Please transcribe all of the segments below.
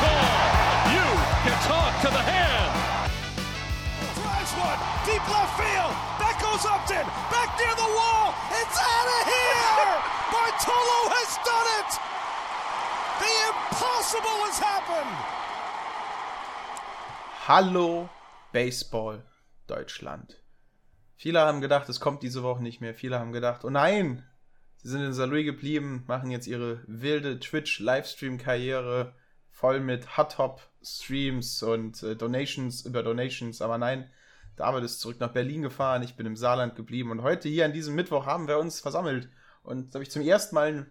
Call. You can talk to the hand. Drives one, deep left field. That goes Upton, back near the wall. It's out of here. Bartolo has done it. The impossible has happened. Hallo Baseball Deutschland. Viele haben gedacht, es kommt diese Woche nicht mehr. Viele haben gedacht, oh nein, sie sind in Saarlouis geblieben, machen jetzt ihre wilde Twitch-Livestream-Karriere voll mit Hot-Top-Streams und äh, Donations über Donations. Aber nein, David ist zurück nach Berlin gefahren, ich bin im Saarland geblieben und heute hier an diesem Mittwoch haben wir uns versammelt. Und da habe ich zum ersten Mal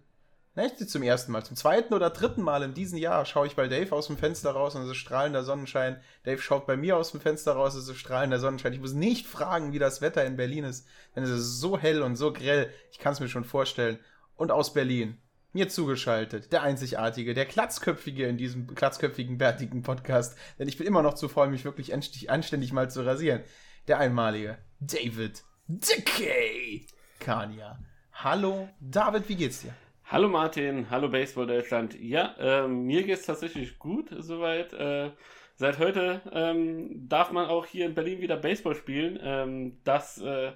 nicht zum ersten Mal, zum zweiten oder dritten Mal in diesem Jahr schaue ich bei Dave aus dem Fenster raus und es ist strahlender Sonnenschein. Dave schaut bei mir aus dem Fenster raus, es ist strahlender Sonnenschein. Ich muss nicht fragen, wie das Wetter in Berlin ist, denn es ist so hell und so grell. Ich kann es mir schon vorstellen. Und aus Berlin, mir zugeschaltet, der einzigartige, der Glatzköpfige in diesem glatzköpfigen, bärtigen Podcast, denn ich bin immer noch zu voll, mich wirklich anständig mal zu rasieren. Der einmalige David Decay Kania. Hallo, David, wie geht's dir? Hallo Martin, hallo Baseball Deutschland. Ja, äh, mir geht's tatsächlich gut soweit. Äh, seit heute ähm, darf man auch hier in Berlin wieder Baseball spielen. Ähm, das äh,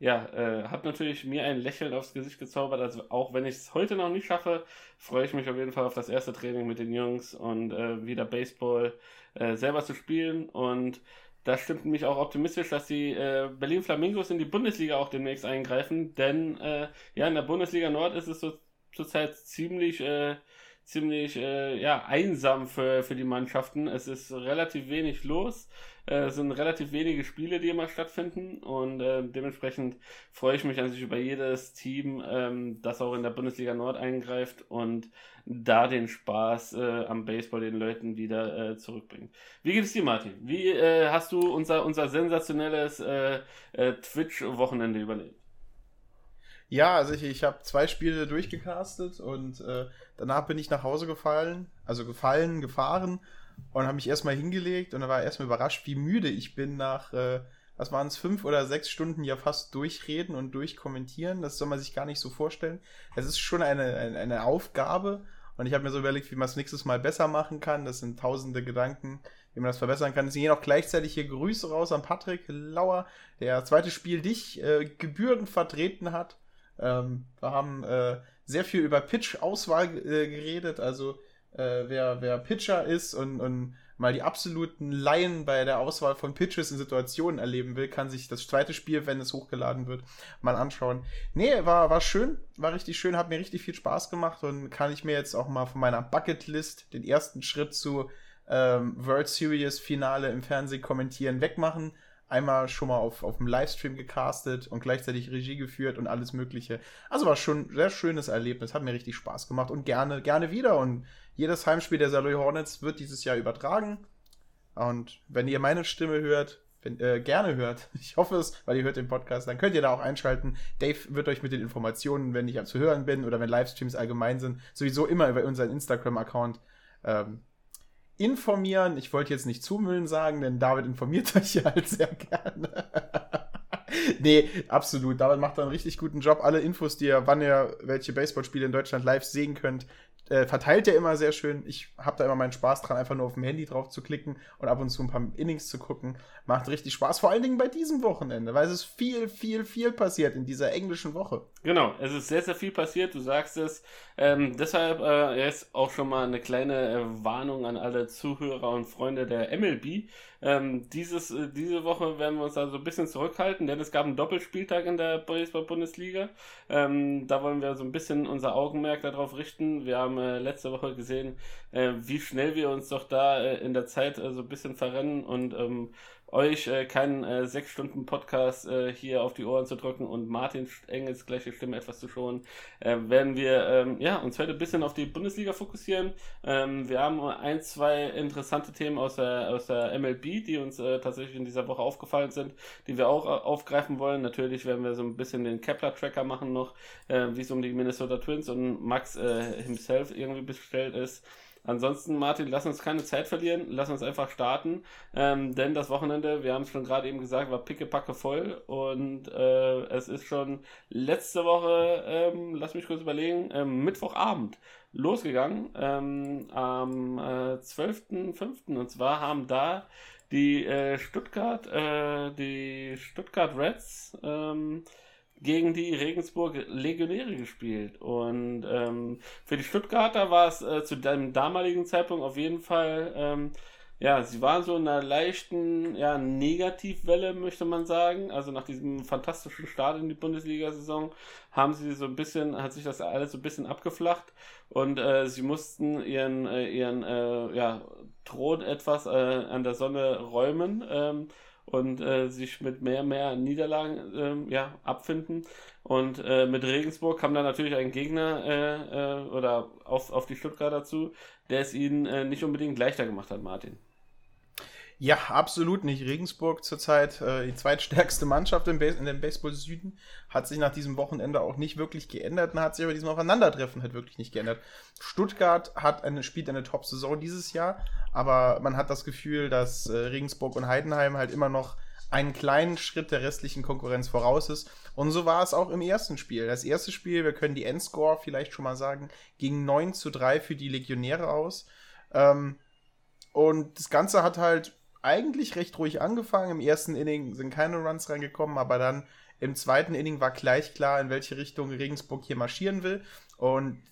ja, äh, hat natürlich mir ein Lächeln aufs Gesicht gezaubert. Also auch wenn ich es heute noch nicht schaffe, freue ich mich auf jeden Fall auf das erste Training mit den Jungs und äh, wieder Baseball äh, selber zu spielen. Und das stimmt mich auch optimistisch, dass die äh, Berlin Flamingos in die Bundesliga auch demnächst eingreifen, denn äh, ja, in der Bundesliga Nord ist es so zurzeit ziemlich, äh, ziemlich äh, ja, einsam für, für die Mannschaften. Es ist relativ wenig los. Äh, es sind relativ wenige Spiele, die immer stattfinden. Und äh, dementsprechend freue ich mich an sich über jedes Team, ähm, das auch in der Bundesliga Nord eingreift und da den Spaß äh, am Baseball den Leuten wieder äh, zurückbringt. Wie geht es dir, Martin? Wie äh, hast du unser, unser sensationelles äh, Twitch-Wochenende überlebt? Ja, also ich, ich habe zwei Spiele durchgecastet und äh, danach bin ich nach Hause gefallen, also gefallen, gefahren und habe mich erstmal hingelegt und da war erstmal überrascht, wie müde ich bin nach, äh, was waren es, fünf oder sechs Stunden ja fast durchreden und durchkommentieren. Das soll man sich gar nicht so vorstellen. Es ist schon eine, eine, eine Aufgabe und ich habe mir so überlegt, wie man es nächstes Mal besser machen kann. Das sind tausende Gedanken, wie man das verbessern kann. Es gehen auch gleichzeitig hier Grüße raus an Patrick Lauer, der zweites Spiel dich äh, gebührend vertreten hat. Ähm, wir haben äh, sehr viel über Pitch-Auswahl äh, geredet, also äh, wer, wer Pitcher ist und, und mal die absoluten Laien bei der Auswahl von Pitches in Situationen erleben will, kann sich das zweite Spiel, wenn es hochgeladen wird, mal anschauen. Nee, war, war schön, war richtig schön, hat mir richtig viel Spaß gemacht und kann ich mir jetzt auch mal von meiner Bucketlist den ersten Schritt zu ähm, World Series Finale im Fernsehen kommentieren wegmachen einmal schon mal auf, auf dem Livestream gecastet und gleichzeitig Regie geführt und alles Mögliche. Also war schon ein sehr schönes Erlebnis, hat mir richtig Spaß gemacht und gerne, gerne wieder. Und jedes Heimspiel der Saloy Hornets wird dieses Jahr übertragen. Und wenn ihr meine Stimme hört, wenn, äh, gerne hört, ich hoffe es, weil ihr hört den Podcast, dann könnt ihr da auch einschalten. Dave wird euch mit den Informationen, wenn ich zu hören bin oder wenn Livestreams allgemein sind, sowieso immer über unseren Instagram-Account ähm, informieren. Ich wollte jetzt nicht zumüllen sagen, denn David informiert euch ja halt sehr gerne. nee, absolut. David macht da einen richtig guten Job. Alle Infos, die ihr, wann ihr welche Baseballspiele in Deutschland live sehen könnt, äh, verteilt er immer sehr schön. Ich habe da immer meinen Spaß dran, einfach nur auf dem Handy drauf zu klicken und ab und zu ein paar Innings zu gucken. Macht richtig Spaß, vor allen Dingen bei diesem Wochenende, weil es ist viel, viel, viel passiert in dieser englischen Woche. Genau, es ist sehr, sehr viel passiert, du sagst es. Ähm, deshalb äh, jetzt auch schon mal eine kleine äh, Warnung an alle Zuhörer und Freunde der MLB. Ähm, dieses, äh, diese Woche werden wir uns also ein bisschen zurückhalten, denn es gab einen Doppelspieltag in der Baseball-Bundesliga. Ähm, da wollen wir so ein bisschen unser Augenmerk darauf richten. Wir haben äh, letzte Woche gesehen, äh, wie schnell wir uns doch da äh, in der Zeit äh, so ein bisschen verrennen und ähm, euch äh, keinen äh, sechs Stunden Podcast äh, hier auf die Ohren zu drücken und Martin Engels gleiche Stimme etwas zu schonen, äh, werden wir ähm, ja, uns heute ein bisschen auf die Bundesliga fokussieren. Ähm, wir haben ein, zwei interessante Themen aus der, aus der MLB, die uns äh, tatsächlich in dieser Woche aufgefallen sind, die wir auch äh, aufgreifen wollen. Natürlich werden wir so ein bisschen den Kepler-Tracker machen noch, äh, wie es um die Minnesota Twins und Max äh, himself irgendwie bestellt ist. Ansonsten, Martin, lass uns keine Zeit verlieren, lass uns einfach starten, ähm, denn das Wochenende, wir haben es schon gerade eben gesagt, war pickepacke voll. Und äh, es ist schon letzte Woche, ähm, lass mich kurz überlegen, ähm, Mittwochabend losgegangen, ähm, am äh, 12.05. und zwar haben da die äh, Stuttgart, äh, die Stuttgart Reds, ähm, gegen die Regensburg Legionäre gespielt. Und ähm, für die Stuttgarter war es äh, zu dem damaligen Zeitpunkt auf jeden Fall, ähm, ja, sie waren so in einer leichten ja, Negativwelle, möchte man sagen. Also nach diesem fantastischen Start in die Bundesliga-Saison haben sie so ein bisschen, hat sich das alles so ein bisschen abgeflacht und äh, sie mussten ihren, äh, ihren äh, ja, Thron etwas äh, an der Sonne räumen. Ähm, und äh, sich mit mehr, mehr Niederlagen äh, ja, abfinden. Und äh, mit Regensburg kam dann natürlich ein Gegner äh, äh, oder auf, auf die Stuttgarter zu, der es ihnen äh, nicht unbedingt leichter gemacht hat, Martin. Ja, absolut nicht. Regensburg zurzeit äh, die zweitstärkste Mannschaft im in dem Baseball Süden. Hat sich nach diesem Wochenende auch nicht wirklich geändert und hat sich aber diesem Aufeinandertreffen halt wirklich nicht geändert. Stuttgart hat eine, spielt eine Top-Saison dieses Jahr, aber man hat das Gefühl, dass äh, Regensburg und Heidenheim halt immer noch einen kleinen Schritt der restlichen Konkurrenz voraus ist. Und so war es auch im ersten Spiel. Das erste Spiel, wir können die Endscore vielleicht schon mal sagen, ging 9 zu 3 für die Legionäre aus. Ähm, und das Ganze hat halt eigentlich recht ruhig angefangen. Im ersten Inning sind keine Runs reingekommen, aber dann im zweiten Inning war gleich klar, in welche Richtung Regensburg hier marschieren will. Und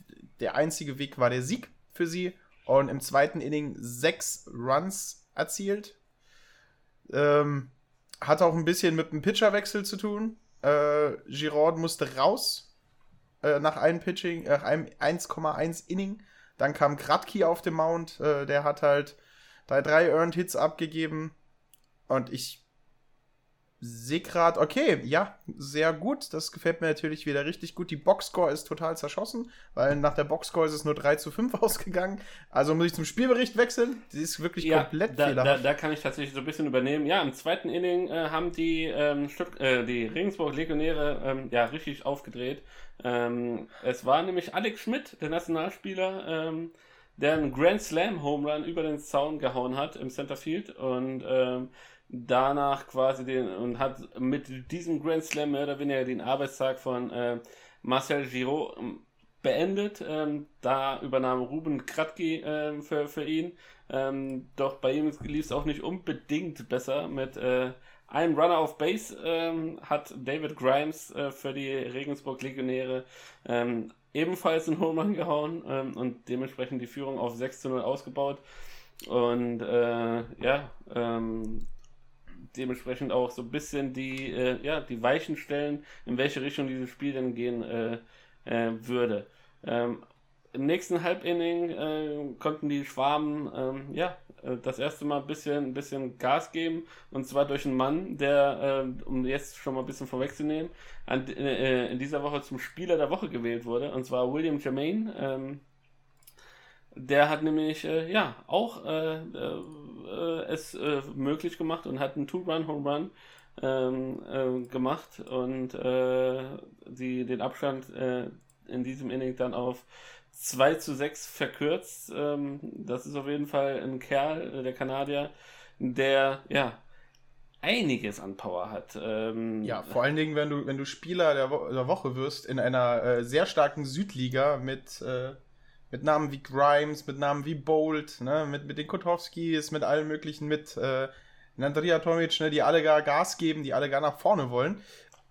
der einzige Weg war der Sieg für sie. Und im zweiten Inning sechs Runs erzielt. Ähm, hat auch ein bisschen mit dem Pitcherwechsel zu tun. Äh, Girard musste raus äh, nach einem Pitching, nach einem 1,1 Inning. Dann kam Kratki auf dem Mount. Äh, der hat halt da drei Earned Hits abgegeben. Und ich sehe gerade, okay, ja, sehr gut. Das gefällt mir natürlich wieder richtig gut. Die Boxscore ist total zerschossen, weil nach der Boxscore ist es nur 3 zu 5 ausgegangen. Also muss ich zum Spielbericht wechseln. Die ist wirklich ja, komplett da, fehlerhaft. Da, da, kann ich tatsächlich so ein bisschen übernehmen. Ja, im zweiten Inning äh, haben die, ähm, Stutt äh, die Regensburg Legionäre ähm, ja richtig aufgedreht. Ähm, es war nämlich Alex Schmidt, der Nationalspieler, ähm, der einen Grand Slam Home Run über den Zaun gehauen hat im Centerfield und ähm, danach quasi den und hat mit diesem Grand Slam mehr oder weniger den Arbeitstag von äh, Marcel Giraud ähm, beendet. Ähm, da übernahm Ruben Kratki äh, für, für ihn. Ähm, doch bei ihm lief es auch nicht unbedingt besser. Mit äh, einem Runner auf Base ähm, hat David Grimes äh, für die Regensburg Legionäre ähm, ebenfalls einen Home Run gehauen ähm, und dementsprechend die Führung auf 6 zu 0 ausgebaut. Und äh, ja, ähm, dementsprechend auch so ein bisschen die, äh, ja, die Weichen stellen, in welche Richtung dieses Spiel denn gehen äh, äh würde. Ähm, Im nächsten Halbinning äh, konnten die Schwaben ähm, ja, das erste Mal ein bisschen, ein bisschen Gas geben und zwar durch einen Mann, der, um jetzt schon mal ein bisschen vorwegzunehmen, an, äh, in dieser Woche zum Spieler der Woche gewählt wurde, und zwar William Jermaine. Ähm, der hat nämlich äh, ja auch äh, äh, es äh, möglich gemacht und hat einen Two-Run-Home Run ähm, äh, gemacht und äh, die, den Abstand in diesem Inning dann auf 2 zu 6 verkürzt. Ähm, das ist auf jeden Fall ein Kerl, der Kanadier, der ja einiges an Power hat. Ähm, ja, vor allen Dingen, wenn du, wenn du Spieler der, Wo der Woche wirst in einer äh, sehr starken Südliga mit, äh, mit Namen wie Grimes, mit Namen wie Bolt, ne, mit, mit den Kotowskis, mit allen möglichen, mit äh, Andrea Tomic, ne, die alle gar Gas geben, die alle gar nach vorne wollen.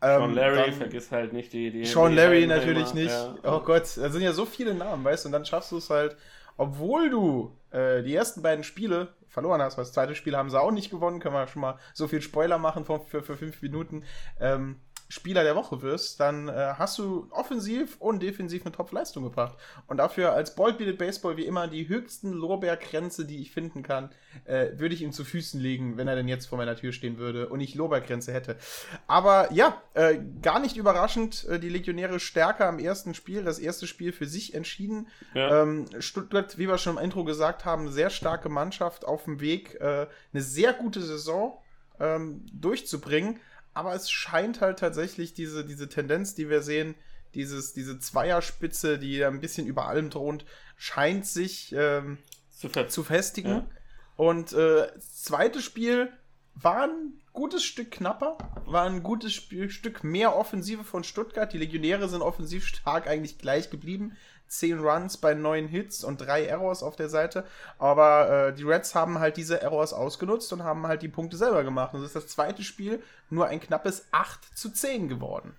Sean ähm, Larry, dann, vergiss halt nicht die. die Sean Larry natürlich nicht. Ja. Oh Gott, da sind ja so viele Namen, weißt du, und dann schaffst du es halt, obwohl du äh, die ersten beiden Spiele verloren hast, weil das zweite Spiel haben sie auch nicht gewonnen, können wir schon mal so viel Spoiler machen für, für, für fünf Minuten. Ähm, Spieler der Woche wirst, dann äh, hast du offensiv und defensiv eine Top-Leistung gebracht. Und dafür als Bold Beated Baseball wie immer die höchsten Lorbeergrenze, die ich finden kann, äh, würde ich ihm zu Füßen legen, wenn er denn jetzt vor meiner Tür stehen würde und ich Lorbeergrenze hätte. Aber ja, äh, gar nicht überraschend, äh, die Legionäre stärker am ersten Spiel, das erste Spiel für sich entschieden. Ja. Ähm, Stuttgart, wie wir schon im Intro gesagt haben, sehr starke Mannschaft auf dem Weg, äh, eine sehr gute Saison ähm, durchzubringen. Aber es scheint halt tatsächlich diese, diese Tendenz, die wir sehen, dieses, diese Zweierspitze, die ein bisschen über allem thront, scheint sich ähm, Zu, ver zu festigen. Ja. Und äh, das zweite Spiel war ein gutes Stück knapper, war ein gutes Spiel, Stück mehr Offensive von Stuttgart. Die Legionäre sind offensiv stark eigentlich gleich geblieben. Zehn Runs bei neun Hits und drei Errors auf der Seite. Aber äh, die Reds haben halt diese Errors ausgenutzt und haben halt die Punkte selber gemacht. Und es ist das zweite Spiel nur ein knappes 8 zu 10 geworden.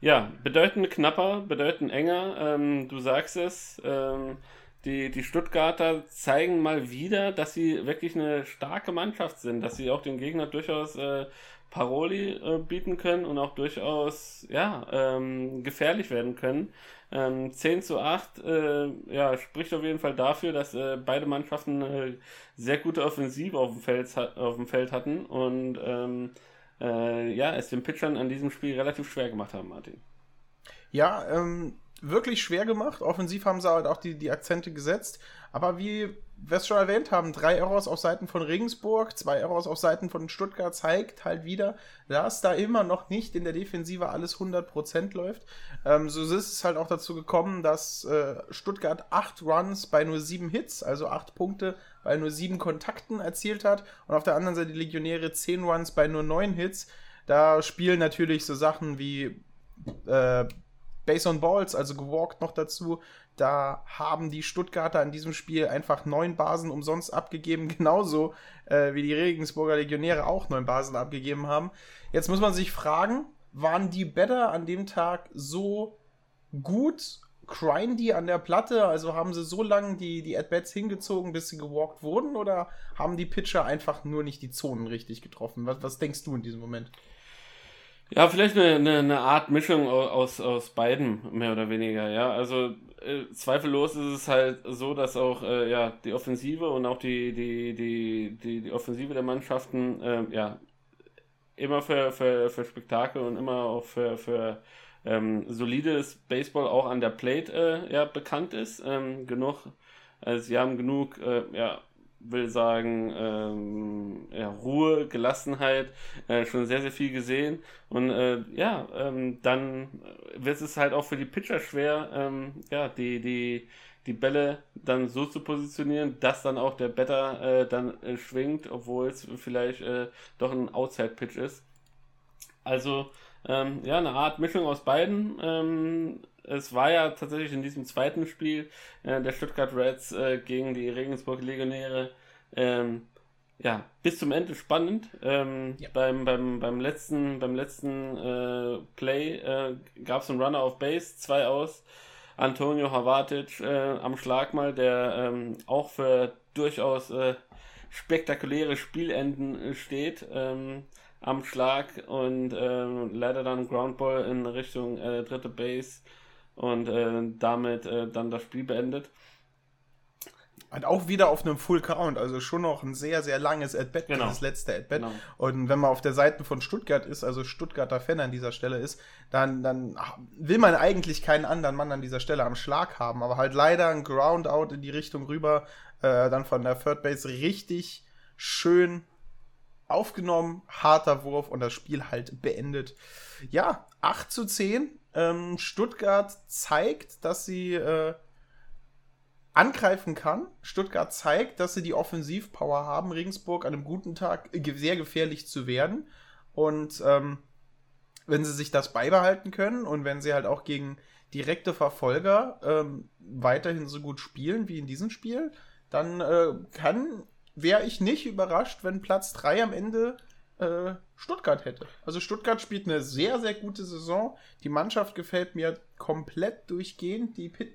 Ja, bedeutend knapper, bedeutend enger. Ähm, du sagst es. Ähm, die, die Stuttgarter zeigen mal wieder, dass sie wirklich eine starke Mannschaft sind, dass sie auch den Gegner durchaus äh, Paroli äh, bieten können und auch durchaus ja, ähm, gefährlich werden können. Ähm, 10 zu 8 äh, ja, spricht auf jeden Fall dafür, dass äh, beide Mannschaften äh, sehr gute Offensive auf dem Feld, auf dem Feld hatten und ähm, äh, ja, es den Pitchern an diesem Spiel relativ schwer gemacht haben, Martin. Ja, ähm, wirklich schwer gemacht. Offensiv haben sie halt auch die, die Akzente gesetzt. Aber wie wir es schon erwähnt haben, drei Errors auf Seiten von Regensburg, zwei Errors auf Seiten von Stuttgart zeigt halt wieder, dass da immer noch nicht in der Defensive alles 100% läuft. Ähm, so ist es halt auch dazu gekommen, dass äh, Stuttgart acht Runs bei nur sieben Hits, also acht Punkte bei nur sieben Kontakten erzielt hat. Und auf der anderen Seite die Legionäre zehn Runs bei nur neun Hits. Da spielen natürlich so Sachen wie äh, Base on Balls, also gewalkt noch dazu. Da haben die Stuttgarter in diesem Spiel einfach neun Basen umsonst abgegeben, genauso äh, wie die Regensburger Legionäre auch neun Basen abgegeben haben. Jetzt muss man sich fragen, waren die Better an dem Tag so gut? Die an der Platte? Also haben sie so lange die, die At-Bats hingezogen, bis sie gewalkt wurden? Oder haben die Pitcher einfach nur nicht die Zonen richtig getroffen? Was, was denkst du in diesem Moment? Ja, vielleicht eine, eine, eine Art Mischung au- aus, aus beiden, mehr oder weniger, ja. Also äh, zweifellos ist es halt so, dass auch äh, ja, die Offensive und auch die, die, die, die, die Offensive der Mannschaften ähm, ja, immer für, für, für Spektakel und immer auch für, für ähm, solides Baseball auch an der Plate äh, ja, bekannt ist. Ähm, genug, also sie haben genug, äh, ja, will sagen, ähm, ja, Ruhe, Gelassenheit, äh, schon sehr, sehr viel gesehen. Und äh, ja, ähm, dann wird es halt auch für die Pitcher schwer, ähm, ja, die, die, die Bälle dann so zu positionieren, dass dann auch der Better äh, dann äh, schwingt, obwohl es vielleicht äh, doch ein Outside-Pitch ist. Also, ähm, ja, eine Art Mischung aus beiden. Ähm, es war ja tatsächlich in diesem zweiten Spiel äh, der Stuttgart Reds äh, gegen die Regensburg Legionäre ähm, ja, bis zum Ende spannend. Ähm, Ja. beim, beim, beim letzten, beim letzten äh, Play äh, gab es einen Runner auf Base, zwei aus. Antonio Havatic äh, am Schlag mal, der ähm, auch für durchaus äh, spektakuläre Spielenden steht ähm, am Schlag und ähm, leider dann Groundball in Richtung äh, dritte Base und äh, damit äh, dann das Spiel beendet. Und auch wieder auf einem Full Count, also schon noch ein sehr, sehr langes At-Bat, Genau. das letzte At-Bat. Genau. Und wenn man auf der Seite von Stuttgart ist, also Stuttgarter Fan an dieser Stelle ist, dann, dann will man eigentlich keinen anderen Mann an dieser Stelle am Schlag haben. Aber halt leider ein Groundout in die Richtung rüber, äh, dann von der Third Base richtig schön aufgenommen, harter Wurf und das Spiel halt beendet. Ja, 8 zu 10. Ähm, Stuttgart zeigt, dass sie äh, angreifen kann. Stuttgart zeigt, dass sie die Offensivpower haben, Regensburg an einem guten Tag äh, sehr gefährlich zu werden. Und ähm, wenn sie sich das beibehalten können und wenn sie halt auch gegen direkte Verfolger ähm, weiterhin so gut spielen wie in diesem Spiel, dann äh, kann, wäre ich nicht überrascht, wenn Platz 3 am Ende äh, Stuttgart hätte. Also Stuttgart spielt eine sehr, sehr gute Saison. Die Mannschaft gefällt mir komplett durchgehend. Die Pit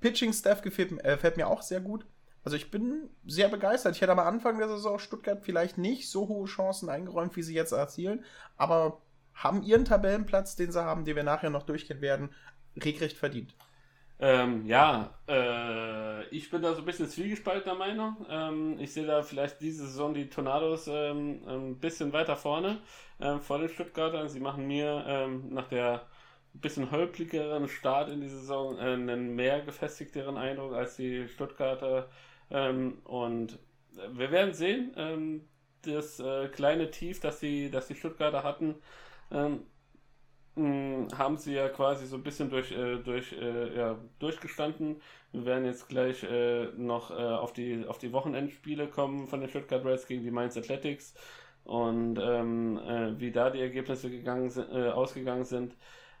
Pitching-Staff gefällt, äh, gefällt mir auch sehr gut. Also ich bin sehr begeistert. Ich hätte am Anfang der Saison Stuttgart vielleicht nicht so hohe Chancen eingeräumt, wie sie jetzt erzielen. Aber haben ihren Tabellenplatz, den sie haben, den wir nachher noch durchgehen werden, regelrecht verdient. Ähm, ja, äh, ich bin da so ein bisschen zwiegespaltener Meinung. Ähm, ich sehe da vielleicht diese Saison die Tornados ähm, ein bisschen weiter vorne äh, vor den Stuttgartern. Sie machen mir ähm, nach der bisschen holprigeren Start in die Saison äh, einen mehr gefestigteren Eindruck als die Stuttgarter. Ähm, und wir werden sehen, ähm, das äh, kleine Tief, das die, das die Stuttgarter hatten, ähm, mh, haben sie ja quasi so ein bisschen durch, äh, durch, äh, ja, durchgestanden. Wir werden jetzt gleich äh, noch äh, auf, die, auf die Wochenendspiele kommen von den Stuttgart Reds gegen die Mainz Athletics und ähm, äh, wie da die Ergebnisse gegangen sind, äh, ausgegangen sind.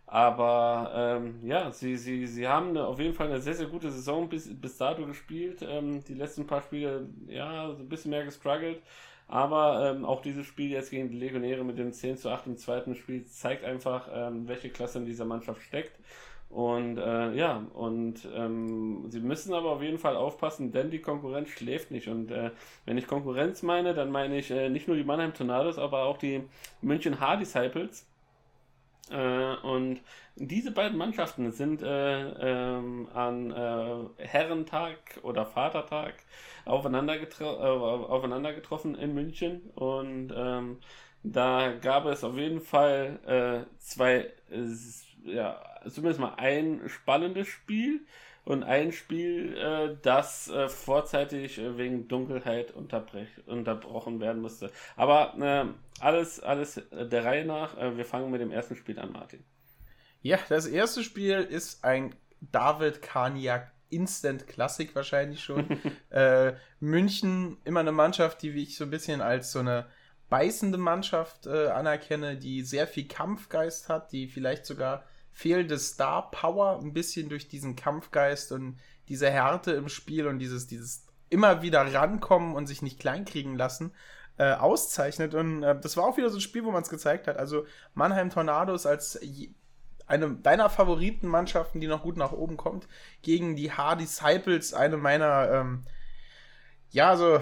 Aber ähm, ja, sie, sie, sie haben eine, auf jeden Fall eine sehr, sehr gute Saison bis, bis dato gespielt. Ähm, die letzten paar Spiele, ja, so ein bisschen mehr gestruggelt. Aber ähm, auch dieses Spiel jetzt gegen die Legionäre mit dem 10 zu 8 im zweiten Spiel zeigt einfach, ähm, welche Klasse in dieser Mannschaft steckt. Und äh, ja, und ähm, sie müssen aber auf jeden Fall aufpassen, denn die Konkurrenz schläft nicht. Und äh, wenn ich Konkurrenz meine, dann meine ich äh, nicht nur die Mannheim Tornados, aber auch die München Hard Disciples. Äh, und diese beiden Mannschaften sind äh, ähm, an äh, Herrentag oder Vatertag aufeinander, getro aufeinander getroffen in München. Und ähm, da gab es auf jeden Fall zwei ja, zumindest mal ein spannendes Spiel und ein Spiel, äh, das äh, vorzeitig äh, wegen Dunkelheit unterbrochen werden musste. Aber äh, alles, alles der Reihe nach. Äh, wir fangen mit dem ersten Spiel an, Martin. Ja, das erste Spiel ist ein David Kaniak Instant Classic wahrscheinlich schon. Äh, München, immer eine Mannschaft, die ich so ein bisschen als so eine beißende Mannschaft anerkenne, die sehr viel Kampfgeist hat, die vielleicht sogar fehlende Star Power ein bisschen durch diesen Kampfgeist und diese Härte im Spiel und dieses, dieses immer wieder rankommen und sich nicht kleinkriegen lassen, äh, auszeichnet. Und äh, das war auch wieder so ein Spiel, wo man es gezeigt hat. Also Mannheim Tornados als eine deiner Favoritenmannschaften, die noch gut nach oben kommt, gegen die Hard Disciples, eine meiner, ähm, ja, so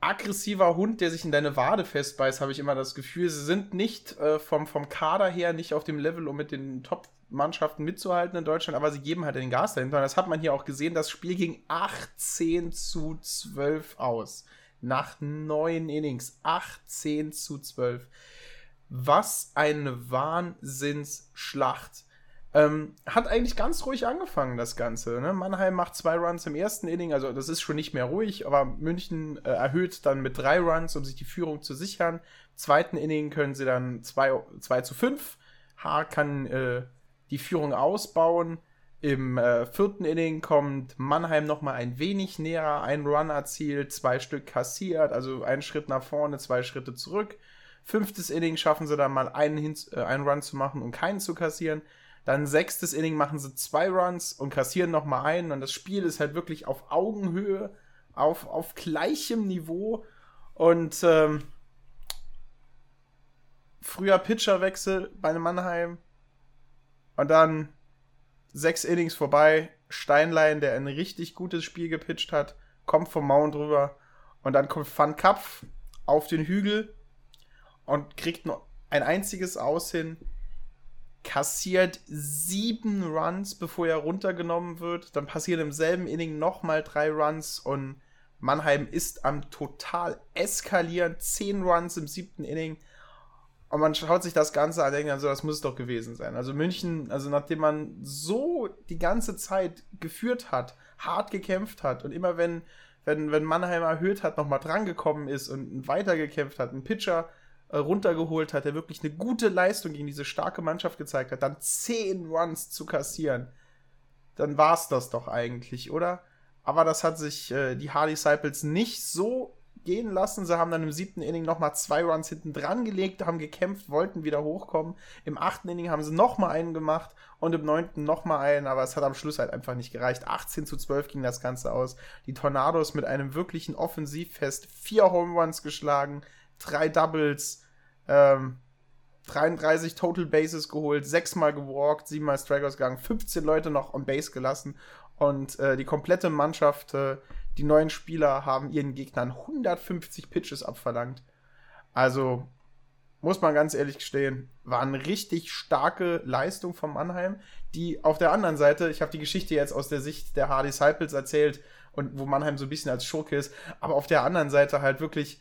aggressiver Hund, der sich in deine Wade festbeißt, habe ich immer das Gefühl. Sie sind nicht äh, vom, vom Kader her nicht auf dem Level, um mit den Top Mannschaften mitzuhalten in Deutschland, aber sie geben halt den Gas dahinter. Und das hat man hier auch gesehen. Das Spiel ging 18 zu 12 aus. Nach neun Innings. 18 zu 12. Was eine Wahnsinnsschlacht. Ähm, hat eigentlich ganz ruhig angefangen, das Ganze. Ne? Mannheim macht zwei Runs im ersten Inning, also das ist schon nicht mehr ruhig, aber München äh, erhöht dann mit drei Runs, um sich die Führung zu sichern. Im zweiten Inning können sie dann 2 zu 5. Haar kann äh, die Führung ausbauen. Im äh, vierten Inning kommt Mannheim noch mal ein wenig näher, ein Run erzielt, zwei Stück kassiert, also ein Schritt nach vorne, zwei Schritte zurück. Fünftes Inning schaffen sie dann mal einen, Hin äh, einen Run zu machen und keinen zu kassieren. Dann sechstes Inning machen sie zwei Runs und kassieren noch mal einen und das Spiel ist halt wirklich auf Augenhöhe, auf, auf gleichem Niveau und ähm, früher Pitcherwechsel bei Mannheim, und dann sechs Innings vorbei. Steinlein, der ein richtig gutes Spiel gepitcht hat, kommt vom Mount rüber. Und dann kommt Van Kapf auf den Hügel und kriegt nur ein einziges Aus hin. Kassiert sieben Runs, bevor er runtergenommen wird. Dann passieren im selben Inning nochmal drei Runs und Mannheim ist am total eskalieren. Zehn Runs im siebten Inning. Und man schaut sich das Ganze an, denkt dann so, das muss es doch gewesen sein. Also München, also nachdem man so die ganze Zeit geführt hat, hart gekämpft hat und immer wenn, wenn, wenn Mannheim erhöht hat, nochmal drangekommen ist und weitergekämpft hat, einen Pitcher runtergeholt hat, der wirklich eine gute Leistung gegen diese starke Mannschaft gezeigt hat, dann zehn Runs zu kassieren, dann war es das doch eigentlich, oder? Aber das hat sich äh, die Hardy Disciples nicht so gehen lassen. Sie haben dann im siebten Inning nochmal zwei Runs hinten dran gelegt, haben gekämpft, wollten wieder hochkommen. Im achten Inning haben sie nochmal einen gemacht und im neunten nochmal einen, aber es hat am Schluss halt einfach nicht gereicht. 18 zu 12 ging das Ganze aus. Die Tornados mit einem wirklichen Offensivfest, vier Home Runs geschlagen, drei Doubles, ähm, 33 Total Bases geholt, sechsmal gewalkt, siebenmal Strikeouts gegangen, 15 Leute noch on Base gelassen und äh, die komplette Mannschaft äh, die neuen Spieler haben ihren Gegnern 150 Pitches abverlangt. Also muss man ganz ehrlich gestehen, war eine richtig starke Leistung von Mannheim, die auf der anderen Seite, ich habe die Geschichte jetzt aus der Sicht der Hard Disciples erzählt und wo Mannheim so ein bisschen als Schurke ist, aber auf der anderen Seite halt wirklich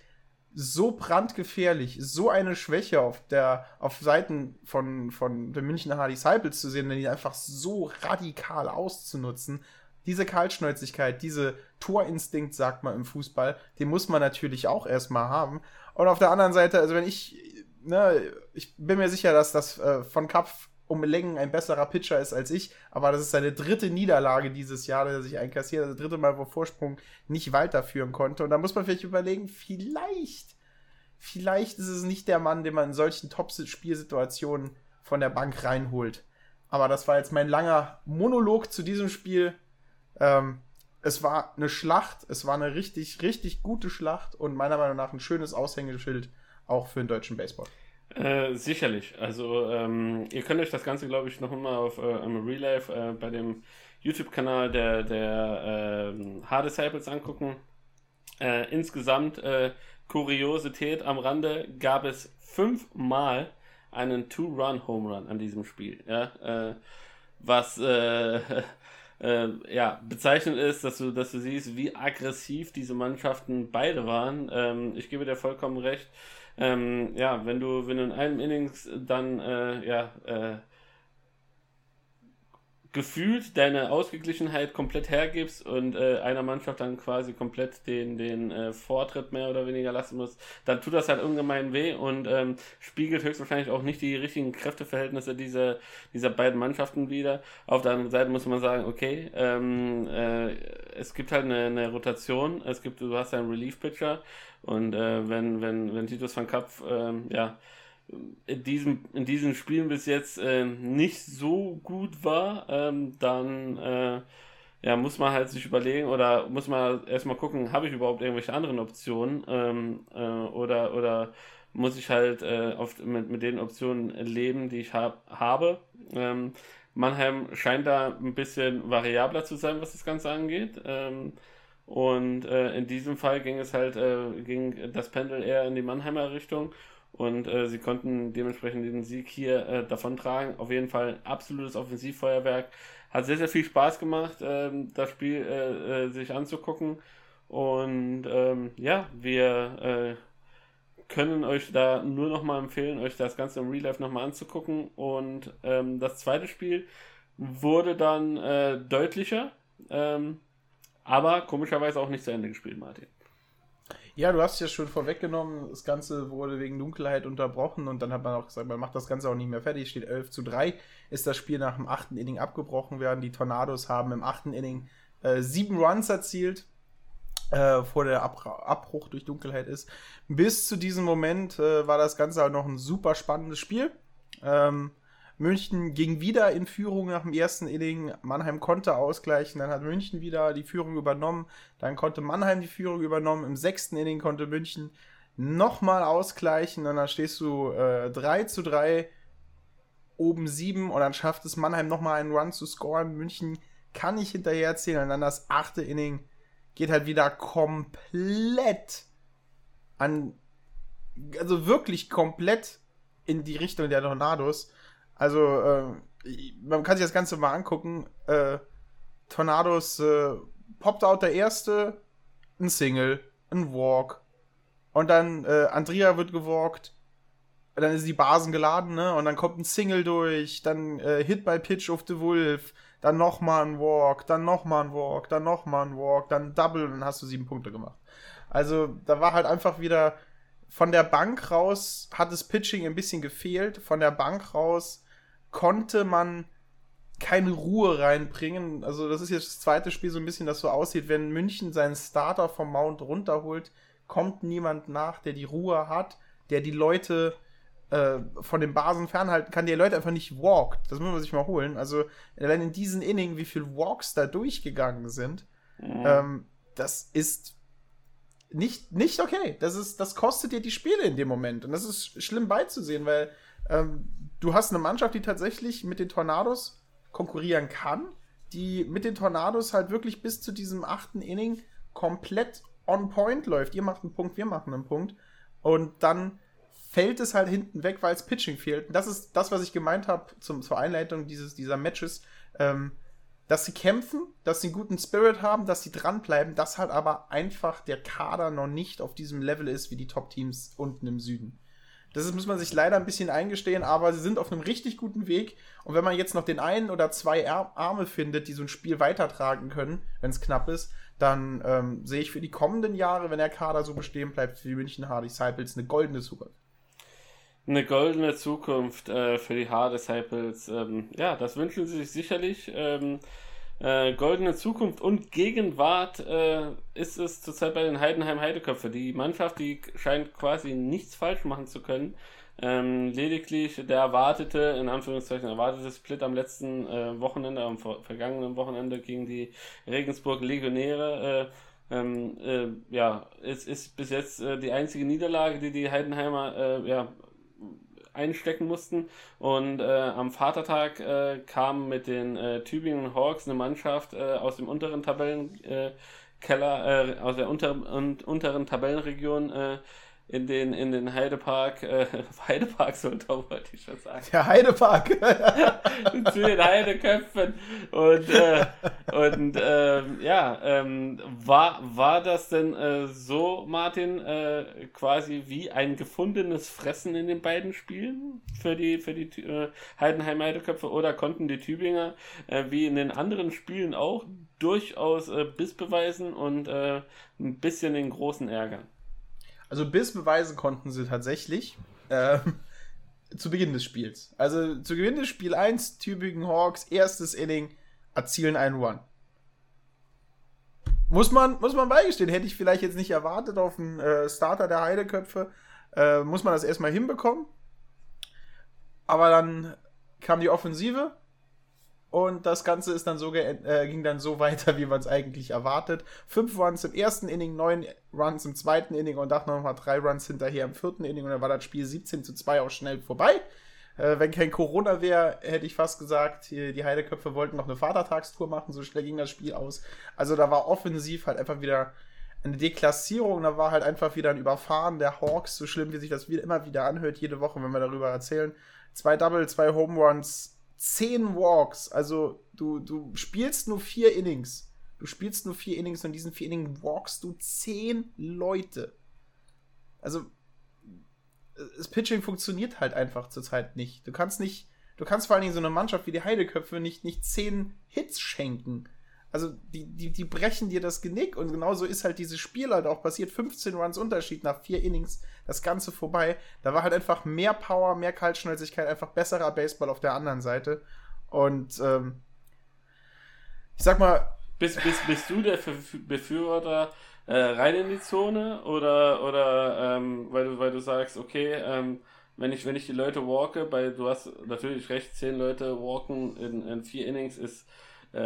so brandgefährlich, so eine Schwäche auf der auf Seiten von von der Münchner Disciples zu sehen, denn die einfach so radikal auszunutzen. Diese Kaltschnäuzigkeit, diese Torinstinkt, sagt man im Fußball, den muss man natürlich auch erstmal haben. Und auf der anderen Seite, also wenn ich ne, ich bin mir sicher, dass das äh, von Kapf um Längen ein besserer Pitcher ist als ich, aber das ist seine dritte Niederlage dieses Jahr, dass er sich einkassiert, das dritte Mal, wo Vorsprung nicht weiterführen konnte. Und da muss man vielleicht überlegen, vielleicht, vielleicht ist es nicht der Mann, den man in solchen Top-Spielsituationen von der Bank reinholt. Aber das war jetzt mein langer Monolog zu diesem Spiel. Ähm, es war eine Schlacht, es war eine richtig, richtig gute Schlacht und meiner Meinung nach ein schönes Aushängeschild auch für den deutschen Baseball. Äh, sicherlich. Also ähm, ihr könnt euch das Ganze, glaube ich, noch mal auf äh, einem Real Life äh, bei dem YouTube-Kanal der, der äh, Hard Disciples angucken. Äh, insgesamt, äh, Kuriosität am Rande, gab es fünfmal einen Two-Run-Home Run an diesem Spiel. Ja? Was ja, bezeichnend ist, dass du, dass du siehst, wie aggressiv diese Mannschaften beide waren. Ähm, ich gebe dir vollkommen recht ähm, ja, wenn du, wenn du in einem Innings dann äh, ja, äh, gefühlt deine Ausgeglichenheit komplett hergibst und äh, einer Mannschaft dann quasi komplett den, den äh, Vortritt mehr oder weniger lassen muss, dann tut das halt ungemein weh und ähm, spiegelt höchstwahrscheinlich auch nicht die richtigen Kräfteverhältnisse dieser, dieser beiden Mannschaften wieder. Auf der anderen Seite muss man sagen, okay, ähm, äh, es gibt halt eine, eine Rotation, es gibt, du hast einen Relief-Pitcher und äh, wenn, wenn, wenn Titus van Kapf, ähm, ja, in, diesem, in diesen Spielen bis jetzt äh, nicht so gut war, ähm, dann äh, ja, muss man halt sich überlegen oder muss man erstmal gucken, habe ich überhaupt irgendwelche anderen Optionen ähm, äh, oder, oder muss ich halt äh, oft mit, mit den Optionen leben, die ich hab, habe. Ähm, Mannheim scheint da ein bisschen variabler zu sein, was das Ganze angeht. Ähm, und äh, in diesem Fall ging es halt, äh, ging das Pendel eher in die Mannheimer Richtung. Und äh, sie konnten dementsprechend den Sieg hier äh, davontragen. Auf jeden Fall absolutes Offensivfeuerwerk. Hat sehr, sehr viel Spaß gemacht, ähm, das Spiel äh, äh, sich anzugucken. Und ähm, ja, wir äh, können euch da nur noch mal empfehlen, euch das Ganze im Real Life noch mal anzugucken. Und ähm, das zweite Spiel wurde dann äh, deutlicher, ähm, aber komischerweise auch nicht zu Ende gespielt, Martin. Ja, du hast es ja schon vorweggenommen, das Ganze wurde wegen Dunkelheit unterbrochen und dann hat man auch gesagt, man macht das Ganze auch nicht mehr fertig. Steht 11 zu 3, ist das Spiel nach dem achten Inning abgebrochen werden. Die Tornados haben im achten Inning äh, sieben Runs erzielt, äh, vor der Ab Abbruch durch Dunkelheit ist. Bis zu diesem Moment äh, war das Ganze halt noch ein super spannendes Spiel. Ähm, München ging wieder in Führung nach dem ersten Inning. Mannheim konnte ausgleichen. Dann hat München wieder die Führung übernommen. Dann konnte Mannheim die Führung übernommen. Im sechsten Inning konnte München nochmal ausgleichen. Und dann stehst du äh, 3 zu 3, oben 7. Und dann schafft es Mannheim nochmal einen Run zu scoren. München kann nicht hinterherzählen. Und dann das achte Inning geht halt wieder komplett an. Also wirklich komplett in die Richtung der Tornados. Also, äh, man kann sich das Ganze mal angucken. Äh, Tornados äh, poppt out der erste, ein Single, ein Walk. Und dann äh, Andrea wird gewalkt. Dann ist die Basen geladen, ne? Und dann kommt ein Single durch, dann äh, Hit by Pitch of the Wolf, dann nochmal ein Walk, dann nochmal ein Walk, dann nochmal ein Walk, dann Double und dann hast du sieben Punkte gemacht. Also, da war halt einfach wieder von der Bank raus hat das Pitching ein bisschen gefehlt. Von der Bank raus konnte man keine Ruhe reinbringen. Also, das ist jetzt das zweite Spiel so ein bisschen, das so aussieht, wenn München seinen Starter vom Mount runterholt, kommt niemand nach, der die Ruhe hat, der die Leute äh, von den Basen fernhalten kann, der Leute einfach nicht walkt. Das muss man sich mal holen. Also, wenn in diesen Inning, wie viele Walks da durchgegangen sind, mhm. ähm, das ist nicht, nicht okay. Das, ist, das kostet dir die Spiele in dem Moment. Und das ist schlimm beizusehen, weil ähm, du hast eine Mannschaft, die tatsächlich mit den Tornados konkurrieren kann, die mit den Tornados halt wirklich bis zu diesem achten Inning komplett on point läuft. Ihr macht einen Punkt, wir machen einen Punkt. Und dann fällt es halt hinten weg, weil es Pitching fehlt. Das ist das, was ich gemeint habe zur Einleitung dieses, dieser Matches. Ähm, dass sie kämpfen, dass sie einen guten Spirit haben, dass sie dranbleiben, dass halt aber einfach der Kader noch nicht auf diesem Level ist wie die Top-Teams unten im Süden. Das muss man sich leider ein bisschen eingestehen, aber sie sind auf einem richtig guten Weg. Und wenn man jetzt noch den einen oder zwei Arme findet, die so ein Spiel weitertragen können, wenn es knapp ist, dann ähm, sehe ich für die kommenden Jahre, wenn der Kader so bestehen bleibt, für die München Hard Disciples eine goldene Zukunft. Eine goldene Zukunft äh, für die Hard Disciples. Ähm, ja, das wünschen sie sich sicherlich. Ähm, äh, goldene Zukunft und Gegenwart äh, ist es zurzeit bei den Heidenheim Heideköpfe. Die Mannschaft, die scheint quasi nichts falsch machen zu können. Ähm, lediglich der erwartete, in Anführungszeichen erwartete Split am letzten äh, Wochenende, am ver vergangenen Wochenende gegen die Regensburg Legionäre. Äh, ähm, äh, ja, es ist bis jetzt äh, die einzige Niederlage, die die Heidenheimer äh, ja, einstecken mussten. Und äh, am Vatertag äh, kam mit den äh, Tübingen Hawks eine Mannschaft äh, aus dem unteren Tabellenkeller, äh, aus der unter, unteren Tabellenregion äh, in den, in den Heidepark, äh, Heidepark sollte wollte ich schon sagen. Der Heidepark. zu den Heideköpfen. Und, äh, und äh, ja, ähm, war, war das denn äh, so, Martin, äh, quasi wie ein gefundenes Fressen in den beiden Spielen für die, für die äh, Heidenheim Heideköpfe oder konnten die Tübinger äh, wie in den anderen Spielen auch durchaus äh, Biss beweisen und äh, ein bisschen den großen ärgern? Also bis beweisen konnten sie tatsächlich äh, zu Beginn des Spiels. Also zu Beginn des Spiel 1, Tübingen Hawks, erstes Inning, erzielen einen Run. Muss man, muss man beigestehen. Hätte ich vielleicht jetzt nicht erwartet auf einen äh, Starter der Heideköpfe. Äh, muss man das erstmal hinbekommen. Aber dann kam die Offensive und das Ganze ist dann so äh, ging dann so weiter, wie man es eigentlich erwartet. Fünf Runs im ersten Inning, neun Runs im zweiten Inning und dann nochmal drei Runs hinterher im vierten Inning. Und dann war das Spiel 17 zu 2 auch schnell vorbei. Äh, wenn kein Corona wäre, hätte ich fast gesagt, die Heideköpfe wollten noch eine Vatertagstour machen, so schnell ging das Spiel aus. Also da war offensiv halt einfach wieder eine Deklassierung, da war halt einfach wieder ein Überfahren der Hawks, so schlimm wie sich das immer wieder anhört, jede Woche, wenn wir darüber erzählen. Zwei Double, zwei Home Runs, zehn Walks. Also du, du spielst nur vier Innings. Du spielst nur vier Innings und in diesen vier Innings walkst du zehn Leute. Also das Pitching funktioniert halt einfach zurzeit nicht. Du kannst nicht, du kannst vor allen Dingen so eine Mannschaft wie die Heideköpfe nicht, nicht zehn Hits schenken. Also die, die, die brechen dir das Genick und genauso ist halt dieses Spiel halt auch passiert. 15 Runs Unterschied nach vier Innings, das Ganze vorbei. Da war halt einfach mehr Power, mehr Kaltschnäuzigkeit, einfach besserer Baseball auf der anderen Seite. Und ähm, ich sag mal. Bist, bist, bist du der Befürworter äh, rein in die Zone oder, oder ähm, weil, du, weil du sagst, okay, ähm, wenn ich, wenn ich die Leute walke, bei, du hast natürlich recht, zehn Leute walken in, in vier Innings ist äh,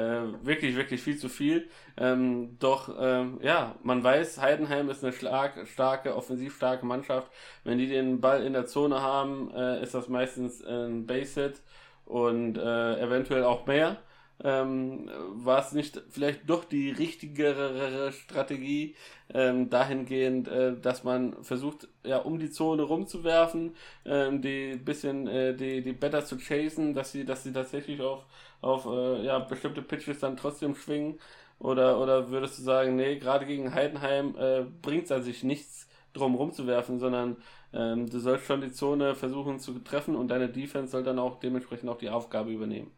wirklich, wirklich viel zu viel. Ähm, doch, ähm, ja, man weiß, Heidenheim ist eine stark, starke, offensiv starke Mannschaft. Wenn die den Ball in der Zone haben, äh, ist das meistens ein Base-Hit und äh, eventuell auch mehr. Ähm, war es nicht vielleicht doch die richtigere Strategie ähm, dahingehend, äh, dass man versucht, ja, um die Zone rumzuwerfen, ähm, die bisschen äh, die die Better zu chasen, dass sie dass sie tatsächlich auf auf äh, ja, bestimmte Pitches dann trotzdem schwingen? Oder, oder würdest du sagen, nee, gerade gegen Heidenheim äh, bringt es an sich nichts, drum rumzuwerfen, sondern ähm, du sollst schon die Zone versuchen zu treffen und deine Defense soll dann auch dementsprechend auch die Aufgabe übernehmen.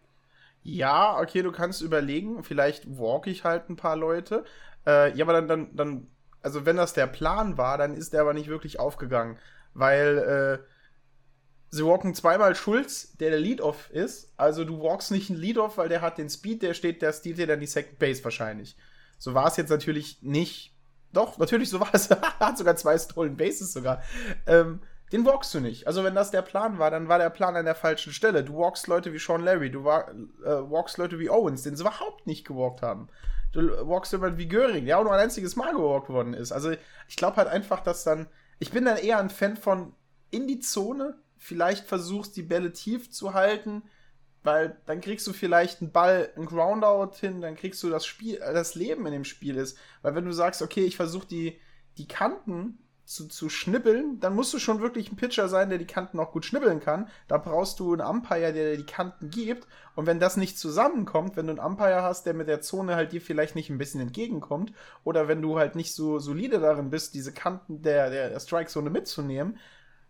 Ja, okay, du kannst überlegen, vielleicht walk ich halt ein paar Leute. Äh, ja, aber dann, dann, dann, also wenn das der Plan war, dann ist der aber nicht wirklich aufgegangen. Weil, äh, sie walken zweimal Schulz, der der Lead-Off ist. Also du walkst nicht einen Lead-Off, weil der hat den Speed, der steht, der stiehlt dir dann die Second Base wahrscheinlich. So war es jetzt natürlich nicht. Doch, natürlich, so war es. hat sogar zwei Stolen Bases sogar. Ähm, den walkst du nicht. Also wenn das der Plan war, dann war der Plan an der falschen Stelle. Du walkst Leute wie Sean Larry, du äh, walkst Leute wie Owens, den sie überhaupt nicht gewalkt haben. Du walkst jemand wie Göring, der auch nur ein einziges Mal gewalkt worden ist. Also ich glaube halt einfach, dass dann, ich bin dann eher ein Fan von in die Zone, vielleicht versuchst, die Bälle tief zu halten, weil dann kriegst du vielleicht einen Ball, einen Groundout hin, dann kriegst du das Spiel, das Leben in dem Spiel ist. Weil wenn du sagst, okay, ich versuche die, die Kanten zu, zu schnibbeln, dann musst du schon wirklich ein Pitcher sein, der die Kanten auch gut schnibbeln kann. Da brauchst du einen Umpire, der dir die Kanten gibt. Und wenn das nicht zusammenkommt, wenn du einen Umpire hast, der mit der Zone halt dir vielleicht nicht ein bisschen entgegenkommt, oder wenn du halt nicht so solide darin bist, diese Kanten der, der, der Strike-Zone mitzunehmen,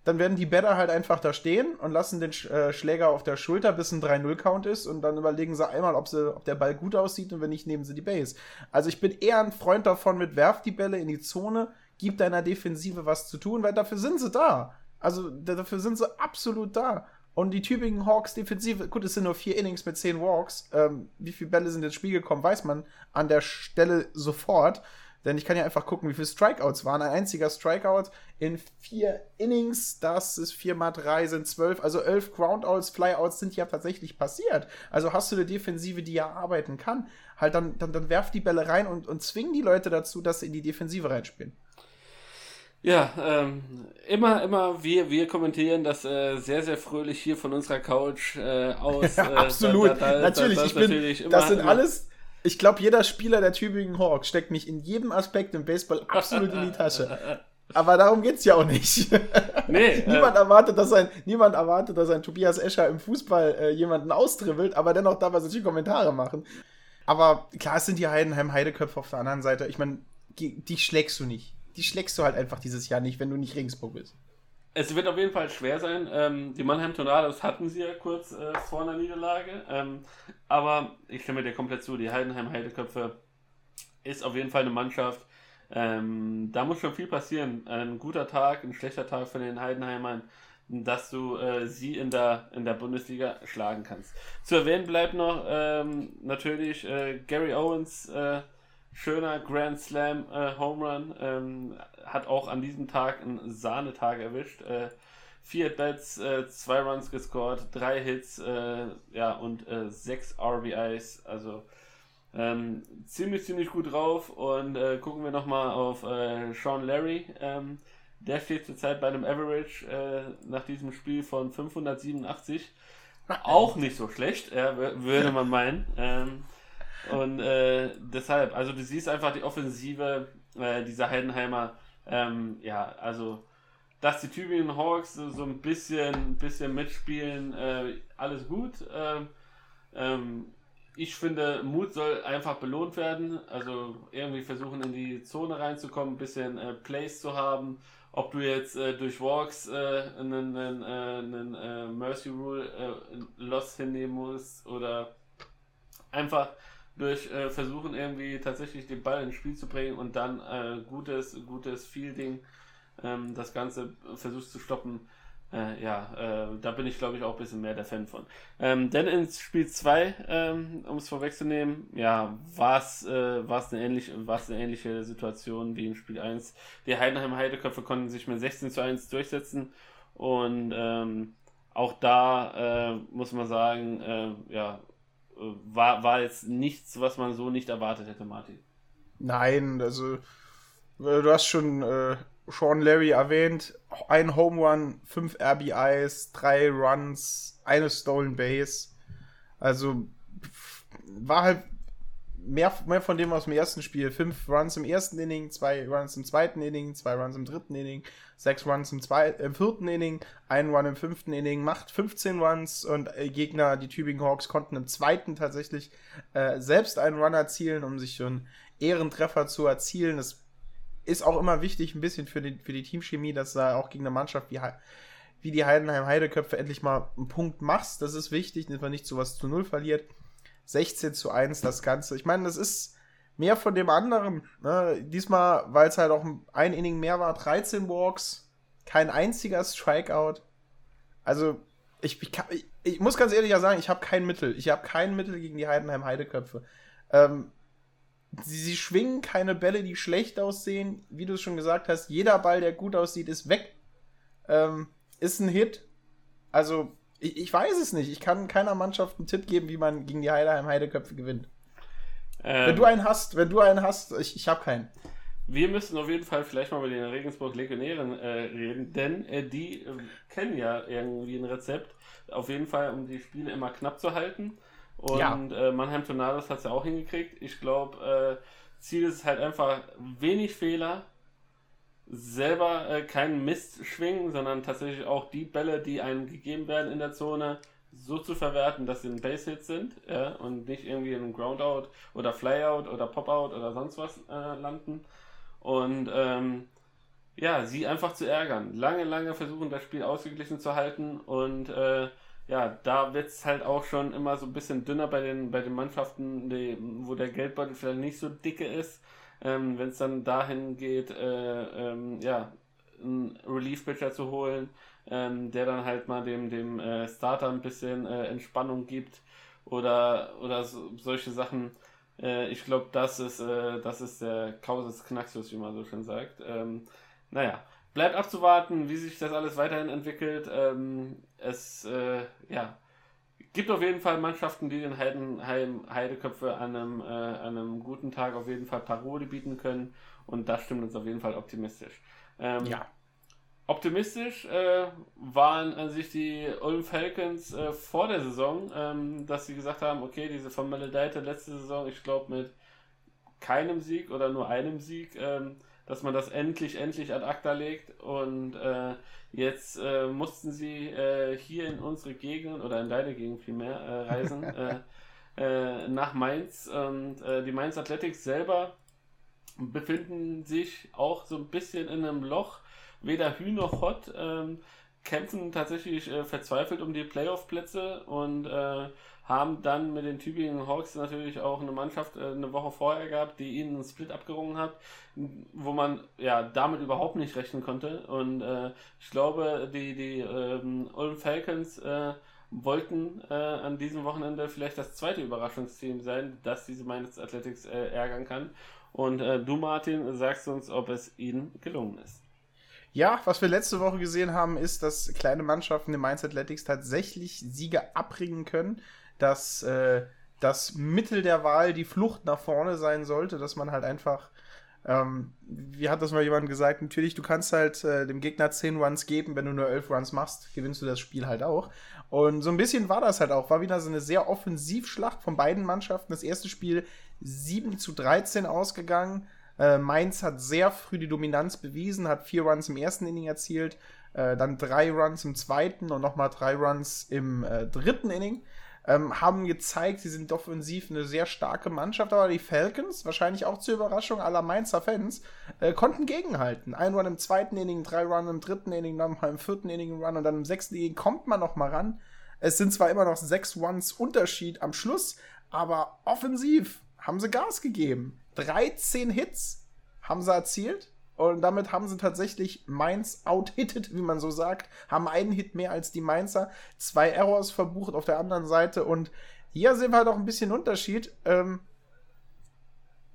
dann werden die Batter halt einfach da stehen und lassen den äh, Schläger auf der Schulter, bis ein 3-0-Count ist und dann überlegen sie einmal, ob, sie, ob der Ball gut aussieht und wenn nicht, nehmen sie die Base. Also ich bin eher ein Freund davon mit werf die Bälle in die Zone, gib deiner Defensive was zu tun, weil dafür sind sie da. Also dafür sind sie absolut da. Und die Tübingen Hawks Defensive, gut, es sind nur vier Innings mit zehn Walks. Ähm, wie viele Bälle sind ins Spiel gekommen, weiß man an der Stelle sofort. Denn ich kann ja einfach gucken, wie viele Strikeouts waren. Ein einziger Strikeout in vier Innings, das ist vier mal drei, sind zwölf. Also elf Groundouts, Flyouts sind ja tatsächlich passiert. Also hast du eine Defensive, die ja arbeiten kann, halt dann, dann, dann werf die Bälle rein und, und zwing die Leute dazu, dass sie in die Defensive reinspielen. Ja, ähm, immer, immer, wir, wir kommentieren das äh, sehr, sehr fröhlich hier von unserer Couch äh, aus. Äh, Absolut, da, da, natürlich. Da, ich bin, natürlich immer, das sind immer, alles, ich glaube, jeder Spieler der Tübingen Hawks steckt mich in jedem Aspekt im Baseball absolut in die Tasche. Aber darum geht's ja auch nicht. Nee, niemand, äh, erwartet, dass ein, niemand erwartet, dass ein Tobias Escher im Fußball äh, jemanden austribbelt, aber dennoch darf er solche Kommentare machen. Aber klar, es sind die Heidenheim-Heideköpfe auf der anderen Seite. Ich meine, die, schlägst du nicht die schlägst du halt einfach dieses Jahr nicht, wenn du nicht Regensburg bist. Es wird auf jeden Fall schwer sein. Ähm, die Mannheim Tornados hatten sie ja kurz äh, vor einer Niederlage. Ähm, aber ich stimme dir komplett zu. Die Heidenheim Heideköpfe ist auf jeden Fall eine Mannschaft. Ähm, da muss schon viel passieren. Ein guter Tag, ein schlechter Tag von den Heidenheimern, dass du äh, sie in der, in der Bundesliga schlagen kannst. Zu erwähnen bleibt noch ähm, natürlich äh, Gary Owens äh, schöner Grand Slam äh, Home Run. Ähm, hat auch an diesem Tag einen Sahnetag erwischt. Äh, vier At-Bats, äh, zwei Runs gescored, drei Hits ja, und sechs RBIs. Also ähm, ziemlich, ziemlich gut drauf. Und äh, gucken wir nochmal auf Sean Larry. Ähm, der steht zurzeit bei einem Average nach diesem Spiel von 587. Auch nicht so schlecht, würde man meinen. Ähm, und äh, deshalb, also du siehst einfach die Offensive äh, dieser Heidenheimer, ähm, ja, also dass die Tübingen Hawks so, so ein bisschen, bisschen mitspielen, äh, alles gut. Ähm, ähm, ich finde, Mut soll einfach belohnt werden. Also irgendwie versuchen in die Zone reinzukommen, ein bisschen äh, Plays zu haben. Ob du jetzt äh, durch Walks äh, einen, einen, einen äh, Mercy Rule äh, Loss hinnehmen musst oder einfach durch äh, Versuchen irgendwie tatsächlich den Ball ins Spiel zu bringen und dann äh, gutes, gutes Fielding ähm, das Ganze versuchst zu stoppen. Äh, ja, äh, da bin ich glaube ich auch ein bisschen mehr der Fan von. Ähm, denn ins Spiel 2, ähm, um es vorwegzunehmen, ja, war es äh, eine, ähnliche, eine ähnliche Situation wie in Spiel 1. Die Heidenheim Heideköpfe konnten sich mit 16 zu 1 durchsetzen und ähm, auch da äh, muss man sagen, äh, ja, war, war jetzt nichts, was man so nicht erwartet hätte, Martin. Nein, also äh, du hast schon äh, Sean Larry erwähnt, ein Home Run, fünf RBIs, drei Runs, eine Stolen Base. Also war halt mehr, mehr von dem aus dem ersten Spiel. Fünf Runs im ersten Inning, zwei Runs im zweiten Inning, zwei Runs im dritten Inning, sechs Runs im, zweiten, im vierten Inning, ein Run im fünften Inning, macht 15 Runs und äh, Gegner, die Tübingen Hawks, konnten im zweiten tatsächlich äh, selbst einen Run erzielen, um sich einen Ehrentreffer zu erzielen. Das ist auch immer wichtig, ein bisschen für die, für die Teamchemie, dass da auch gegen eine Mannschaft wie, wie die Heidenheim Heideköpfe endlich mal einen Punkt machst. Das ist wichtig, dass man nicht zu was zu null verliert. 16 zu 1 das Ganze. Ich meine, das ist mehr von dem anderen. Ne? Diesmal, weil es halt auch ein Inning mehr war, 13 Walks, kein einziger Strikeout. Also, ich, ich, kann, ich, ich muss ganz ehrlich sagen, ich habe kein Mittel. Ich habe kein Mittel gegen die Heidenheim Heideköpfe. Ähm, sie, sie schwingen keine Bälle, die schlecht aussehen. Wie du es schon gesagt hast, jeder Ball, der gut aussieht, ist weg. Ähm, ist ein Hit. Also, ich, ich, weiß es nicht. Ich kann keiner Mannschaft einen Tipp geben, wie man gegen die Heideheim Heideköpfe gewinnt. Ähm, wenn du einen hast, wenn du einen hast, ich, ich habe keinen. Wir müssen auf jeden Fall vielleicht mal mit den Regensburg Legionären äh, reden, denn äh, die äh, kennen ja irgendwie ein Rezept. Auf jeden Fall, um die Spiele immer knapp zu halten. Und ja. Äh, Mannheim Tornados hat es ja auch hingekriegt. Ich glaube, äh, Ziel ist halt einfach wenig Fehler, selber äh, keinen Mist schwingen, sondern tatsächlich auch die Bälle, die einem gegeben werden in der Zone, so zu verwerten, dass sie ein Base-Hit sind ja, und nicht irgendwie in einem Groundout oder Flyout oder Popout oder sonst was äh, landen. Und ähm, ja, sie einfach zu ärgern. Lange, lange versuchen, das Spiel ausgeglichen zu halten und äh, ja, da wird es halt auch schon immer so ein bisschen dünner bei den, bei den Mannschaften, die, wo der Geldbeutel vielleicht nicht so dicke ist. Ähm, Wenn es dann dahin geht, äh, ähm, ja, einen Relief-Pitcher zu holen, ähm, der dann halt mal dem, dem äh, Starter ein bisschen äh, Entspannung gibt oder, oder so, solche Sachen. Äh, ich glaube, das ist, äh, das ist der Kausus Knaxus, wie man so schön sagt. Ähm, naja, bleibt abzuwarten, wie sich das alles weiterhin entwickelt. Ähm, es, äh, ja, gibt auf jeden Fall Mannschaften, die den Heiden, Heideköpfe an einem, äh, an einem guten Tag auf jeden Fall Parole bieten können. Und das stimmt uns auf jeden Fall optimistisch. Ähm, Ja. Optimistisch äh, waren an sich die Ulm Falcons äh, vor der Saison, ähm, dass sie gesagt haben, okay, diese vermaledeite letzte Saison, ich glaube mit keinem Sieg oder nur einem Sieg, ähm, dass man das endlich, endlich ad acta legt. Und äh, jetzt äh, mussten sie äh, hier in unsere Gegend oder in deine Gegend vielmehr äh, reisen, äh, äh, nach Mainz. Und äh, die Mainz Athletics selber befinden sich auch so ein bisschen in einem Loch, weder Hü noch Hot, ähm, kämpfen tatsächlich verzweifelt um die Playoff-Plätze. Und äh, haben dann mit den Tübingen Hawks natürlich auch eine Mannschaft äh, eine Woche vorher gehabt, die ihnen einen Split abgerungen hat, wo man ja damit überhaupt nicht rechnen konnte. Und äh, ich glaube, die, die ähm, Ulm Falcons äh, wollten äh, an diesem Wochenende vielleicht das zweite Überraschungsteam sein, das diese Mainz Athletics äh, ärgern kann. Und äh, du, Martin, sagst uns, ob es ihnen gelungen ist. Ja, was wir letzte Woche gesehen haben, ist, dass kleine Mannschaften im Mainz Athletics tatsächlich Siege abbringen können, dass äh, das Mittel der Wahl die Flucht nach vorne sein sollte, dass man halt einfach, ähm, wie hat das mal jemand gesagt, natürlich, du kannst halt äh, dem Gegner 10 Runs geben, wenn du nur 11 Runs machst, gewinnst du das Spiel halt auch. Und so ein bisschen war das halt auch, war wieder so eine sehr Offensivschlacht von beiden Mannschaften. Das erste Spiel 7 zu 13 ausgegangen. Äh, Mainz hat sehr früh die Dominanz bewiesen, hat vier Runs im ersten Inning erzielt, äh, dann drei Runs im zweiten und nochmal drei Runs im äh, dritten Inning. Ähm, haben gezeigt, sie sind offensiv eine sehr starke Mannschaft, aber die Falcons, wahrscheinlich auch zur Überraschung aller Mainzer Fans, äh, konnten gegenhalten. Ein Run im zweiten Inning, drei Run im dritten Inning, dann nochmal im vierten Inning Run und dann im sechsten Inning kommt man nochmal ran. Es sind zwar immer noch sechs Runs Unterschied am Schluss, aber offensiv haben sie Gas gegeben. 13 Hits haben sie erzielt. Und damit haben sie tatsächlich Mainz out-hitted, wie man so sagt. Haben einen Hit mehr als die Mainzer. Zwei Errors verbucht auf der anderen Seite. Und hier sehen wir halt auch ein bisschen Unterschied. Ähm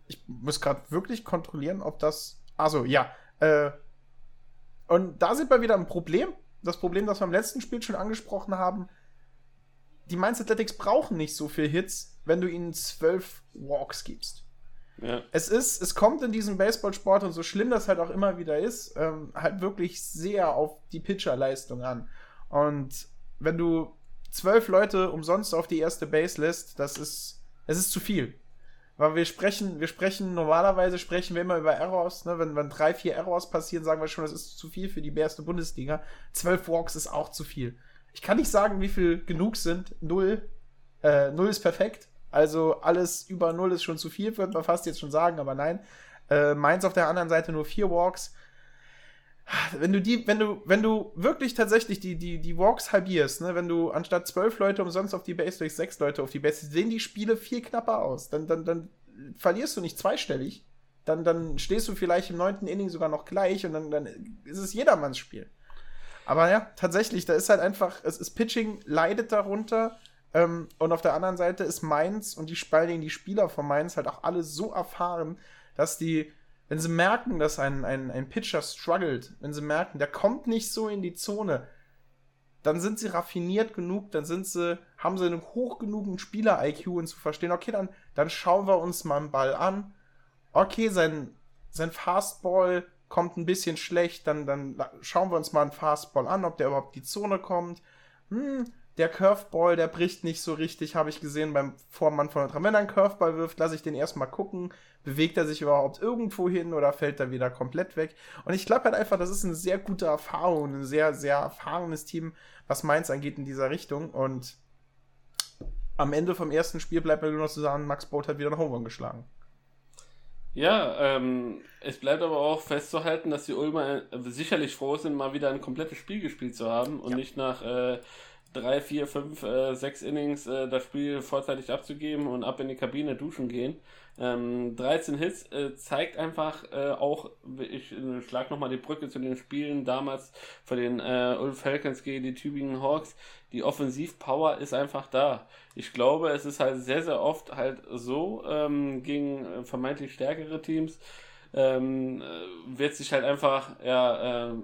ich muss gerade wirklich kontrollieren, ob das. Also ja. Äh und da sind wir wieder ein Problem. Das Problem, das wir im letzten Spiel schon angesprochen haben. Die Mainz Athletics brauchen nicht so viel Hits, wenn du ihnen zwölf Walks gibst. Es ist, es kommt in diesem Baseballsport und so schlimm das halt auch immer wieder ist, ähm, halt wirklich sehr auf die Pitcherleistung an. Und wenn du zwölf Leute umsonst auf die erste Base lässt, das ist, es ist zu viel. Weil wir sprechen, wir sprechen, normalerweise sprechen wir immer über Errors, ne? Wenn, wenn drei, vier Errors passieren, sagen wir schon, das ist zu viel für die erste Bundesliga. Zwölf Walks ist auch zu viel. Ich kann nicht sagen, wie viel genug sind. Null. Äh, null ist perfekt. Also alles über null ist schon zu viel, würde man fast jetzt schon sagen, aber nein. Äh, Mainz auf der anderen Seite nur vier Walks. Wenn du die, wenn du, wenn du wirklich tatsächlich die, die, die Walks halbierst, ne, wenn du anstatt zwölf Leute umsonst auf die Base durch sechs Leute auf die Base, sehen die Spiele viel knapper aus. Dann, dann, dann verlierst du nicht zweistellig. Dann, dann stehst du vielleicht im neunten Inning sogar noch gleich und dann, dann ist es jedermanns Spiel. Aber ja, tatsächlich, da ist halt einfach, es ist Pitching leidet darunter. Ähm, und auf der anderen Seite ist Mainz und die, Dingen die Spieler von Mainz halt auch alle so erfahren, dass die, wenn sie merken, dass ein, ein, ein Pitcher struggelt, wenn sie merken, der kommt nicht so in die Zone, dann sind sie raffiniert genug, dann sind sie, haben sie einen hoch genugen Spieler-IQ, um zu verstehen, okay, dann, dann schauen wir uns mal einen Ball an. Okay, sein, sein Fastball kommt ein bisschen schlecht, dann, dann schauen wir uns mal einen Fastball an, ob der überhaupt die Zone kommt. Hm, der Curveball, der bricht nicht so richtig, habe ich gesehen beim Vormann von Notre Wenn er einen Curveball wirft, lasse ich den erstmal gucken, bewegt er sich überhaupt irgendwo hin oder fällt er wieder komplett weg. Und ich glaube halt einfach, das ist eine sehr gute Erfahrung, ein sehr, sehr erfahrenes Team, was Mainz angeht in dieser Richtung. Und am Ende vom ersten Spiel bleibt mir nur noch zu sagen, Max Boat hat wieder einen Home Run geschlagen. Ja, ähm, es bleibt aber auch festzuhalten, dass die Ulmer äh, sicherlich froh sind, mal wieder ein komplettes Spiel gespielt zu haben und ja. nicht nach äh, drei, vier, fünf, äh, sechs Innings äh, das Spiel vorzeitig abzugeben und ab in die Kabine duschen gehen. Ähm, 13 Hits äh, zeigt einfach äh, auch, ich äh, schlag nochmal die Brücke zu den Spielen damals von den äh, Ulf Falcons gegen die Tübingen Hawks. Die Offensivpower ist einfach da. Ich glaube, es ist halt sehr, sehr oft halt so ähm, gegen äh, vermeintlich stärkere Teams, ähm, äh, wird sich halt einfach, ja, äh,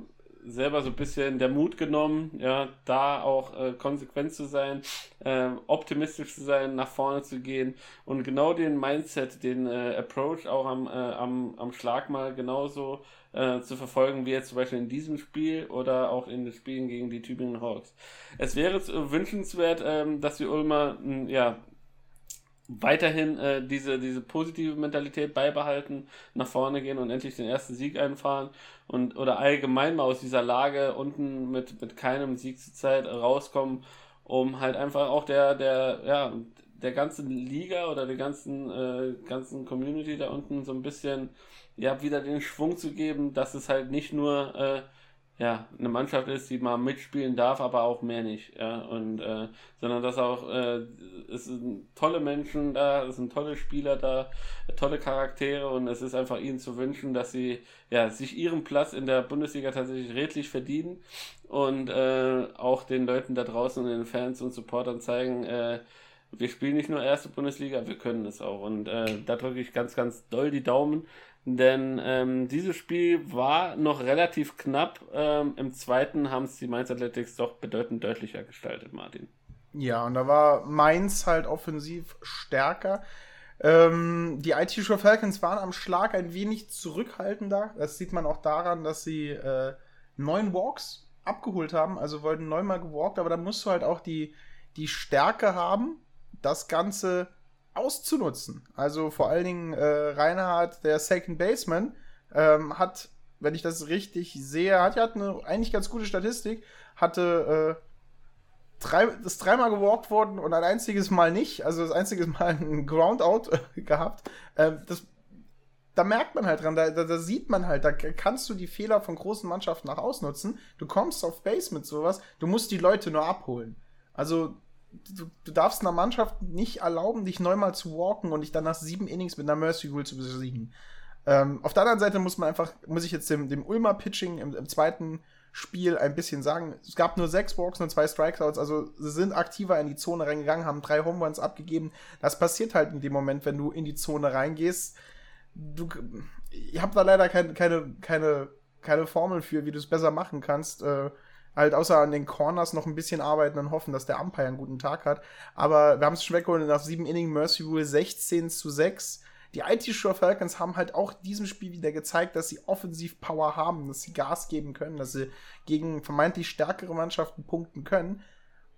selber so ein bisschen der Mut genommen, ja, da auch äh, konsequent zu sein, äh, optimistisch zu sein, nach vorne zu gehen und genau den Mindset, den äh, Approach auch am, äh, am, am Schlag mal genauso äh, zu verfolgen, wie jetzt zum Beispiel in diesem Spiel oder auch in den Spielen gegen die Tübingen Hawks. Es wäre wünschenswert, ähm, dass wir Ulmer, ja, weiterhin äh, diese, diese positive Mentalität beibehalten, nach vorne gehen und endlich den ersten Sieg einfahren und oder allgemein mal aus dieser Lage unten mit, mit keinem Sieg zur Zeit rauskommen, um halt einfach auch der, der, ja, der ganzen Liga oder der ganzen, äh, ganzen Community da unten so ein bisschen ja, wieder den Schwung zu geben, dass es halt nicht nur äh, ja, eine Mannschaft ist, die mal mitspielen darf, aber auch mehr nicht. Ja, und äh, sondern dass auch äh, es sind tolle Menschen da, es sind tolle Spieler da, tolle Charaktere und es ist einfach ihnen zu wünschen, dass sie ja sich ihren Platz in der Bundesliga tatsächlich redlich verdienen und äh, auch den Leuten da draußen und den Fans und Supportern zeigen, äh, wir spielen nicht nur erste Bundesliga, wir können es auch. Und äh, da drücke ich ganz, ganz doll die Daumen, denn ähm, dieses Spiel war noch relativ knapp. Ähm, Im zweiten haben es die Mainz Athletics doch bedeutend deutlicher gestaltet, Martin. Ja, und da war Mainz halt offensiv stärker. Ähm, die IT Show Falcons waren am Schlag ein wenig zurückhaltender. Das sieht man auch daran, dass sie äh, neun Walks abgeholt haben. Also wollten neunmal gewalkt, aber da musst du halt auch die, die Stärke haben, das Ganze auszunutzen. Also vor allen Dingen äh, Reinhard, der Second Baseman, ähm, hat, wenn ich das richtig sehe, hat ja eine eigentlich ganz gute Statistik, hatte äh, drei, ist dreimal gewalkt worden und ein einziges Mal nicht, also das einzige Mal ein Groundout äh, gehabt. Äh, das, da merkt man halt dran, da, da, da, sieht man halt, da kannst du die Fehler von großen Mannschaften auch ausnutzen. Du kommst auf Base mit sowas, du musst die Leute nur abholen. Also du, du, darfst einer Mannschaft nicht erlauben, dich neunmal zu walken und dich dann nach sieben Innings mit einer Mercy Rule zu besiegen. Ähm, auf der anderen Seite muss man einfach, muss ich jetzt dem, dem Ulmer Pitching im, im, zweiten Spiel ein bisschen sagen, es gab nur sechs Walks und zwei Strikeouts, also sie sind aktiver in die Zone reingegangen, haben drei Home Runs abgegeben. Das passiert halt in dem Moment, wenn du in die Zone reingehst. Du, ich habe da leider kein, keine, keine, keine Formel für, wie du es besser machen kannst. Äh, halt außer an den Corners noch ein bisschen arbeiten und hoffen, dass der Umpire einen guten Tag hat. Aber wir haben es schon weggeholt nach sieben Inning Mercy Rule 16 zu 6. Die IT Shore Falcons haben halt auch diesem Spiel wieder gezeigt, dass sie offensiv Power haben, dass sie Gas geben können, dass sie gegen vermeintlich stärkere Mannschaften punkten können.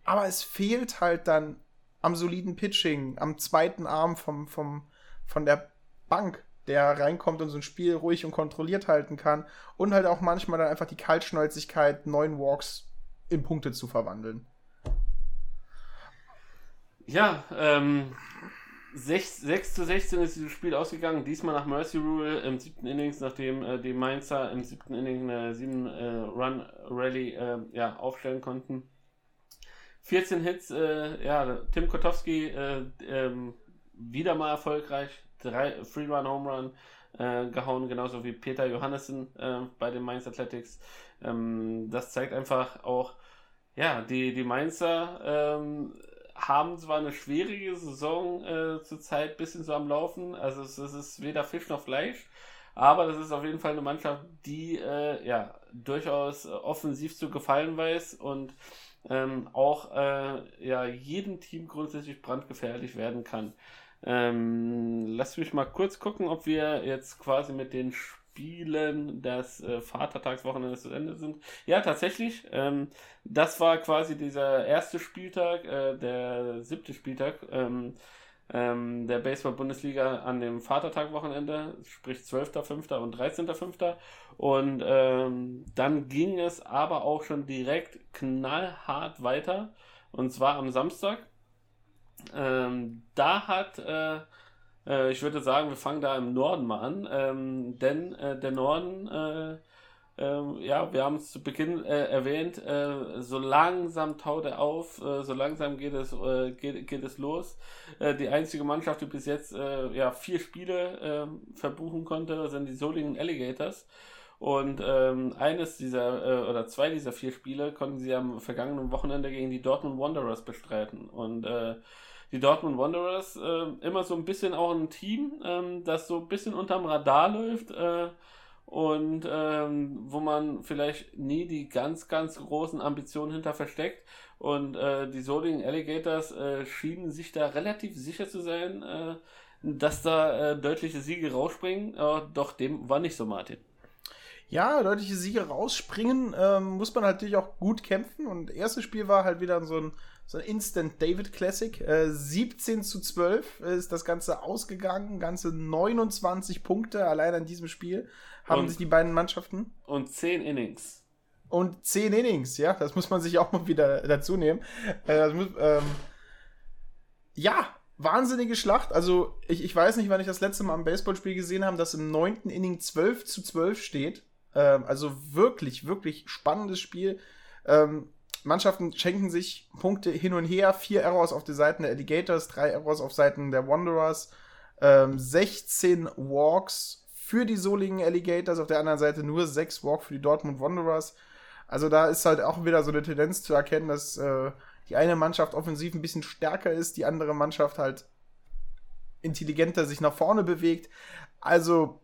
Aber es fehlt halt dann am soliden Pitching, am zweiten Arm vom, vom, von der Bank der reinkommt und so ein Spiel ruhig und kontrolliert halten kann und halt auch manchmal dann einfach die Kaltschnäuzigkeit, neun Walks in Punkte zu verwandeln. Ja, ähm, 6, 6 zu 16 ist dieses Spiel ausgegangen, diesmal nach Mercy Rule im siebten Innings, nachdem äh, die Mainzer im siebten Inning eine 7-Run-Rally äh, äh, ja, aufstellen konnten. 14 Hits, äh, ja, Tim Kotowski äh, ähm, wieder mal erfolgreich, drei Free Run Home Run äh, gehauen, genauso wie Peter Johannessen äh, bei den Mainz Athletics. Ähm, das zeigt einfach auch, ja, die, die Mainzer ähm, haben zwar eine schwierige Saison äh, zurzeit bisschen so am Laufen, also es, es, ist weder Fisch noch Fleisch, aber das ist auf jeden Fall eine Mannschaft, die äh, ja durchaus offensiv zu gefallen weiß und ähm, auch äh, ja jedem Team grundsätzlich brandgefährlich werden kann. Ähm, lass mich mal kurz gucken, ob wir jetzt quasi mit den Spielen des äh, Vatertagswochenendes zu Ende sind. Ja, tatsächlich. Ähm, das war quasi dieser erste Spieltag, äh, der siebte Spieltag ähm, ähm, der Baseball-Bundesliga an dem Vatertag-Wochenende, sprich 12.05. und 13.05. Und ähm, dann ging es aber auch schon direkt knallhart weiter. Und zwar am Samstag. Ähm, da hat, äh, äh, ich würde sagen, wir fangen da im Norden mal an, ähm, denn äh, der Norden äh, ähm, ja, wir haben es zu Beginn äh, erwähnt, äh, so langsam taut er auf, äh, so langsam geht es, äh, geht, geht es los. Äh, die einzige Mannschaft, die bis jetzt äh, ja, vier Spiele ähm, verbuchen konnte, sind die Solingen Alligators. Und ähm, eines dieser oder zwei dieser vier Spiele konnten sie am vergangenen Wochenende gegen die Dortmund Wanderers bestreiten. Und die Dortmund Wanderers immer so ein bisschen auch ein Team, ähm, das so ein bisschen unterm Radar läuft und ähm, wo man vielleicht nie die ganz, ganz großen Ambitionen hinter versteckt. Und äh, die Solingen Alligators äh, schienen sich da relativ sicher zu sein, äh, dass da äh, deutliche Siege rausspringen. doch dem war nicht so, Martin. Ja, deutliche Siege rausspringen, ähm, muss man natürlich auch gut kämpfen. Und das erste Spiel war halt wieder so ein so ein Instant David Classic. Äh, 17 zu 12 ist das Ganze ausgegangen. Ganze 29 Punkte allein an diesem Spiel haben und, sich die beiden Mannschaften. Und 10 Innings. Und 10 Innings, ja, das muss man sich auch mal wieder dazu nehmen. Äh, muss, ähm, ja, wahnsinnige Schlacht. Also, ich, ich weiß nicht, wann ich das letzte Mal am Baseballspiel gesehen habe, dass im neunten Inning 12 zu 12 steht. Ähm, also wirklich, wirklich spannendes Spiel. Ähm, Mannschaften schenken sich Punkte hin und her. Vier Errors auf die Seiten der Alligators, drei Errors auf Seiten der Wanderers, ähm, 16 Walks für die Solingen Alligators, auf der anderen Seite nur sechs Walks für die Dortmund Wanderers. Also da ist halt auch wieder so eine Tendenz zu erkennen, dass äh, die eine Mannschaft offensiv ein bisschen stärker ist, die andere Mannschaft halt intelligenter sich nach vorne bewegt. Also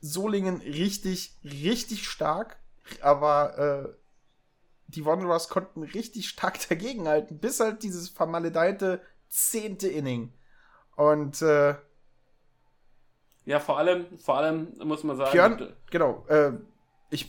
Solingen richtig, richtig stark, aber äh, die Wanderers konnten richtig stark dagegenhalten, bis halt dieses vermaledeite zehnte Inning. Und äh, ja, vor allem, vor allem muss man sagen. Björn, genau, äh, ich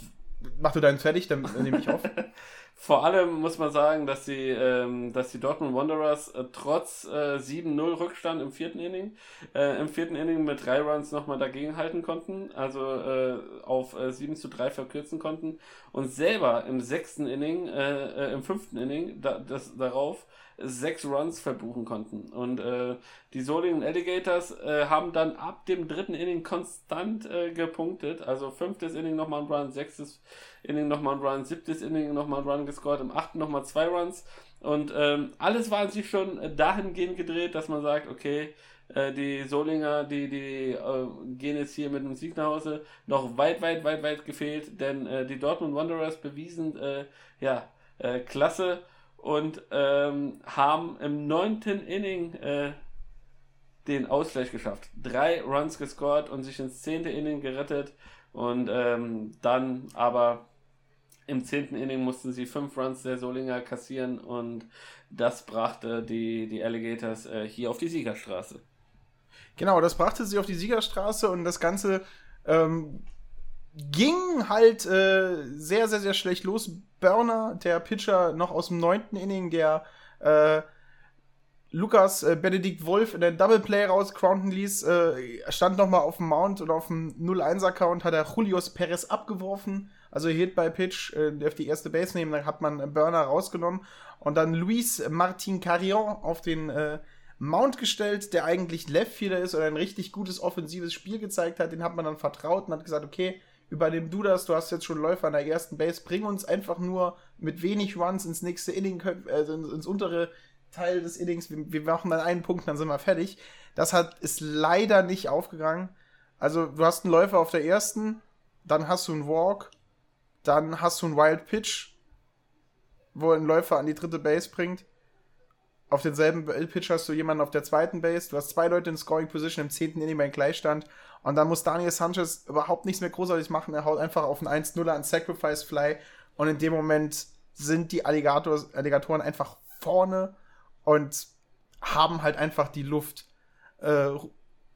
mach du deinen fertig, dann nehme ich auf. Vor allem muss man sagen, dass die, ähm, dass die Dortmund Wanderers äh, trotz äh, 7-0 Rückstand im vierten Inning, äh, im vierten Inning mit drei Runs nochmal dagegenhalten konnten, also äh, auf äh, 7 zu 3 verkürzen konnten und selber im sechsten Inning, äh, äh, im fünften Inning da, das, darauf sechs Runs verbuchen konnten. Und äh, die Solingen Alligators äh, haben dann ab dem dritten Inning konstant äh, gepunktet. Also fünftes Inning nochmal ein Run, sechstes Inning nochmal ein Run, siebtes Inning nochmal ein Run gescored, im achten nochmal zwei Runs. Und ähm, alles war sich schon dahingehend gedreht, dass man sagt, okay, äh, die Solinger, die, die äh, gehen jetzt hier mit einem Sieg nach Hause, noch weit, weit, weit, weit gefehlt, denn äh, die Dortmund Wanderers bewiesen, äh, ja, äh, klasse und ähm, haben im neunten Inning äh, den Ausgleich geschafft. Drei Runs gescored und sich ins zehnte Inning gerettet. Und ähm, dann aber im zehnten Inning mussten sie fünf Runs der Solinger kassieren und das brachte die, die Alligators äh, hier auf die Siegerstraße. Genau, das brachte sie auf die Siegerstraße und das Ganze ähm, ging halt äh, sehr, sehr, sehr schlecht los. Burner, der Pitcher noch aus dem neunten Inning, der äh, Lukas äh, Benedikt Wolf in der Double Play rauscrounden ließ, äh, stand nochmal auf dem Mount und auf dem 0-1-Account hat er Julius Perez abgeworfen. Also Hit by Pitch, äh, der auf die erste Base nehmen, dann hat man Burner rausgenommen und dann Luis Martin Carrion auf den äh, Mount gestellt, der eigentlich Left-Fielder ist und ein richtig gutes offensives Spiel gezeigt hat. Den hat man dann vertraut und hat gesagt, okay, übernimm du das, du hast jetzt schon Läufer an der ersten Base, bring uns einfach nur mit wenig Runs ins nächste Inning, also ins, ins untere Teil des Innings, wir, wir machen dann einen Punkt, dann sind wir fertig. Das hat, ist leider nicht aufgegangen. Also du hast einen Läufer auf der ersten, dann hast du einen Walk, dann hast du einen Wild Pitch, wo ein Läufer an die dritte Base bringt. Auf denselben Pitch hast du jemanden auf der zweiten Base. Du hast zwei Leute in Scoring Position im zehnten Inning bei Gleichstand. Und dann muss Daniel Sanchez überhaupt nichts mehr großartig machen. Er haut einfach auf einen 1-0 an Sacrifice Fly. Und in dem Moment sind die Alligators, Alligatoren einfach vorne und haben halt einfach die Luft. Äh,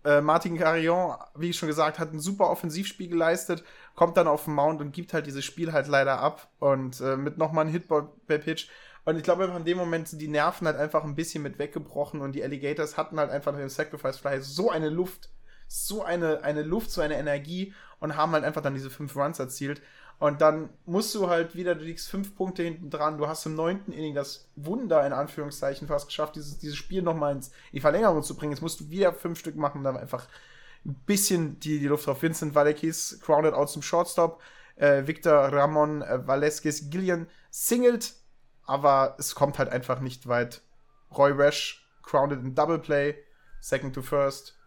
Äh, Martin Carillon, wie ich schon gesagt, hat ein super Offensivspiel geleistet, kommt dann auf den Mount und gibt halt dieses Spiel halt leider ab und äh, mit nochmal einem Hit bei Pitch. Und ich glaube, in dem Moment sind die Nerven halt einfach ein bisschen mit weggebrochen und die Alligators hatten halt einfach nach dem Sacrifice Fly so eine Luft, so eine, eine Luft, so eine Energie und haben halt einfach dann diese fünf Runs erzielt. Und dann musst du halt wieder, du liegst fünf Punkte hinten dran, du hast im neunten Inning das Wunder in Anführungszeichen fast geschafft, dieses, dieses Spiel nochmal in die Verlängerung zu bringen. Jetzt musst du wieder fünf Stück machen, dann einfach ein bisschen die, die Luft drauf. Vincent Valekis grounded out zum Shortstop. Äh, Victor Ramon äh, Valesquez Gillian singelt, aber es kommt halt einfach nicht weit. Roy Rash grounded in Double Play, second to first.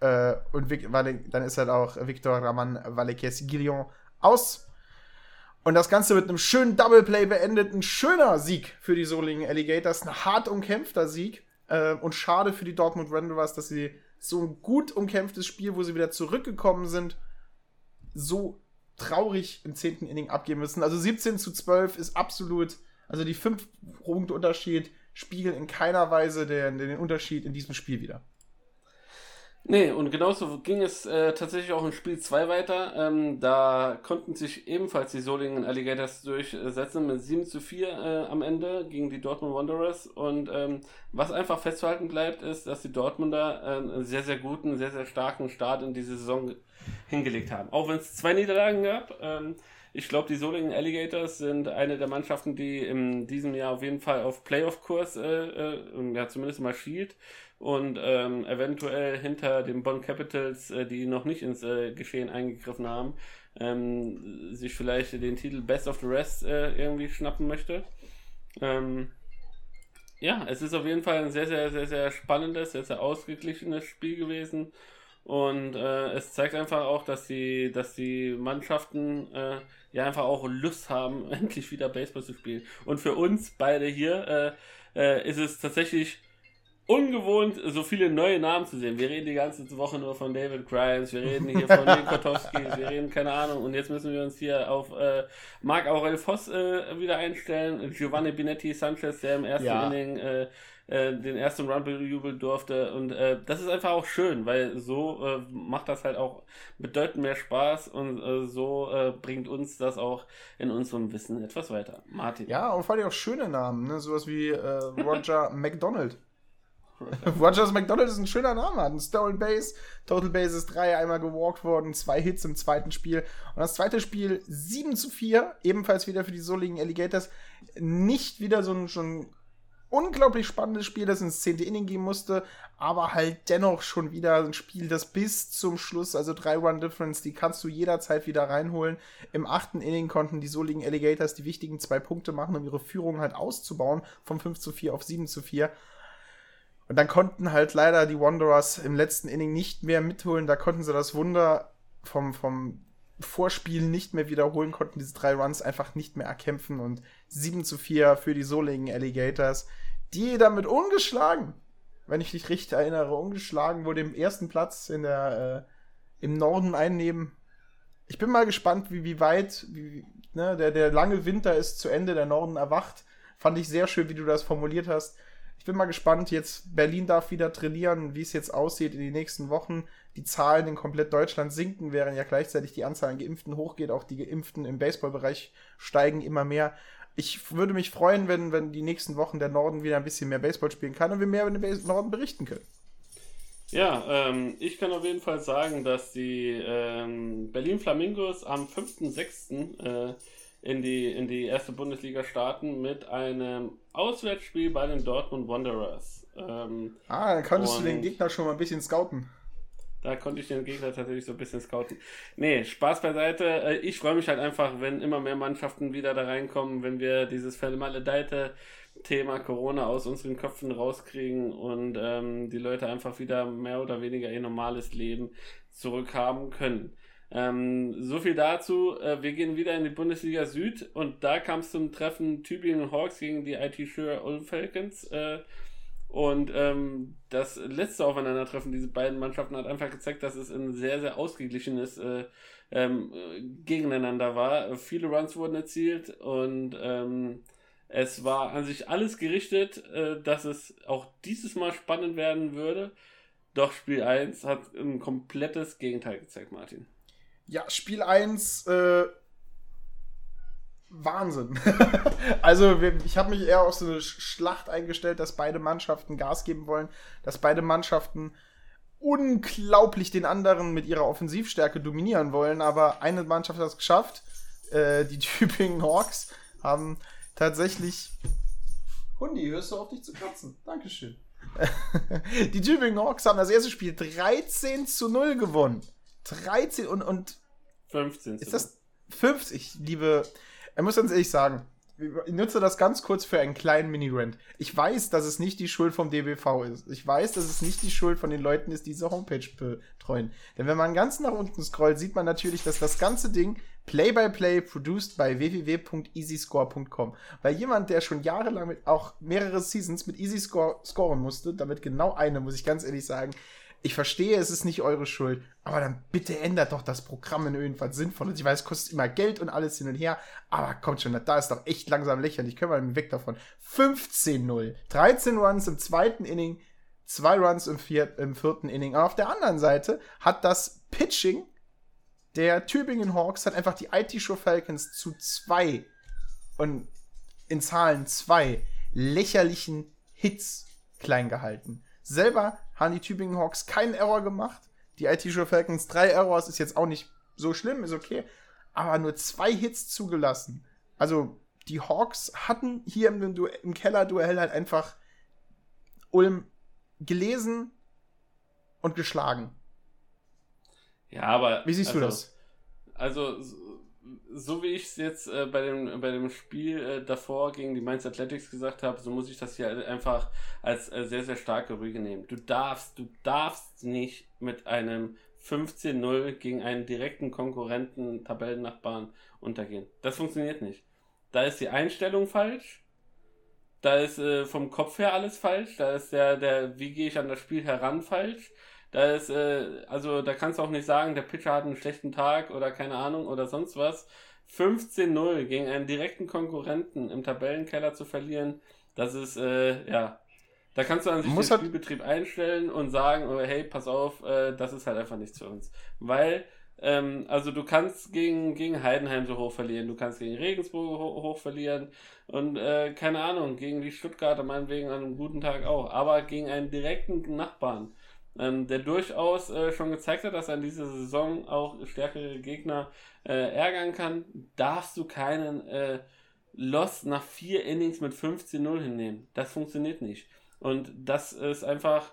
Äh, und Vic, dann ist halt auch Victor Ramon Valesquez Gillian aus. Und das Ganze mit einem schönen Double Play beendet. Ein schöner Sieg für die Solingen Alligators. Ein hart umkämpfter Sieg. Äh, und schade für die Dortmund Wanderers, dass sie so ein gut umkämpftes Spiel, wo sie wieder zurückgekommen sind, so traurig im 10. Inning abgeben müssen. Also 17 zu 12 ist absolut, also die 5 Punkte Unterschied spiegeln in keiner Weise den, den Unterschied in diesem Spiel wieder. Nee, und genauso ging es äh, tatsächlich auch in Spiel 2 weiter. Ähm, da konnten sich ebenfalls die Solingen Alligators durchsetzen mit 7 zu 4 äh, am Ende gegen die Dortmund Wanderers. Und ähm, was einfach festzuhalten bleibt, ist, dass die Dortmunder äh, einen sehr, sehr guten, sehr, sehr starken Start in diese Saison hingelegt haben. Auch wenn es zwei Niederlagen gab. Ähm, ich glaube, die Solingen Alligators sind eine der Mannschaften, die in diesem Jahr auf jeden Fall auf Playoff-Kurs, äh, äh, ja, zumindest mal schielt und ähm, eventuell hinter den Bonn Capitals, äh, die noch nicht ins äh, Geschehen eingegriffen haben, ähm, sich vielleicht den Titel Best of the Rest äh, irgendwie schnappen möchte. Ähm, ja, es ist auf jeden Fall ein sehr, sehr, sehr, sehr spannendes, sehr, sehr ausgeglichenes Spiel gewesen. Und äh, es zeigt einfach auch, dass die, dass die Mannschaften äh, ja einfach auch Lust haben, endlich wieder Baseball zu spielen. Und für uns beide hier äh, äh ist es tatsächlich ungewohnt, so viele neue Namen zu sehen. Wir reden die ganze Woche nur von David Grimes, wir reden hier von Nick Kotowski, wir reden keine Ahnung. Und jetzt müssen wir uns hier auf äh, Marc Aurel Voss äh, wieder einstellen. Giovanni Binetti Sanchez, der im ersten ja. Inning äh, äh, den ersten Run bejubeln durfte. Und äh, das ist einfach auch schön, weil so äh, macht das halt auch bedeutend mehr Spaß und äh, so äh, bringt uns das auch in unserem Wissen etwas weiter. Martin. Ja, und vor allem auch schöne Namen, ne? sowas wie äh, Roger McDonald. Rogers McDonald ist ein schöner Name, hat einen Stolen Base, Total Base ist 3 einmal gewalkt worden, zwei Hits im zweiten Spiel. Und das zweite Spiel 7 zu 4, ebenfalls wieder für die Soligen Alligators. Nicht wieder so ein schon unglaublich spannendes Spiel, das ins 10. Inning gehen musste, aber halt dennoch schon wieder ein Spiel, das bis zum Schluss, also 3 Run Difference, die kannst du jederzeit wieder reinholen. Im achten Inning konnten die Soligen Alligators die wichtigen zwei Punkte machen, um ihre Führung halt auszubauen, von 5 zu 4 auf 7 zu 4. Und dann konnten halt leider die Wanderers im letzten Inning nicht mehr mitholen. Da konnten sie das Wunder vom, vom Vorspiel nicht mehr wiederholen, konnten diese drei Runs einfach nicht mehr erkämpfen. Und 7 zu 4 für die Solingen Alligators, die damit ungeschlagen, wenn ich mich richtig erinnere, ungeschlagen wurde im ersten Platz in der, äh, im Norden einnehmen. Ich bin mal gespannt, wie, wie weit, wie, ne, der, der lange Winter ist zu Ende, der Norden erwacht. Fand ich sehr schön, wie du das formuliert hast bin mal gespannt. Jetzt Berlin darf wieder trainieren, wie es jetzt aussieht in den nächsten Wochen. Die Zahlen in komplett Deutschland sinken, während ja gleichzeitig die Anzahl an Geimpften hochgeht. Auch die Geimpften im Baseballbereich steigen immer mehr. Ich würde mich freuen, wenn, wenn die nächsten Wochen der Norden wieder ein bisschen mehr Baseball spielen kann und wir mehr über den Norden berichten können. Ja, ähm, ich kann auf jeden Fall sagen, dass die ähm, Berlin Flamingos am 5.6. Äh, in die, in die erste Bundesliga starten mit einem Auswärtsspiel bei den Dortmund Wanderers. Ähm, ah, dann konntest du den Gegner schon mal ein bisschen scouten. Da konnte ich den Gegner tatsächlich so ein bisschen scouten. Nee, Spaß beiseite. Äh, ich freue mich halt einfach, wenn immer mehr Mannschaften wieder da reinkommen, wenn wir dieses vermaledeite Thema Corona aus unseren Köpfen rauskriegen und ähm, die Leute einfach wieder mehr oder weniger ihr normales Leben zurückhaben können. Ähm, so viel dazu. Äh, wir gehen wieder in die Bundesliga Süd und da kam es zum Treffen Tübingen Hawks gegen die IT Sure Ulm Falcons. Äh, und ähm, das letzte Aufeinandertreffen dieser beiden Mannschaften hat einfach gezeigt, dass es ein sehr, sehr ausgeglichenes äh, ähm, Gegeneinander war. Viele Runs wurden erzielt und ähm, es war an sich alles gerichtet, äh, dass es auch dieses Mal spannend werden würde. Doch Spiel 1 hat ein komplettes Gegenteil gezeigt, Martin. Ja, Spiel 1, äh, Wahnsinn. also, ich habe mich eher auf so eine Schlacht eingestellt, dass beide Mannschaften Gas geben wollen, dass beide Mannschaften unglaublich den anderen mit ihrer Offensivstärke dominieren wollen, aber eine Mannschaft hat es geschafft. Äh, die Tübingen Hawks haben tatsächlich. Hundi, hörst du auf dich zu kratzen? Dankeschön. die Tübingen Hawks haben das erste Spiel 13 zu 0 gewonnen. 13 und, und 15. Ist das 50, liebe. Er muss ganz ehrlich sagen, ich nutze das ganz kurz für einen kleinen Mini-Rant. Ich weiß, dass es nicht die Schuld vom DBV ist. Ich weiß, dass es nicht die Schuld von den Leuten ist, die diese Homepage betreuen. Denn wenn man ganz nach unten scrollt, sieht man natürlich, dass das ganze Ding Play-by-Play produced bei www.easyscore.com. Weil jemand, der schon jahrelang mit auch mehrere Seasons mit Easyscore scoren musste, damit genau eine, muss ich ganz ehrlich sagen, ich verstehe, es ist nicht eure Schuld, aber dann bitte ändert doch das Programm in irgendwas Sinnvolles. Ich weiß, es kostet immer Geld und alles hin und her, aber kommt schon, da ist doch echt langsam lächerlich. Können wir weg davon. 15-0. 13 Runs im zweiten Inning, zwei Runs im, vier, im vierten Inning. Aber auf der anderen Seite hat das Pitching der Tübingen Hawks hat einfach die IT-Show Falcons zu zwei und in Zahlen zwei lächerlichen Hits klein gehalten. Selber haben die Tübingen Hawks keinen Error gemacht. Die IT Show Falcons drei Errors ist jetzt auch nicht so schlimm, ist okay. Aber nur zwei Hits zugelassen. Also die Hawks hatten hier im, im Keller-Duell halt einfach Ulm gelesen und geschlagen. Ja, aber. Wie siehst also, du das? Also, so wie ich es jetzt äh, bei, dem, bei dem Spiel äh, davor gegen die Mainz Athletics gesagt habe, so muss ich das hier einfach als äh, sehr, sehr starke Rüge nehmen. Du darfst, du darfst nicht mit einem 15-0 gegen einen direkten Konkurrenten, Tabellennachbarn untergehen. Das funktioniert nicht. Da ist die Einstellung falsch. Da ist äh, vom Kopf her alles falsch. Da ist der, der, wie gehe ich an das Spiel heran falsch. Da ist, äh, also da kannst du auch nicht sagen, der Pitcher hat einen schlechten Tag oder keine Ahnung oder sonst was. 15-0 gegen einen direkten Konkurrenten im Tabellenkeller zu verlieren, das ist, äh, ja, da kannst du an sich Muss den halt- Spielbetrieb einstellen und sagen, oh, hey, pass auf, äh, das ist halt einfach nichts für uns. Weil, ähm, also du kannst gegen, gegen Heidenheim so hoch verlieren, du kannst gegen Regensburg ho hoch verlieren und äh, keine Ahnung, gegen die Stuttgarter meinetwegen an einem guten Tag auch, aber gegen einen direkten Nachbarn, ähm, der durchaus äh, schon gezeigt hat, dass er in dieser Saison auch stärkere Gegner äh, ärgern kann, darfst du keinen äh, Loss nach vier Innings mit 15-0 hinnehmen. Das funktioniert nicht. Und das ist einfach,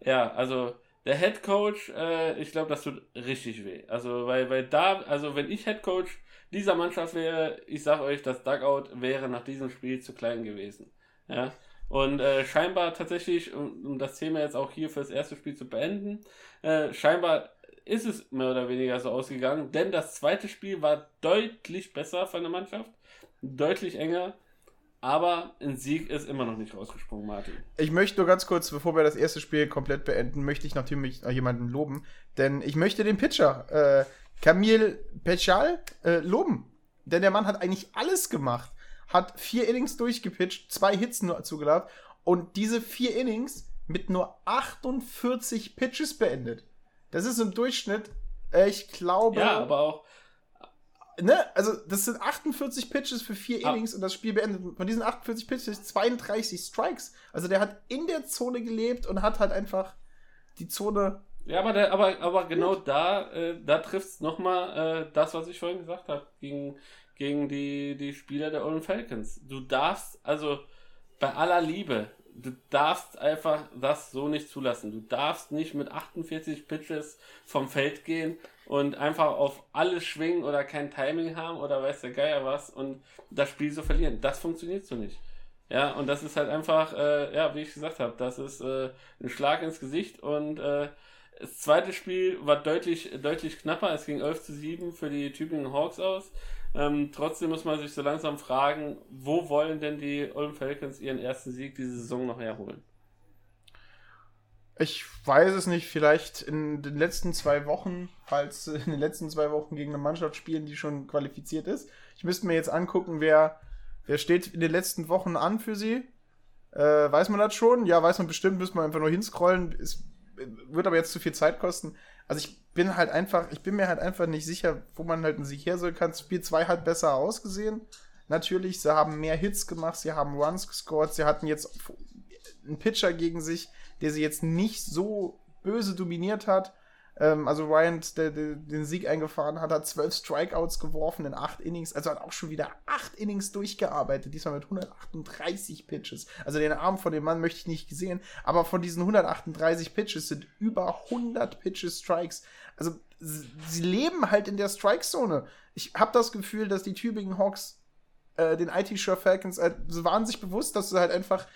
ja, also der Head Coach, äh, ich glaube, das tut richtig weh. Also, weil, weil da, also wenn ich Head Coach dieser Mannschaft wäre, ich sag euch, das Dugout wäre nach diesem Spiel zu klein gewesen. Ja. Und äh, scheinbar tatsächlich, um, um das Thema jetzt auch hier für das erste Spiel zu beenden, äh, scheinbar ist es mehr oder weniger so ausgegangen, denn das zweite Spiel war deutlich besser von der Mannschaft, deutlich enger, aber ein Sieg ist immer noch nicht rausgesprungen, Martin. Ich möchte nur ganz kurz, bevor wir das erste Spiel komplett beenden, möchte ich natürlich noch jemanden loben. Denn ich möchte den Pitcher, äh, Camille Pechal, äh, loben. Denn der Mann hat eigentlich alles gemacht. Hat vier Innings durchgepitcht, zwei Hits nur zugelassen und diese vier Innings mit nur 48 Pitches beendet. Das ist im Durchschnitt, äh, ich glaube. Ja, aber auch, ne, also das sind 48 Pitches für vier Ah. Innings und das Spiel beendet. Von diesen 48 Pitches 32 Strikes. Also der hat in der Zone gelebt und hat halt einfach die Zone. ja, aber, der, aber, aber genau da, äh, da trifft es nochmal äh, das, was ich vorhin gesagt habe, gegen, gegen die, die Spieler der Ulm Falcons. Du darfst, also bei aller Liebe, du darfst einfach das so nicht zulassen. Du darfst nicht mit 48 Pitches vom Feld gehen und einfach auf alles schwingen oder kein Timing haben oder weiß der Geier was und das Spiel so verlieren. Das funktioniert so nicht. Ja, und das ist halt einfach, äh, ja, wie ich gesagt habe, das ist äh, ein Schlag ins Gesicht und äh, das zweite Spiel war deutlich, deutlich knapper. Es ging 11 zu 7 für die Tübingen Hawks aus. Ähm, trotzdem muss man sich so langsam fragen, wo wollen denn die Ulm Falcons ihren ersten Sieg diese Saison noch herholen? Ich weiß es nicht, vielleicht in den letzten zwei Wochen, falls in den letzten zwei Wochen gegen eine Mannschaft spielen, die schon qualifiziert ist. Ich müsste mir jetzt angucken, wer, wer steht in den letzten Wochen an für sie. Äh, weiß man das schon? Ja, weiß man bestimmt, müsste man einfach nur hinscrollen. Ist wird aber jetzt zu viel Zeit kosten. Also ich bin halt einfach, ich bin mir halt einfach nicht sicher, wo man halt einen Sieg her soll. Kann Spiel 2 halt besser ausgesehen. Natürlich, sie haben mehr Hits gemacht, sie haben Runs gescored, sie hatten jetzt einen Pitcher gegen sich, der sie jetzt nicht so böse dominiert hat. Ähm, also Ryan, der, der, den Sieg eingefahren hat, hat zwölf Strikeouts geworfen in acht Innings, also hat auch schon wieder acht Innings durchgearbeitet, diesmal mit 138 Pitches. Also den Arm von dem Mann möchte ich nicht gesehen, aber von diesen 138 Pitches sind über 100 Pitches Strikes. Also sie leben halt in der Strike-Zone. Ich habe das Gefühl, dass die Tübingen Hawks äh, den IT-Shore Falcons halt, sie waren sich bewusst, dass sie halt einfach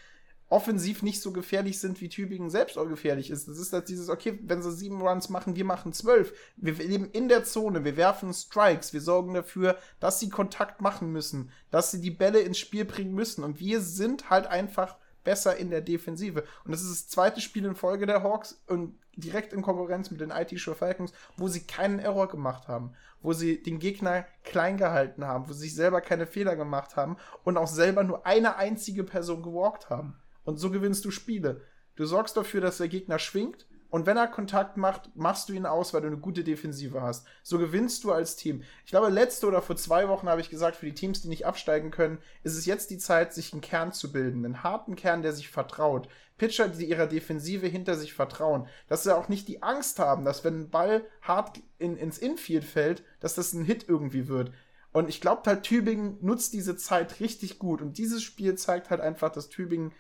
offensiv nicht so gefährlich sind, wie Tübingen selbst auch gefährlich ist. Das ist halt dieses, okay, wenn sie sieben Runs machen, wir machen zwölf. Wir leben in der Zone, wir werfen Strikes, wir sorgen dafür, dass sie Kontakt machen müssen, dass sie die Bälle ins Spiel bringen müssen. Und wir sind halt einfach besser in der Defensive. Und das ist das zweite Spiel in Folge der Hawks und direkt in Konkurrenz mit den IT Show Falcons, wo sie keinen Error gemacht haben, wo sie den Gegner klein gehalten haben, wo sie sich selber keine Fehler gemacht haben und auch selber nur eine einzige Person gewalkt haben. Und so gewinnst du Spiele. Du sorgst dafür, dass der Gegner schwingt. Und wenn er Kontakt macht, machst du ihn aus, weil du eine gute Defensive hast. So gewinnst du als Team. Ich glaube, letzte oder vor zwei Wochen habe ich gesagt, für die Teams, die nicht absteigen können, ist es jetzt die Zeit, sich einen Kern zu bilden. Einen harten Kern, der sich vertraut. Pitcher, die ihrer Defensive hinter sich vertrauen. Dass sie auch nicht die Angst haben, dass wenn ein Ball hart in, ins Infield fällt, dass das ein Hit irgendwie wird. Und ich glaube halt, Tübingen nutzt diese Zeit richtig gut. Und dieses Spiel zeigt halt einfach, dass Tübingen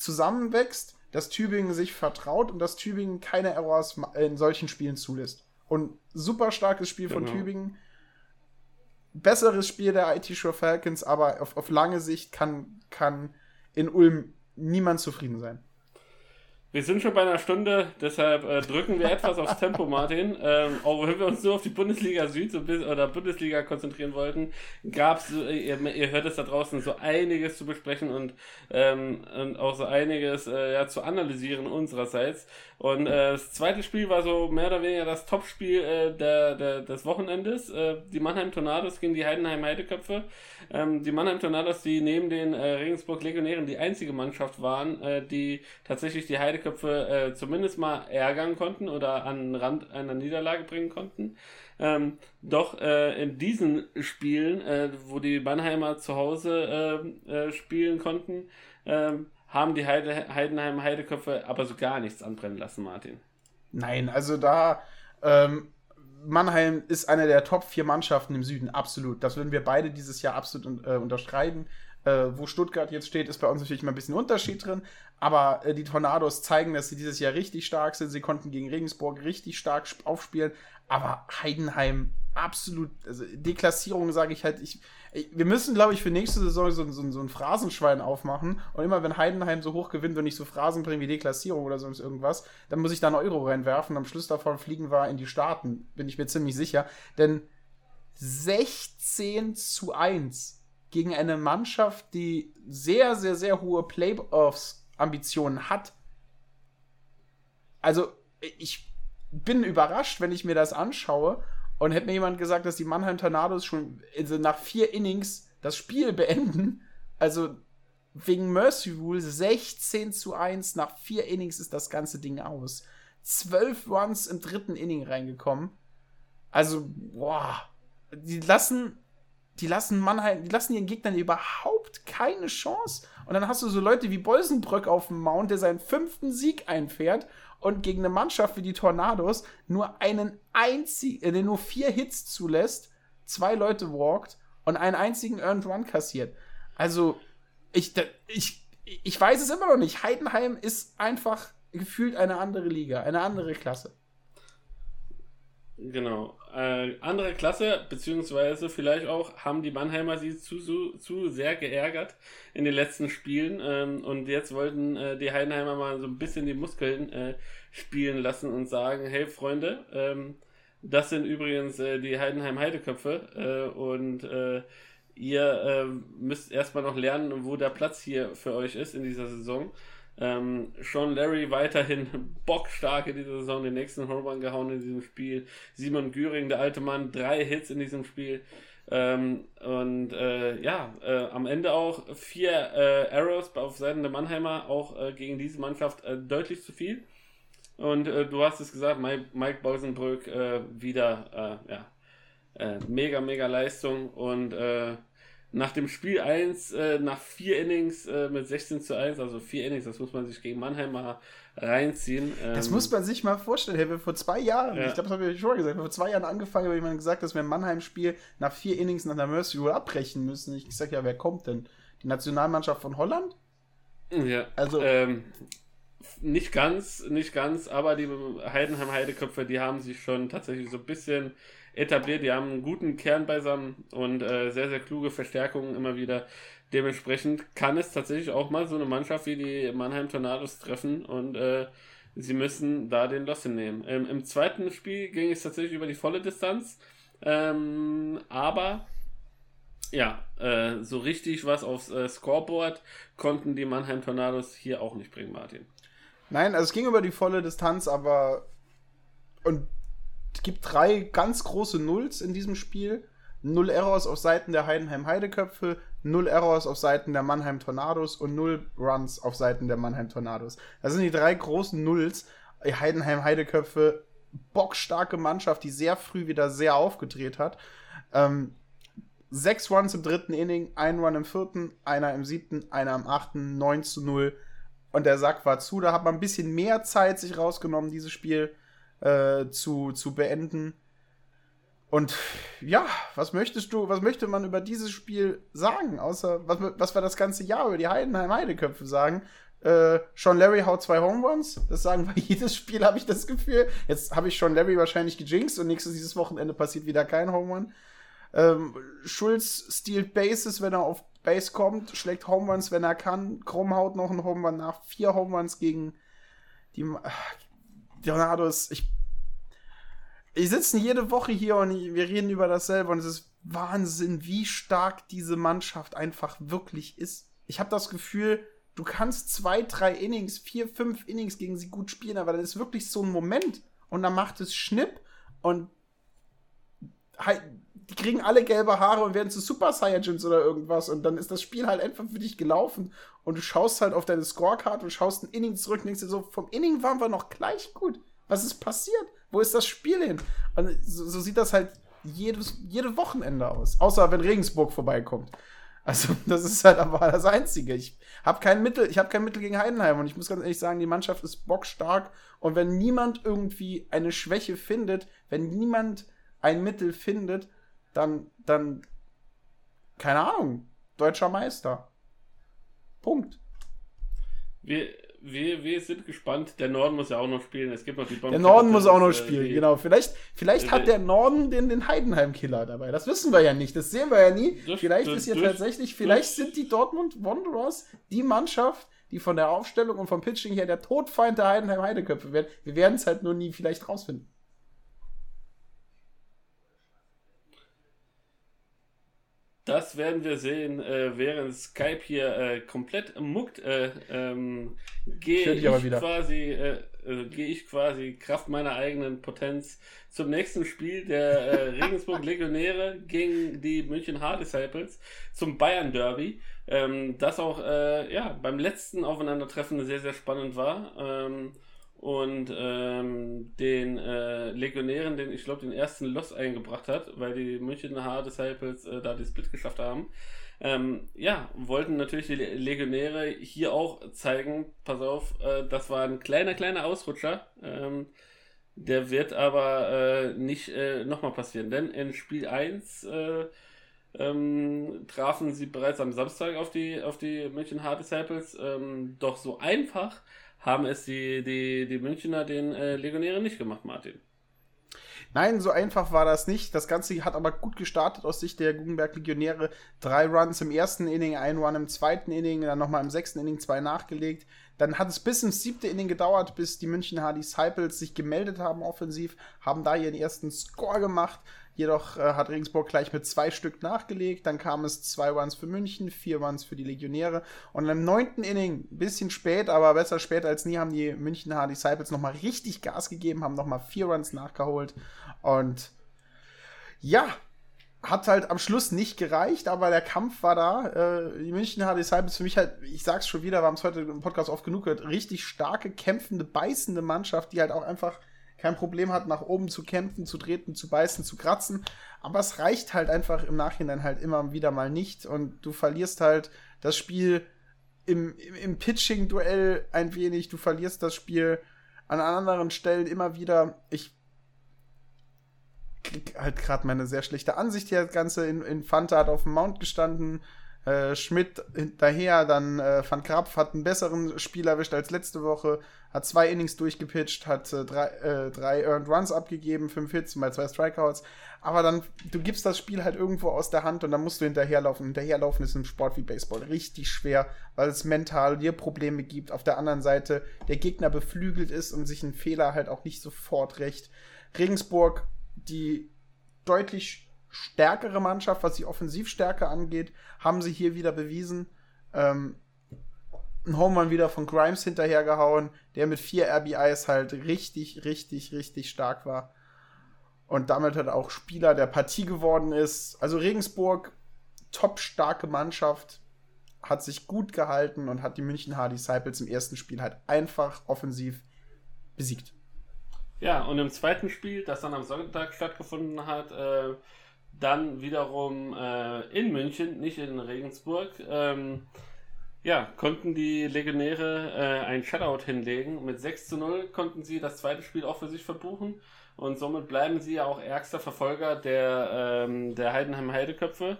zusammenwächst, dass Tübingen sich vertraut und dass Tübingen keine Errors in solchen Spielen zulässt. Und super starkes Spiel genau. von Tübingen. Besseres Spiel der IT Show Falcons, aber auf, auf lange Sicht kann, kann in Ulm niemand zufrieden sein. Wir sind schon bei einer Stunde, deshalb äh, drücken wir etwas aufs Tempo, Martin. Ähm, auch wenn wir uns nur auf die Bundesliga Süd oder Bundesliga konzentrieren wollten, gab es, äh, ihr, ihr, hört es da draußen, so einiges zu besprechen und, ähm, und auch so einiges äh, ja, zu analysieren unsererseits. Und äh, das zweite Spiel war so mehr oder weniger das Topspiel äh, der, der, des Wochenendes. Äh, die Mannheim Tornados gegen die Heidenheim Heideköpfe. Ähm, die Mannheim Tornados, die neben den äh, Regensburg Legionären die einzige Mannschaft waren, die tatsächlich die Heideköpfe äh, zumindest mal ärgern konnten oder an den Rand einer Niederlage bringen konnten. Ähm, doch äh, in diesen Spielen, äh, wo die Mannheimer zu Hause äh, äh, spielen konnten, äh, haben die Heide, Heidenheim Heideköpfe aber so gar nichts anbrennen lassen, Martin. Nein, also da ähm, Mannheim ist eine der Top 4 Mannschaften im Süden, absolut. Das würden wir beide dieses Jahr absolut äh, unterschreiben. Äh, wo Stuttgart jetzt steht, ist bei uns natürlich immer ein bisschen Unterschied drin. Aber äh, die Tornados zeigen, dass sie dieses Jahr richtig stark sind. Sie konnten gegen Regensburg richtig stark aufspielen. Aber Heidenheim absolut, also Deklassierung sage ich halt, ich, wir müssen, glaube ich, für nächste Saison so, so, so, ein Phrasenschwein aufmachen. Und immer, wenn Heidenheim so hoch gewinnt und nicht so Phrasen bringen wie Deklassierung oder sonst irgendwas, dann muss ich da einen Euro reinwerfen. Am Schluss davon fliegen wir in die Staaten, bin ich mir ziemlich sicher. Denn 16 zu 1 gegen eine Mannschaft, die sehr, sehr, sehr hohe Playoffs-Ambitionen hat. Also, ich bin überrascht, wenn ich mir das anschaue und hätte mir jemand gesagt, dass die Mannheim Tornados schon also nach vier Innings das Spiel beenden, also wegen Mercy Rule 16 zu 1 nach vier Innings ist das ganze Ding aus. Zwölf Runs im dritten Inning reingekommen. Also, boah, die lassen, die lassen Mannheim, die lassen ihren Gegnern überhaupt keine Chance. Und dann hast du so Leute wie Bolsenbrück auf dem Mount, der seinen fünften Sieg einfährt und gegen eine Mannschaft wie die Tornados nur einen einzigen, äh, nur vier Hits zulässt, zwei Leute walkt und einen einzigen Earned Run kassiert. Also, ich, ich, ich weiß es immer noch nicht. Heidenheim ist einfach gefühlt eine andere Liga, eine andere Klasse. Genau. Äh, andere Klasse, beziehungsweise vielleicht auch haben die Mannheimer sie zu, zu, zu sehr geärgert in den letzten Spielen ähm, und jetzt wollten äh, die Heidenheimer mal so ein bisschen die Muskeln äh, spielen lassen und sagen, hey Freunde, ähm, das sind übrigens äh, die Heidenheim Heideköpfe äh, und äh, ihr müsst erstmal noch lernen, wo der Platz hier für euch ist in dieser Saison. Ähm, Sean Larry weiterhin bockstark in dieser Saison, den nächsten Home gehauen in diesem Spiel. Simon Güring, der alte Mann, drei Hits in diesem Spiel. Ähm, und äh, ja, äh, am Ende auch vier äh, Arrows auf Seiten der Mannheimer, auch äh, gegen diese Mannschaft äh, deutlich zu viel. Und äh, du hast es gesagt, Mike, Mike äh, wieder, äh, ja, äh, mega, mega Leistung. Und äh, nach dem Spiel 1, äh, nach vier Innings mit 16 zu 1, also vier Innings, das muss man sich gegen Mannheim mal reinziehen. das ähm, muss man sich mal vorstellen. Hey, wir vor zwei Jahren, ja. ich glaube, das habe ich schon gesagt, vor zwei Jahren angefangen, habe jemand gesagt, dass wir ein Mannheim-Spiel nach vier Innings nach der Mercy Rule abbrechen müssen. Ich sage ja, wer kommt denn? Die Nationalmannschaft von Holland? Ja. Also. Ähm, nicht ganz, nicht ganz, aber die Heidenheim Heideköpfe, die haben sich schon tatsächlich so ein bisschen etabliert. Die haben einen guten Kern beisammen und äh, sehr, sehr kluge Verstärkungen immer wieder. Dementsprechend kann es tatsächlich auch mal so eine Mannschaft wie die Mannheim Tornados treffen und äh, sie müssen da den Loss hinnehmen. Ähm, Im zweiten Spiel ging es tatsächlich über die volle Distanz, ähm, aber ja, äh, so richtig was aufs äh, Scoreboard konnten die Mannheim Tornados hier auch nicht bringen, Martin. Nein, also es ging über die volle Distanz, aber und gibt drei ganz große Nulls in diesem Spiel. Null Errors auf Seiten der Heidenheim Heideköpfe, null Errors auf Seiten der Mannheim Tornados und null Runs auf Seiten der Mannheim Tornados. Das sind die drei großen Nulls. Heidenheim Heideköpfe, bockstarke Mannschaft, die sehr früh wieder sehr aufgedreht hat. Ähm, sechs Runs im dritten Inning, ein Run im vierten, einer im siebten, einer im achten, 9 zu 0. Und der Sack war zu. Da hat man ein bisschen mehr Zeit sich rausgenommen, dieses Spiel äh, zu, zu beenden. Und ja, was möchtest du, was möchte man über dieses Spiel sagen? Außer, was, was wir das ganze Jahr über die Heidenheim Heideköpfe sagen. Äh, Sean Larry haut zwei Home Runs. Das sagen wir jedes Spiel, habe ich das Gefühl. Jetzt habe ich Sean Larry wahrscheinlich gejinxt und nächstes dieses Wochenende passiert wieder kein Home Run. Ähm, Schulz stiehlt Bases, wenn er auf Base kommt, schlägt Home Runs, wenn er kann. Krumm haut noch einen Home Run nach. Vier Home Runs gegen die, Leonardos, ich. Ich sitze jede Woche hier und wir reden über dasselbe und es ist Wahnsinn, wie stark diese Mannschaft einfach wirklich ist. Ich habe das Gefühl, du kannst zwei, drei Innings, vier, fünf Innings gegen sie gut spielen, aber dann ist wirklich so ein Moment und dann macht es Schnipp und halt, die kriegen alle gelbe Haare und werden zu Super Saiyajins oder irgendwas und dann ist das Spiel halt einfach für dich gelaufen und du schaust halt auf deine Scorecard und schaust ein Inning zurück und denkst dir so, vom Inning waren wir noch gleich gut. Was ist passiert? Wo ist das Spiel hin? Und so, so sieht das halt jedes, jede Wochenende aus. Außer wenn Regensburg vorbeikommt. Also, das ist halt aber das Einzige. Ich habe kein Mittel, ich habe kein Mittel gegen Heidenheim und ich muss ganz ehrlich sagen, die Mannschaft ist bockstark und wenn niemand irgendwie eine Schwäche findet, wenn niemand ein Mittel findet, dann, dann, keine Ahnung, deutscher Meister. Punkt. Wir, wir, wir sind gespannt. Der Norden muss ja auch noch spielen. Es gibt noch die Bomben Der Norden muss auch noch äh, spielen, die, genau. Vielleicht, vielleicht äh, hat der Norden den, den Heidenheim-Killer dabei. Das wissen wir ja nicht. Das sehen wir ja nie. Durch, vielleicht durch, ist ja tatsächlich, vielleicht sind die Dortmund Wanderers die Mannschaft, die von der Aufstellung und vom Pitching her der Todfeind der Heidenheim-Heideköpfe werden. Wir werden es halt nur nie vielleicht rausfinden. Das werden wir sehen, äh, während Skype hier äh, komplett muckt. Äh, ähm, gehe ich, ich quasi, äh, äh, gehe ich quasi Kraft meiner eigenen Potenz zum nächsten Spiel der äh, Regensburg Legionäre gegen die München Hard Disciples zum Bayern Derby. Ähm, das auch ja beim letzten Aufeinandertreffen sehr sehr spannend war. Ähm, und ähm, den äh, Legionären, den ich glaube den ersten Loss eingebracht hat, weil die München Hard Disciples äh, da die Split geschafft haben. Ähm, ja, wollten natürlich die Legionäre hier auch zeigen, pass auf, äh, das war ein kleiner, kleiner Ausrutscher. Ähm, der wird aber äh, nicht äh, nochmal passieren, denn in Spiel 1 äh, ähm, trafen sie bereits am Samstag auf die, auf die München Hard Disciples. Ähm, doch so einfach haben es die, die, die Münchner den äh, Legionären nicht gemacht, Martin. Nein, so einfach war das nicht. Das Ganze hat aber gut gestartet aus Sicht der Guggenberg Legionäre. Drei Runs im ersten Inning, ein Run im zweiten Inning, dann nochmal im sechsten Inning zwei nachgelegt. Dann hat es bis ins siebte Inning gedauert, bis die München Hard Disciples sich gemeldet haben offensiv, haben da ihren ersten Score gemacht. Jedoch äh, hat Regensburg gleich mit zwei Stück nachgelegt. Dann kam es zwei Runs für München, vier Runs für die Legionäre. Und im neunten Inning, bisschen spät, aber besser spät als nie, haben die München Hard Disciples nochmal richtig Gas gegeben, haben nochmal vier Runs nachgeholt. Und ja, hat halt am Schluss nicht gereicht, aber der Kampf war da. Äh, die München HDI Cycles für mich halt, ich sag's schon wieder, wir haben es heute im Podcast oft genug gehört, richtig starke, kämpfende, beißende Mannschaft, die halt auch einfach kein Problem hat, nach oben zu kämpfen, zu treten, zu beißen, zu kratzen. Aber es reicht halt einfach im Nachhinein halt immer wieder mal nicht und du verlierst halt das Spiel im, im, im Pitching-Duell ein wenig, du verlierst das Spiel an anderen Stellen immer wieder. Ich krieg halt gerade meine sehr schlechte Ansicht hier. Das Ganze in, in Fanta hat auf dem Mount gestanden. Äh, Schmidt hinterher, dann äh, Van Krapf hat einen besseren Spiel erwischt als letzte Woche, hat zwei Innings durchgepitcht, hat äh, drei, äh, drei Earned Runs abgegeben, fünf Hits, mal zwei Strikeouts. Aber dann, du gibst das Spiel halt irgendwo aus der Hand und dann musst du hinterherlaufen. Hinterherlaufen ist im Sport wie Baseball richtig schwer, weil es mental dir Probleme gibt. Auf der anderen Seite der Gegner beflügelt ist und sich ein Fehler halt auch nicht sofort recht. Regensburg, die deutlich stärkere Mannschaft, was die Offensivstärke angeht, haben sie hier wieder bewiesen. Ähm, ein Homerun wieder von Grimes hinterhergehauen, der mit vier RBIs halt richtig, richtig, richtig stark war. Und damit halt auch Spieler der Partie geworden ist. Also Regensburg, top starke Mannschaft, hat sich gut gehalten und hat die München Hard Disciples im ersten Spiel halt einfach offensiv besiegt. Ja, und im zweiten Spiel, das dann am Sonntag stattgefunden hat, äh, dann wiederum äh, in München, nicht in Regensburg. Ähm, ja, konnten die Legionäre äh, ein Shutout hinlegen. Mit 6 zu 0 konnten sie das zweite Spiel auch für sich verbuchen. Und somit bleiben sie ja auch ärgster Verfolger der, ähm, der Heidenheim Heideköpfe.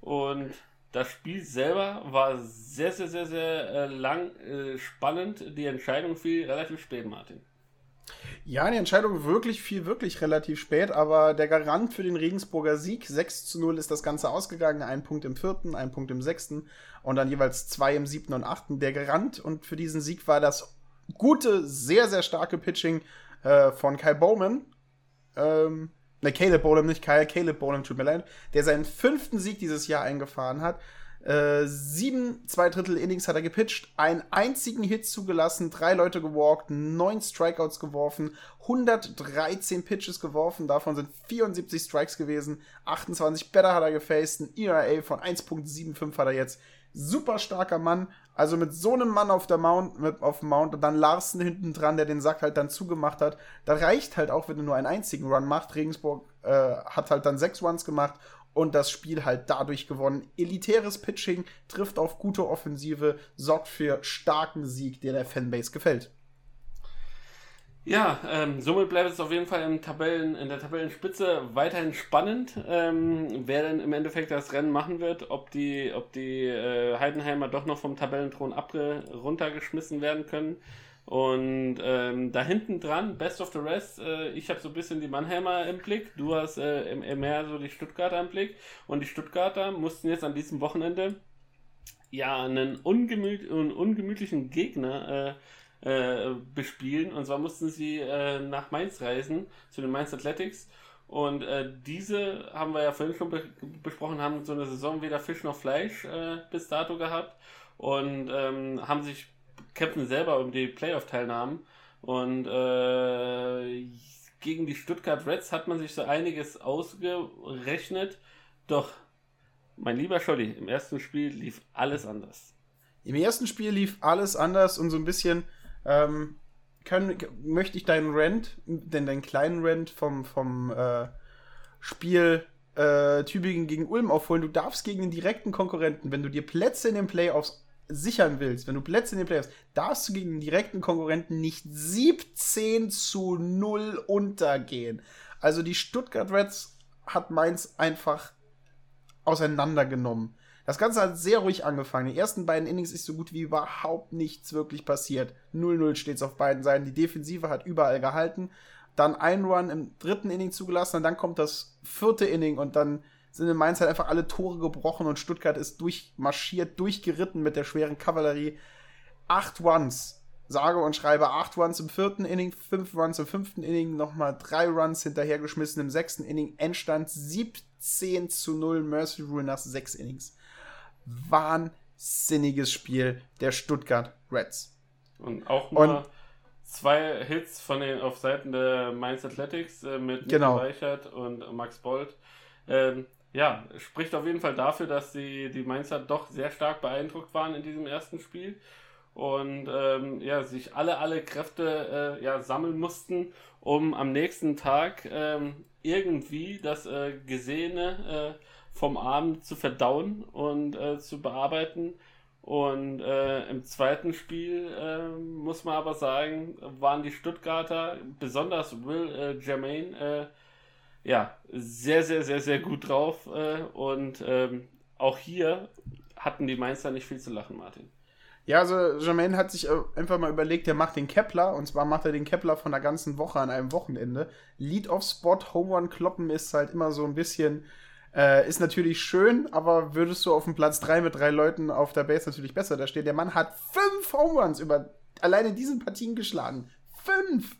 Und das Spiel selber war sehr, sehr, sehr, sehr äh, lang äh, spannend. Die Entscheidung fiel relativ spät, Martin. Ja, die Entscheidung wirklich viel, wirklich relativ spät, aber der Garant für den Regensburger Sieg, 6 zu 0 ist das Ganze ausgegangen, ein Punkt im vierten, ein Punkt im sechsten und dann jeweils zwei im siebten und achten. Der Garant und für diesen Sieg war das gute, sehr, sehr starke Pitching äh, von Kyle Bowman. Ähm, ne, Caleb Bowman, nicht Kyle, Caleb Bowman, tut mir leid, der seinen fünften Sieg dieses Jahr eingefahren hat. Äh, sieben, zwei Drittel Innings hat er gepitcht, einen einzigen Hit zugelassen, drei Leute gewalkt, neun Strikeouts geworfen, 113 Pitches geworfen, davon sind 74 Strikes gewesen, 28 Better hat er gefaced, ein ERA von 1.75 hat er jetzt. Super starker Mann, also mit so einem Mann auf der Mount, mit, auf dem Mount und dann Larsen hinten dran, der den Sack halt dann zugemacht hat. Da reicht halt auch, wenn du nur einen einzigen Run machst. Regensburg äh, hat halt dann sechs Runs gemacht und das Spiel halt dadurch gewonnen. Elitäres Pitching trifft auf gute Offensive, sorgt für starken Sieg, der der Fanbase gefällt. Ja, ähm, somit bleibt es auf jeden Fall im Tabellen, in der Tabellenspitze weiterhin spannend, ähm, wer denn im Endeffekt das Rennen machen wird, ob die, ob die äh, Heidenheimer doch noch vom Tabellenthron runtergeschmissen werden können. Und ähm, da hinten dran, Best of the Rest, äh, ich habe so ein bisschen die Mannheimer im Blick, du hast äh, mehr so die Stuttgarter im Blick. Und die Stuttgarter mussten jetzt an diesem Wochenende ja einen, ungemüt einen ungemütlichen Gegner äh, äh, bespielen. Und zwar mussten sie äh, nach Mainz reisen, zu den Mainz Athletics. Und äh, diese haben wir ja vorhin schon be besprochen, haben so eine Saison weder Fisch noch Fleisch äh, bis dato gehabt und ähm, haben sich kämpfen selber um die Playoff-Teilnahmen. Und äh, gegen die Stuttgart Reds hat man sich so einiges ausgerechnet. Doch, mein lieber Scholli, im ersten Spiel lief alles anders. Im ersten Spiel lief alles anders und so ein bisschen ähm, können, möchte ich deinen Rent, denn deinen kleinen Rent vom, vom äh, Spiel äh, Tübingen gegen Ulm aufholen. Du darfst gegen den direkten Konkurrenten, wenn du dir Plätze in den Playoffs sichern willst, wenn du Plätze in den Playoffs, darfst du gegen den direkten Konkurrenten nicht 17 zu 0 untergehen. Also die Stuttgart Reds hat Mainz einfach auseinandergenommen. Das Ganze hat sehr ruhig angefangen. Die ersten beiden Innings ist so gut wie überhaupt nichts wirklich passiert. 0-0 steht es auf beiden Seiten. Die Defensive hat überall gehalten. Dann ein Run im dritten Inning zugelassen und dann kommt das vierte Inning und dann sind in Mainz halt einfach alle Tore gebrochen und Stuttgart ist durchmarschiert, durchgeritten mit der schweren Kavallerie. Acht Runs, sage und schreibe acht Runs im vierten Inning, fünf Runs im fünften Inning, nochmal drei Runs hinterhergeschmissen im sechsten Inning, Endstand 17 zu 0 Mercy Rule nach sechs Innings. Wahnsinniges Spiel der Stuttgart Reds. Und auch nur und, zwei Hits von den auf Seiten der Mainz Athletics äh, mit genau. Reichert und Max Bolt. Ähm, ja, spricht auf jeden Fall dafür, dass die, die Mainzer doch sehr stark beeindruckt waren in diesem ersten Spiel und ähm, ja, sich alle, alle Kräfte äh, ja, sammeln mussten, um am nächsten Tag ähm, irgendwie das äh, Gesehene äh, vom Abend zu verdauen und äh, zu bearbeiten. Und äh, im zweiten Spiel äh, muss man aber sagen, waren die Stuttgarter, besonders Will Jermaine, äh, ja, sehr, sehr, sehr, sehr gut drauf. Äh, und ähm, auch hier hatten die Mainzer nicht viel zu lachen, Martin. Ja, also Jermaine hat sich äh, einfach mal überlegt, er macht den Kepler und zwar macht er den Kepler von der ganzen Woche an einem Wochenende. Lead-off-Spot, Home Run kloppen ist halt immer so ein bisschen, äh, ist natürlich schön, aber würdest du auf dem Platz 3 mit drei Leuten auf der Base natürlich besser da stehen. Der Mann hat fünf Home Runs über alleine diesen Partien geschlagen. Fünf!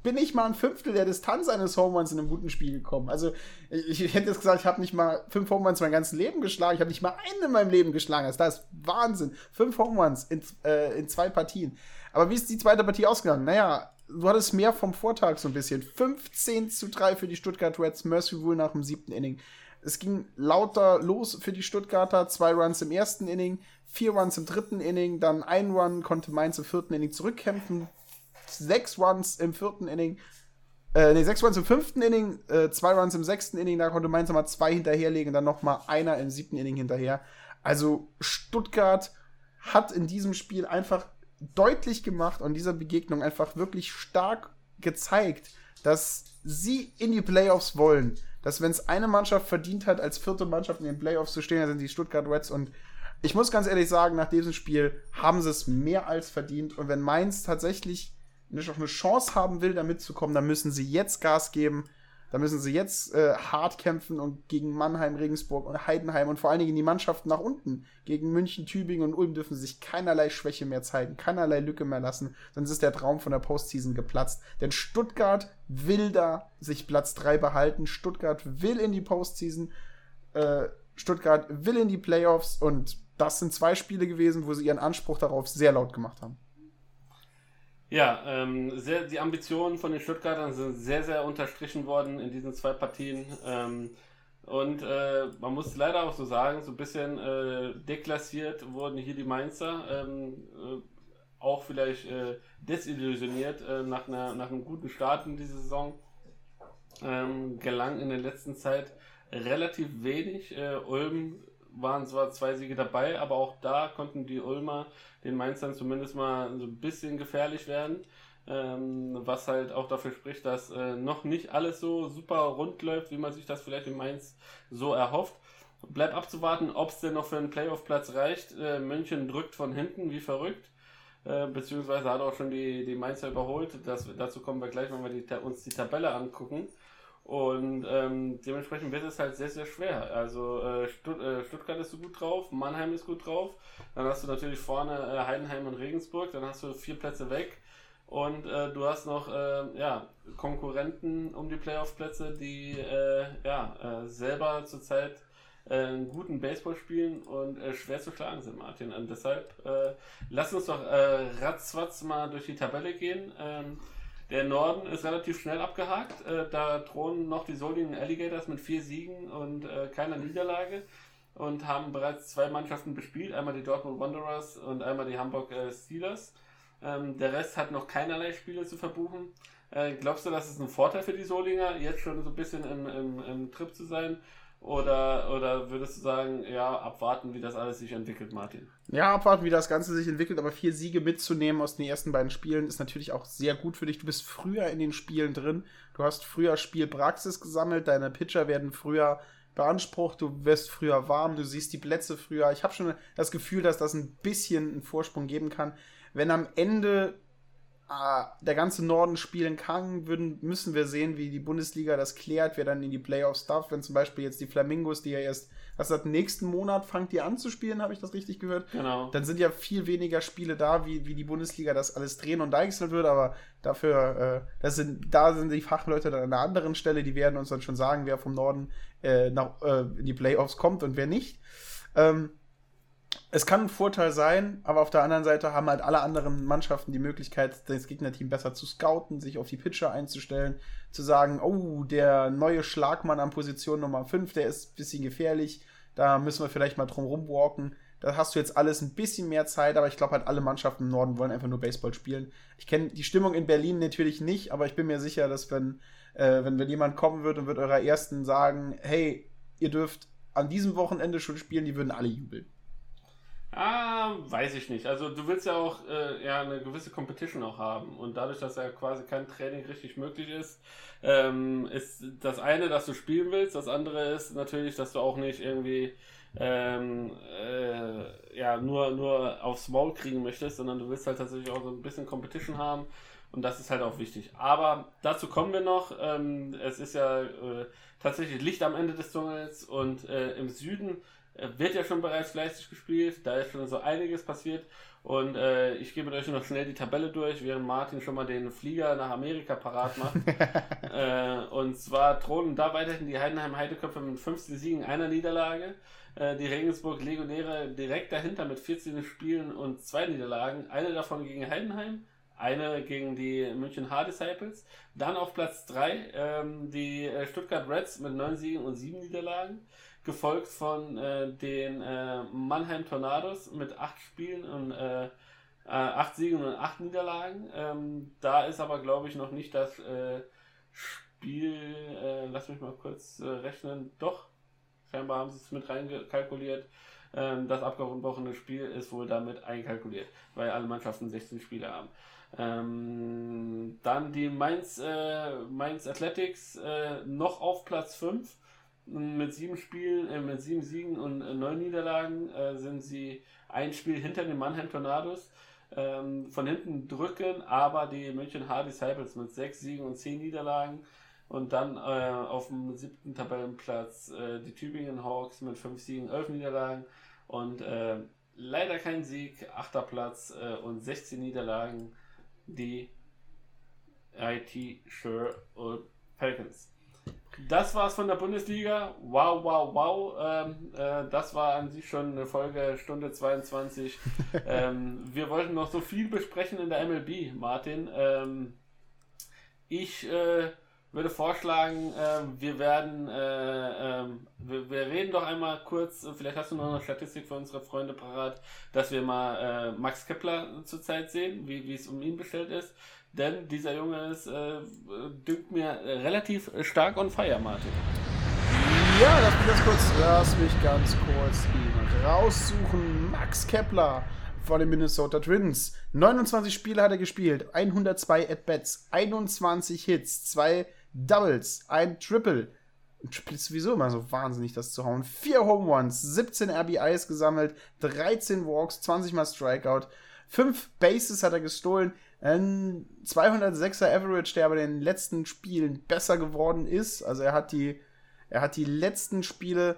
Ich bin nicht mal ein Fünftel der Distanz eines Home Runs in einem guten Spiel gekommen. Also, ich, ich hätte jetzt gesagt, ich habe nicht mal fünf Home Runs mein ganzes Leben geschlagen. Ich habe nicht mal einen in meinem Leben geschlagen. Also, das ist Wahnsinn. Fünf Home Runs in, äh, in zwei Partien. Aber wie ist die zweite Partie ausgegangen? Naja, du hattest mehr vom Vortag so ein bisschen. 15 zu 3 für die Stuttgart Reds. Mercy Rule nach dem siebten Inning. Es ging lauter los für die Stuttgarter. Zwei Runs im ersten Inning, vier Runs im dritten Inning, dann ein Run konnte Mainz im vierten Inning zurückkämpfen sechs Runs im vierten Inning, äh, nee, sechs Runs im fünften Inning, äh, zwei Runs im sechsten Inning, da konnte Mainz nochmal zwei hinterherlegen, dann nochmal einer im siebten Inning hinterher. Also Stuttgart hat in diesem Spiel einfach deutlich gemacht und dieser Begegnung einfach wirklich stark gezeigt, dass sie in die Playoffs wollen. Dass wenn es eine Mannschaft verdient hat, als vierte Mannschaft in den Playoffs zu stehen, dann sind die Stuttgart Reds und ich muss ganz ehrlich sagen, nach diesem Spiel haben sie es mehr als verdient. Und wenn Mainz tatsächlich noch eine Chance haben will, da mitzukommen, dann müssen sie jetzt Gas geben. Da müssen sie jetzt äh, hart kämpfen und gegen Mannheim, Regensburg und Heidenheim und vor allen Dingen die Mannschaften nach unten. Gegen München, Tübingen und Ulm dürfen sich keinerlei Schwäche mehr zeigen, keinerlei Lücke mehr lassen. Sonst ist der Traum von der Postseason geplatzt. Denn Stuttgart will da sich Platz 3 behalten. Stuttgart will in die Postseason. Äh, Stuttgart will in die Playoffs und das sind zwei Spiele gewesen, wo sie ihren Anspruch darauf sehr laut gemacht haben. Ja, ähm, sehr, die Ambitionen von den Stuttgartern sind sehr, sehr unterstrichen worden in diesen zwei Partien. Ähm, und äh, man muss leider auch so sagen, so ein bisschen äh, deklassiert wurden hier die Mainzer. Ähm, äh, auch vielleicht äh, desillusioniert äh, nach, einer, nach einem guten Start in diese Saison. Ähm, gelang in der letzten Zeit relativ wenig. Äh, Ulm waren zwar zwei Siege dabei, aber auch da konnten die Ulmer den Mainzern zumindest mal so ein bisschen gefährlich werden. Ähm, was halt auch dafür spricht, dass äh, noch nicht alles so super rund läuft, wie man sich das vielleicht in Mainz so erhofft. Bleibt abzuwarten, ob es denn noch für einen Playoff-Platz reicht. Äh, München drückt von hinten wie verrückt. Äh, beziehungsweise hat auch schon die, die Mainzer überholt. Das, dazu kommen wir gleich, wenn wir die, uns die Tabelle angucken. Und ähm, dementsprechend wird es halt sehr, sehr schwer. Also äh, Stutt äh, Stuttgart ist so gut drauf, Mannheim ist gut drauf. Dann hast du natürlich vorne äh, Heidenheim und Regensburg, dann hast du vier Plätze weg. Und äh, du hast noch äh, ja, Konkurrenten um die Playoff-Plätze, die äh, ja, selber zurzeit einen guten Baseball spielen und schwer zu schlagen sind, Martin. Und deshalb lass uns doch ratzfatz mal durch die Tabelle gehen. Ähm, der Norden ist relativ schnell abgehakt. Äh, da thronen noch die Solingen Alligators mit vier Siegen und äh, keiner Niederlage und haben bereits zwei Mannschaften bespielt. Einmal die Dortmund Wanderers und einmal die Hamburg äh, Steelers. Ähm, der Rest hat noch keinerlei Spiele zu verbuchen. Äh, glaubst du, das ist ein Vorteil für die Solinger, jetzt schon so ein bisschen im, im, im Trip zu sein? Oder, oder würdest du sagen, ja, abwarten, wie das alles sich entwickelt, Martin? Ja, abwarten, wie das Ganze sich entwickelt, aber vier Siege mitzunehmen aus den ersten beiden Spielen ist natürlich auch sehr gut für dich. Du bist früher in den Spielen drin, du hast früher Spielpraxis gesammelt, deine Pitcher werden früher beansprucht, du wirst früher warm, du siehst die Plätze früher. Ich habe schon das Gefühl, dass das ein bisschen einen Vorsprung geben kann. Wenn am Ende der ganze Norden spielen kann, würden, müssen wir sehen, wie die Bundesliga das klärt, wer dann in die Playoffs darf. Wenn zum Beispiel jetzt die Flamingos, die ja erst, was seit nächsten Monat fangt die an zu spielen, habe ich das richtig gehört? Genau. Dann sind ja viel weniger Spiele da, wie, wie die Bundesliga das alles drehen und deichseln wird, aber dafür, äh, das sind, da sind die Fachleute dann an einer anderen Stelle, die werden uns dann schon sagen, wer vom Norden äh, nach, äh, in die Playoffs kommt und wer nicht. Ähm, es kann ein Vorteil sein, aber auf der anderen Seite haben halt alle anderen Mannschaften die Möglichkeit, das Gegnerteam besser zu scouten, sich auf die Pitcher einzustellen, zu sagen, oh, der neue Schlagmann an Position Nummer 5, der ist ein bisschen gefährlich, da müssen wir vielleicht mal drum rumwalken. Da hast du jetzt alles ein bisschen mehr Zeit, aber ich glaube halt alle Mannschaften im Norden wollen einfach nur Baseball spielen. Ich kenne die Stimmung in Berlin natürlich nicht, aber ich bin mir sicher, dass wenn, äh, wenn, wenn jemand kommen wird und wird eurer Ersten sagen, hey, ihr dürft an diesem Wochenende schon spielen, die würden alle jubeln. Ah, weiß ich nicht. Also du willst ja auch äh, ja, eine gewisse Competition auch haben. Und dadurch, dass ja quasi kein Training richtig möglich ist, ähm, ist das eine, dass du spielen willst, das andere ist natürlich, dass du auch nicht irgendwie ähm, äh, ja, nur, nur aufs Maul kriegen möchtest, sondern du willst halt tatsächlich auch so ein bisschen Competition haben. Und das ist halt auch wichtig. Aber dazu kommen wir noch. Ähm, es ist ja äh, tatsächlich Licht am Ende des Tunnels und äh, im Süden wird ja schon bereits fleißig gespielt, da ist schon so einiges passiert. Und äh, ich gebe euch noch schnell die Tabelle durch, während Martin schon mal den Flieger nach Amerika parat macht. äh, und zwar thronen da weiterhin die Heidenheim Heideköpfe mit 15 Siegen, einer Niederlage. Äh, die Regensburg Legionäre direkt dahinter mit 14 Spielen und zwei Niederlagen. Eine davon gegen Heidenheim, eine gegen die München Hard Disciples. Dann auf Platz 3 ähm, die äh, Stuttgart Reds mit 9 Siegen und 7 Niederlagen gefolgt von äh, den äh, Mannheim Tornados mit acht Spielen und äh, äh acht Siegen und acht Niederlagen. Ähm, da ist aber, glaube ich, noch nicht das äh, Spiel, äh, lass mich mal kurz rechnen, doch, scheinbar haben sie es mit reinkalkuliert. Ähm, das abgebrochene Spiel ist wohl damit einkalkuliert, weil alle Mannschaften 16 Spiele haben. Ähm, dann die Mainz, Mainz Athletics noch auf Platz 5 mit sieben Spielen, äh, mit sieben Siegen und äh, neun Niederlagen äh, sind sie ein Spiel hinter den Mannheim Tornados. Ähm, von hinten drücken, aber die München Hard Disciples mit sechs Siegen und zehn Niederlagen. Und dann äh, auf dem siebten Tabellenplatz äh, die Tübingen Hawks mit fünf Siegen, elf Niederlagen. Und äh, leider kein Sieg, achter Platz und 16 Niederlagen, die IT Sure und Falcons. Das war's von der Bundesliga. Wow, wow, wow. Ähm, äh, das war an sich schon eine Folge Stunde 22. ähm, wir wollten noch so viel besprechen in der MLB, Martin. Ähm, ich äh, würde vorschlagen, äh, wir werden, äh, ähm, wir, wir, reden doch einmal kurz, vielleicht hast du noch eine Statistik für unsere Freunde parat, dass wir mal äh, Max Kepler zurzeit sehen, wie es um ihn bestellt ist. Denn dieser Junge ist, äh, dünkt mir relativ stark on fire, Martin. Ja, lass mich ganz kurz, lass mich ganz kurz ihn raussuchen. Max Kepler von den Minnesota Twins. 29 Spiele hat er gespielt, 102 At-Bats, 21 Hits, 2 Doubles, ein Triple. Triple ist sowieso immer so wahnsinnig, das zu hauen. 4 Home Runs, 17 RBIs gesammelt, 13 Walks, 20 mal Strikeout, 5 Bases hat er gestohlen. Ein 206er Average, der aber in den letzten Spielen besser geworden ist. Also er hat die, er hat die letzten Spiele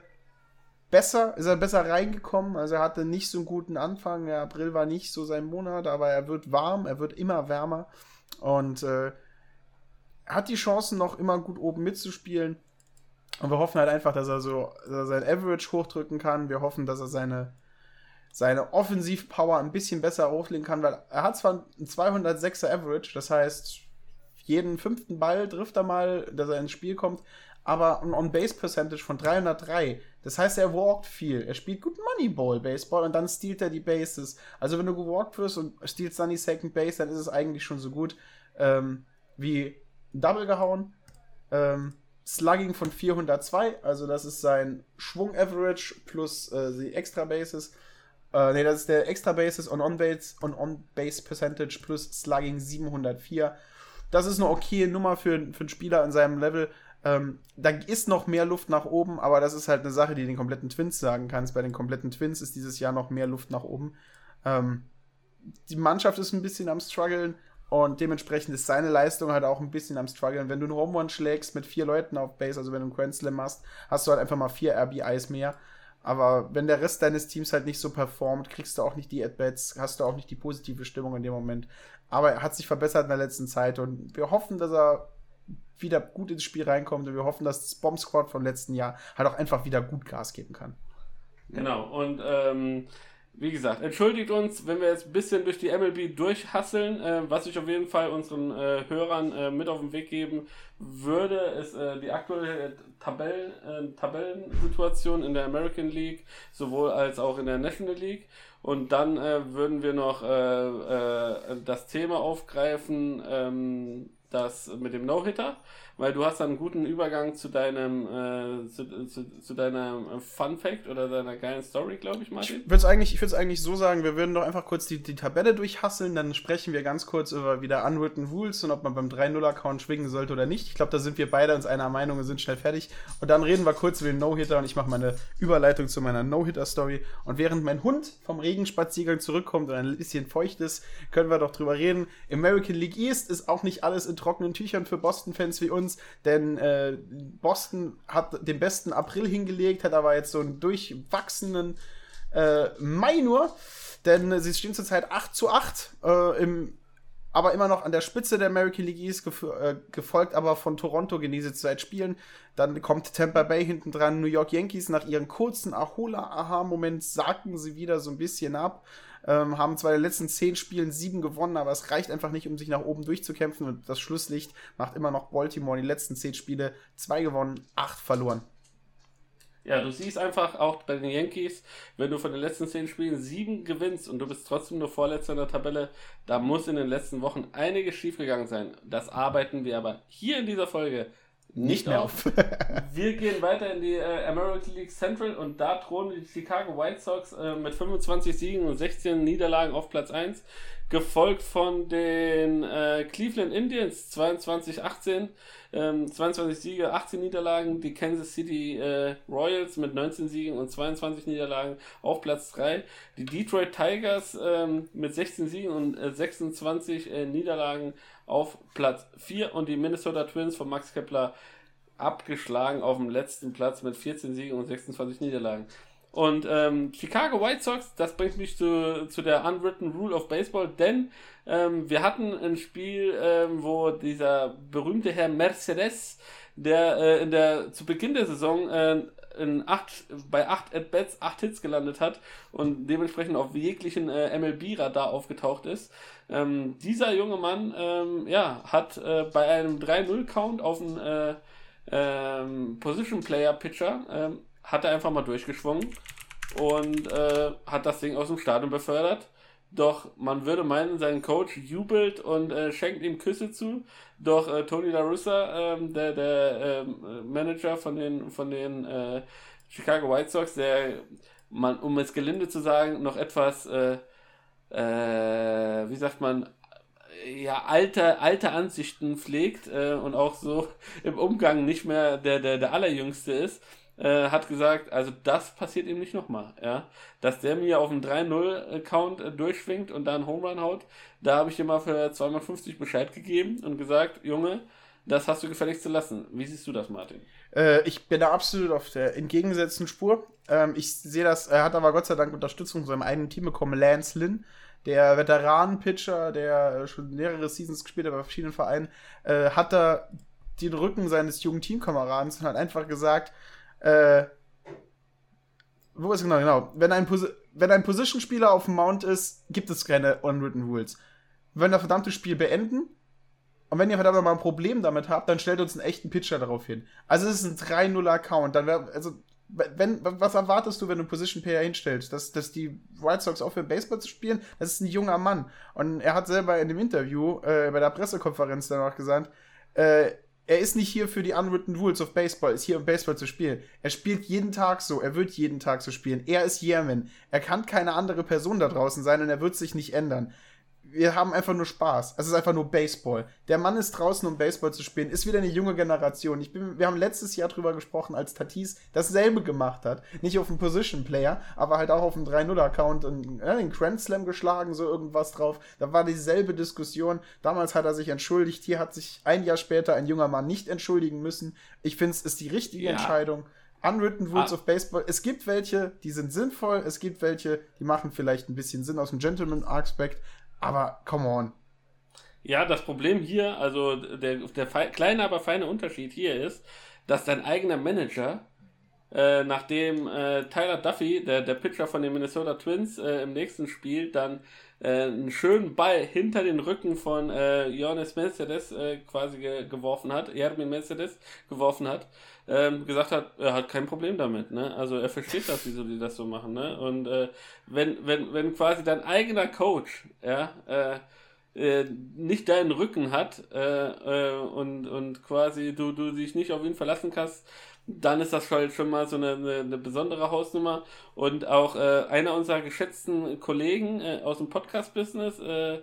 besser, ist er besser reingekommen. Also er hatte nicht so einen guten Anfang. Der April war nicht so sein Monat, aber er wird warm, er wird immer wärmer. Und äh, hat die Chancen noch immer gut oben mitzuspielen. Und wir hoffen halt einfach, dass er so dass er sein Average hochdrücken kann. Wir hoffen, dass er seine seine Offensivpower ein bisschen besser auflegen kann, weil er hat zwar ein 206er Average, das heißt, jeden fünften Ball trifft er mal, dass er ins Spiel kommt, aber ein On-Base-Percentage von 303. Das heißt, er walkt viel. Er spielt gut Moneyball-Baseball und dann stealt er die Bases. Also, wenn du gewalkt wirst und stealst dann die Second Base, dann ist es eigentlich schon so gut ähm, wie Double gehauen. Ähm, Slugging von 402, also das ist sein Schwung-Average plus äh, die Extra Bases. Äh, nee, das ist der Extra Bases on On-Base on On -Base Percentage plus Slugging 704. Das ist eine okaye Nummer für, für einen Spieler in seinem Level. Ähm, da ist noch mehr Luft nach oben, aber das ist halt eine Sache, die den kompletten Twins sagen kannst. Bei den kompletten Twins ist dieses Jahr noch mehr Luft nach oben. Ähm, die Mannschaft ist ein bisschen am struggeln und dementsprechend ist seine Leistung halt auch ein bisschen am struggeln. Wenn du einen Home Run schlägst mit vier Leuten auf Base, also wenn du einen Grand Slam machst, hast du halt einfach mal vier RBIs mehr. Aber wenn der Rest deines Teams halt nicht so performt, kriegst du auch nicht die At-Bats, hast du auch nicht die positive Stimmung in dem Moment. Aber er hat sich verbessert in der letzten Zeit und wir hoffen, dass er wieder gut ins Spiel reinkommt und wir hoffen, dass das Bomb Squad vom letzten Jahr halt auch einfach wieder gut Gas geben kann. Genau, und ähm, wie gesagt, entschuldigt uns, wenn wir jetzt ein bisschen durch die MLB durchhasseln. Äh, was ich auf jeden Fall unseren äh, Hörern äh, mit auf den Weg geben würde, ist äh, die aktuelle Tabellen, äh, Tabellensituation in der American League, sowohl als auch in der National League. Und dann äh, würden wir noch das Thema aufgreifen, ähm, das mit dem No-Hitter weil du hast dann einen guten Übergang zu deinem äh, zu, zu, zu deiner Fun Fact oder deiner geilen Story, glaube ich, Martin. Ich würde es eigentlich, eigentlich so sagen, wir würden doch einfach kurz die, die Tabelle durchhasseln, dann sprechen wir ganz kurz über wieder Unwritten Rules und ob man beim 3-0-Account schwingen sollte oder nicht. Ich glaube, da sind wir beide uns einer Meinung und sind schnell fertig. Und dann reden wir kurz über den No-Hitter und ich mache meine Überleitung zu meiner No-Hitter-Story. Und während mein Hund vom Regenspaziergang zurückkommt und ein bisschen feucht ist, können wir doch drüber reden. American League East ist auch nicht alles in trockenen Tüchern für Boston-Fans wie uns uns, denn äh, Boston hat den besten April hingelegt, hat aber jetzt so einen durchwachsenen äh, Mai nur, denn sie stehen zurzeit 8 zu 8 äh, im aber immer noch an der Spitze der American League East, gef äh, gefolgt aber von Toronto genieße seit Spielen. Dann kommt Tampa Bay hinten dran, New York Yankees nach ihrem kurzen Ahola-Aha-Moment sacken sie wieder so ein bisschen ab. Ähm, haben zwar in den letzten zehn Spielen sieben gewonnen, aber es reicht einfach nicht, um sich nach oben durchzukämpfen. Und das Schlusslicht macht immer noch Baltimore in den letzten zehn Spiele zwei gewonnen, acht verloren. Ja, du siehst einfach auch bei den Yankees, wenn du von den letzten zehn Spielen sieben gewinnst und du bist trotzdem nur Vorletzter in der Tabelle, da muss in den letzten Wochen einiges schiefgegangen sein. Das arbeiten wir aber hier in dieser Folge nicht, mehr auf. wir gehen weiter in die äh, American League Central und da thronen die Chicago White Sox äh, mit 25 Siegen und 16 Niederlagen auf Platz 1, gefolgt von den äh, Cleveland Indians 22-18, ähm, 22 Siege, 18 Niederlagen, die Kansas City äh, Royals mit 19 Siegen und 22 Niederlagen auf Platz 3, die Detroit Tigers ähm, mit 16 Siegen und 26 äh, Niederlagen auf Platz 4 und die Minnesota Twins von Max Kepler abgeschlagen auf dem letzten Platz mit 14 Siegen und 26 Niederlagen. Und ähm, Chicago White Sox, das bringt mich zu, zu der Unwritten Rule of Baseball, denn ähm, wir hatten ein Spiel, ähm, wo dieser berühmte Herr Mercedes, der äh, in der zu Beginn der Saison äh, in acht, bei 8 At-Bats 8 Hits gelandet hat und dementsprechend auf jeglichen äh, MLB-Radar aufgetaucht ist. Ähm, dieser junge Mann ähm, ja, hat äh, bei einem 3-0-Count auf einen äh, ähm, Position Player Pitcher ähm, hat er einfach mal durchgeschwungen und äh, hat das Ding aus dem Stadion befördert. Doch man würde meinen, sein Coach jubelt und äh, schenkt ihm Küsse zu. Doch äh, Tony La Russa, ähm, der, der ähm, Manager von den, von den äh, Chicago White Sox, der, man, um es gelinde zu sagen, noch etwas, äh, äh, wie sagt man, ja, alte, alte Ansichten pflegt äh, und auch so im Umgang nicht mehr der, der, der Allerjüngste ist äh, hat gesagt, also das passiert ihm nicht nochmal, ja. Dass der mir auf dem 3-0-Account äh, durchschwingt und da einen Home Run haut, da habe ich ihm mal für 250 Bescheid gegeben und gesagt, Junge, das hast du gefälligst zu lassen. Wie siehst du das, Martin? Äh, ich bin da absolut auf der entgegengesetzten Spur. Ähm, ich sehe das, er hat aber Gott sei Dank Unterstützung seinem eigenen Team bekommen, Lance Lynn, der Veteranen-Pitcher, der schon mehrere Seasons gespielt hat bei verschiedenen Vereinen, äh, hat da den Rücken seines jungen Teamkameraden und hat einfach gesagt, äh, wo ist genau, genau. Wenn ein, wenn ein Position-Spieler auf dem Mount ist, gibt es keine unwritten Rules. Wir wollen das verdammte Spiel beenden. Und wenn ihr verdammt mal ein Problem damit habt, dann stellt uns einen echten Pitcher darauf hin. Also es ist ein 3-0-Account. Dann wäre, also, wenn, was erwartest du, wenn du einen Position Player hinstellst? Dass, dass die White Sox aufhören, Baseball zu spielen? Das ist ein junger Mann. Und er hat selber in dem Interview, äh, bei der Pressekonferenz danach gesagt, äh, er ist nicht hier für die unwritten rules of Baseball, ist hier um Baseball zu spielen. Er spielt jeden Tag so, er wird jeden Tag so spielen. Er ist Yearman. Er kann keine andere Person da draußen sein und er wird sich nicht ändern wir haben einfach nur Spaß. Es ist einfach nur Baseball. Der Mann ist draußen, um Baseball zu spielen. Ist wieder eine junge Generation. Ich bin, wir haben letztes Jahr drüber gesprochen, als Tatis dasselbe gemacht hat. Nicht auf dem Position Player, aber halt auch auf dem 3-0-Account und ja, den Grand Slam geschlagen, so irgendwas drauf. Da war dieselbe Diskussion. Damals hat er sich entschuldigt. Hier hat sich ein Jahr später ein junger Mann nicht entschuldigen müssen. Ich finde, es ist die richtige ja. Entscheidung. Unwritten Rules ah. of Baseball. Es gibt welche, die sind sinnvoll. Es gibt welche, die machen vielleicht ein bisschen Sinn aus dem Gentleman-Aspekt. Aber come on. Ja, das Problem hier, also der, der kleine, aber feine Unterschied hier ist, dass dein eigener Manager äh, nachdem äh, Tyler Duffy, der, der Pitcher von den Minnesota Twins, äh, im nächsten Spiel dann äh, einen schönen Ball hinter den Rücken von äh, Johannes Mercedes äh, quasi ge geworfen hat, Jermin Mercedes geworfen hat, ähm, gesagt hat, er hat kein Problem damit, ne? Also er versteht das, wieso die das so machen, ne? Und äh, wenn, wenn, wenn quasi dein eigener Coach, ja, äh, äh, nicht deinen Rücken hat äh, äh, und, und quasi du, du dich nicht auf ihn verlassen kannst, dann ist das halt schon mal so eine, eine, eine besondere Hausnummer. Und auch äh, einer unserer geschätzten Kollegen äh, aus dem Podcast-Business, äh,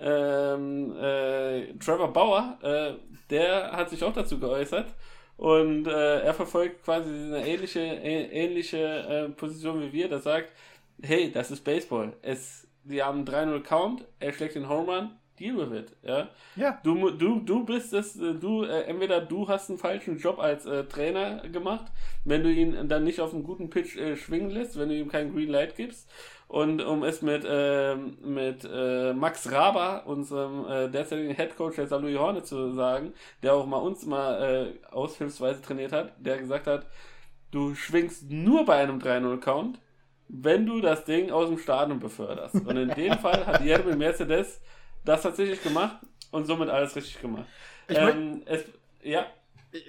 ähm, äh, Trevor Bauer, äh, der hat sich auch dazu geäußert. Und äh, er verfolgt quasi eine ähnliche, ähnliche Position wie wir, der sagt, hey, das ist Baseball. Es, die haben 3-0 Count, er schlägt den Home Run, deal with it. Ja. Ja. Du, du, du bist es, äh, du, äh, entweder du hast einen falschen Job als äh, Trainer gemacht, wenn du ihn dann nicht auf einen guten Pitch äh, schwingen lässt, wenn du ihm kein Green Light gibst. Und um es mit, äh, mit äh, Max Raber, unserem äh, derzeitigen Head Coach der. Louis Hornet zu sagen, der auch mal uns mal aushilfsweise trainiert hat, der gesagt hat, du schwingst nur bei einem 3-0-Count, wenn du das Ding aus dem Stadion beförderst. Und in dem Fall hat Jeremy Mercedes das tatsächlich gemacht und somit alles richtig gemacht. Ich ähm, es, ja.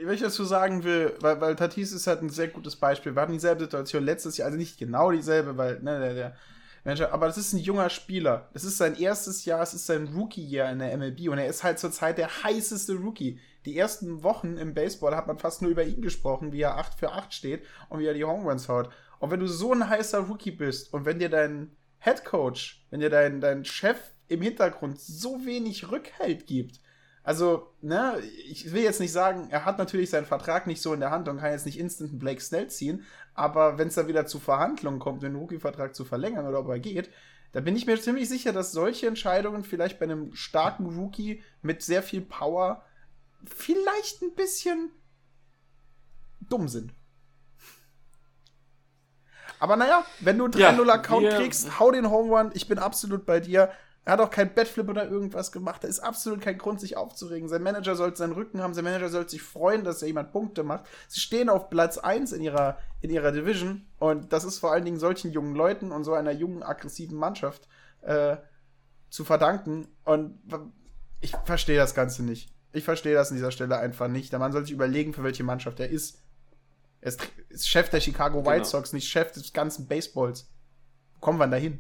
Wenn ich dazu sagen will, weil, weil Tatis ist halt ein sehr gutes Beispiel. Wir hatten dieselbe Situation letztes Jahr, also nicht genau dieselbe, weil, ne, der, der Manager, aber das ist ein junger Spieler. Es ist sein erstes Jahr, es ist sein Rookie-Jahr in der MLB und er ist halt zurzeit der heißeste Rookie. Die ersten Wochen im Baseball hat man fast nur über ihn gesprochen, wie er 8 für 8 steht und wie er die Home Runs haut. Und wenn du so ein heißer Rookie bist und wenn dir dein Head Coach, wenn dir dein, dein Chef im Hintergrund so wenig Rückhalt gibt. Also, ne, ich will jetzt nicht sagen, er hat natürlich seinen Vertrag nicht so in der Hand und kann jetzt nicht instant einen Blake Snell ziehen, aber wenn es da wieder zu Verhandlungen kommt, den Rookie-Vertrag zu verlängern oder ob er geht, da bin ich mir ziemlich sicher, dass solche Entscheidungen vielleicht bei einem starken Rookie mit sehr viel Power vielleicht ein bisschen dumm sind. Aber naja, wenn du 3-0-Account ja, kriegst, hau den Home Run, ich bin absolut bei dir. Er hat auch kein Bettflip oder irgendwas gemacht. Da ist absolut kein Grund, sich aufzuregen. Sein Manager sollte seinen Rücken haben. Sein Manager sollte sich freuen, dass er jemand Punkte macht. Sie stehen auf Platz 1 in ihrer, in ihrer Division. Und das ist vor allen Dingen solchen jungen Leuten und so einer jungen, aggressiven Mannschaft äh, zu verdanken. Und ich verstehe das Ganze nicht. Ich verstehe das an dieser Stelle einfach nicht. Der Mann soll sich überlegen, für welche Mannschaft er ist. Er ist, ist Chef der Chicago White genau. Sox, nicht Chef des ganzen Baseballs. Wo kommen wir denn da hin?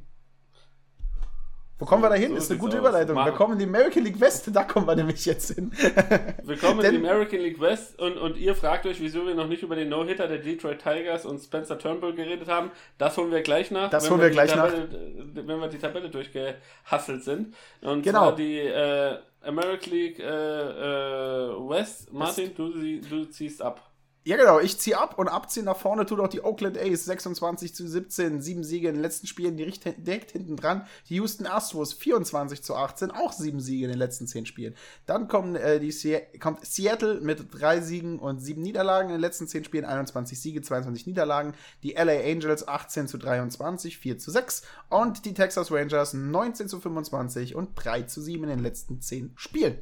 Wo kommen wir da hin? So ist eine gute aus. Überleitung. Machen. Wir kommen in die American League West, da kommen wir nämlich jetzt hin. wir kommen in die American League West und, und ihr fragt euch, wieso wir noch nicht über den No-Hitter der Detroit Tigers und Spencer Turnbull geredet haben. Das holen wir gleich nach. Das holen wir, wir gleich Tabelle, nach. Wenn wir die Tabelle durchgehasselt sind. Und genau. die äh, American League äh, äh, West. Martin, du, du ziehst ab. Ja, genau. Ich ziehe ab und abziehen nach vorne tut auch die Oakland A's 26 zu 17, sieben Siege in den letzten Spielen direkt hinten dran. Die Houston Astros 24 zu 18, auch sieben Siege in den letzten zehn Spielen. Dann kommen, äh, die Se kommt Seattle mit drei Siegen und sieben Niederlagen in den letzten zehn Spielen, 21 Siege, 22 Niederlagen. Die LA Angels 18 zu 23, 4 zu 6 und die Texas Rangers 19 zu 25 und 3 zu 7 in den letzten zehn Spielen.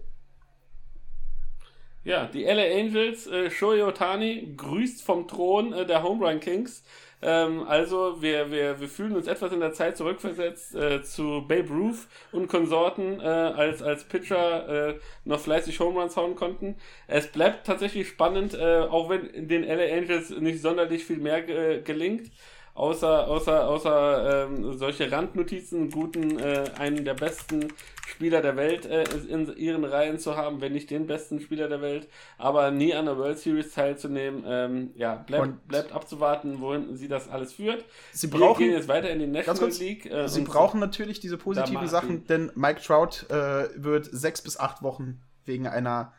Ja, die LA Angels, äh, Shohei Otani grüßt vom Thron äh, der Home Run Kings. Ähm, also wir, wir, wir fühlen uns etwas in der Zeit zurückversetzt äh, zu Babe Ruth und Konsorten, äh, als, als Pitcher äh, noch fleißig Home Runs hauen konnten. Es bleibt tatsächlich spannend, äh, auch wenn den LA Angels nicht sonderlich viel mehr ge gelingt außer, außer, außer ähm, solche Randnotizen, guten, äh, einen der besten Spieler der Welt äh, in ihren Reihen zu haben, wenn nicht den besten Spieler der Welt, aber nie an der World Series teilzunehmen. Ähm, ja, bleibt, bleibt abzuwarten, wohin sie das alles führt. Sie brauchen, Wir gehen jetzt weiter in die National kurz, League. Äh, sie brauchen natürlich diese positiven Sachen, denn Mike Trout äh, wird sechs bis acht Wochen wegen einer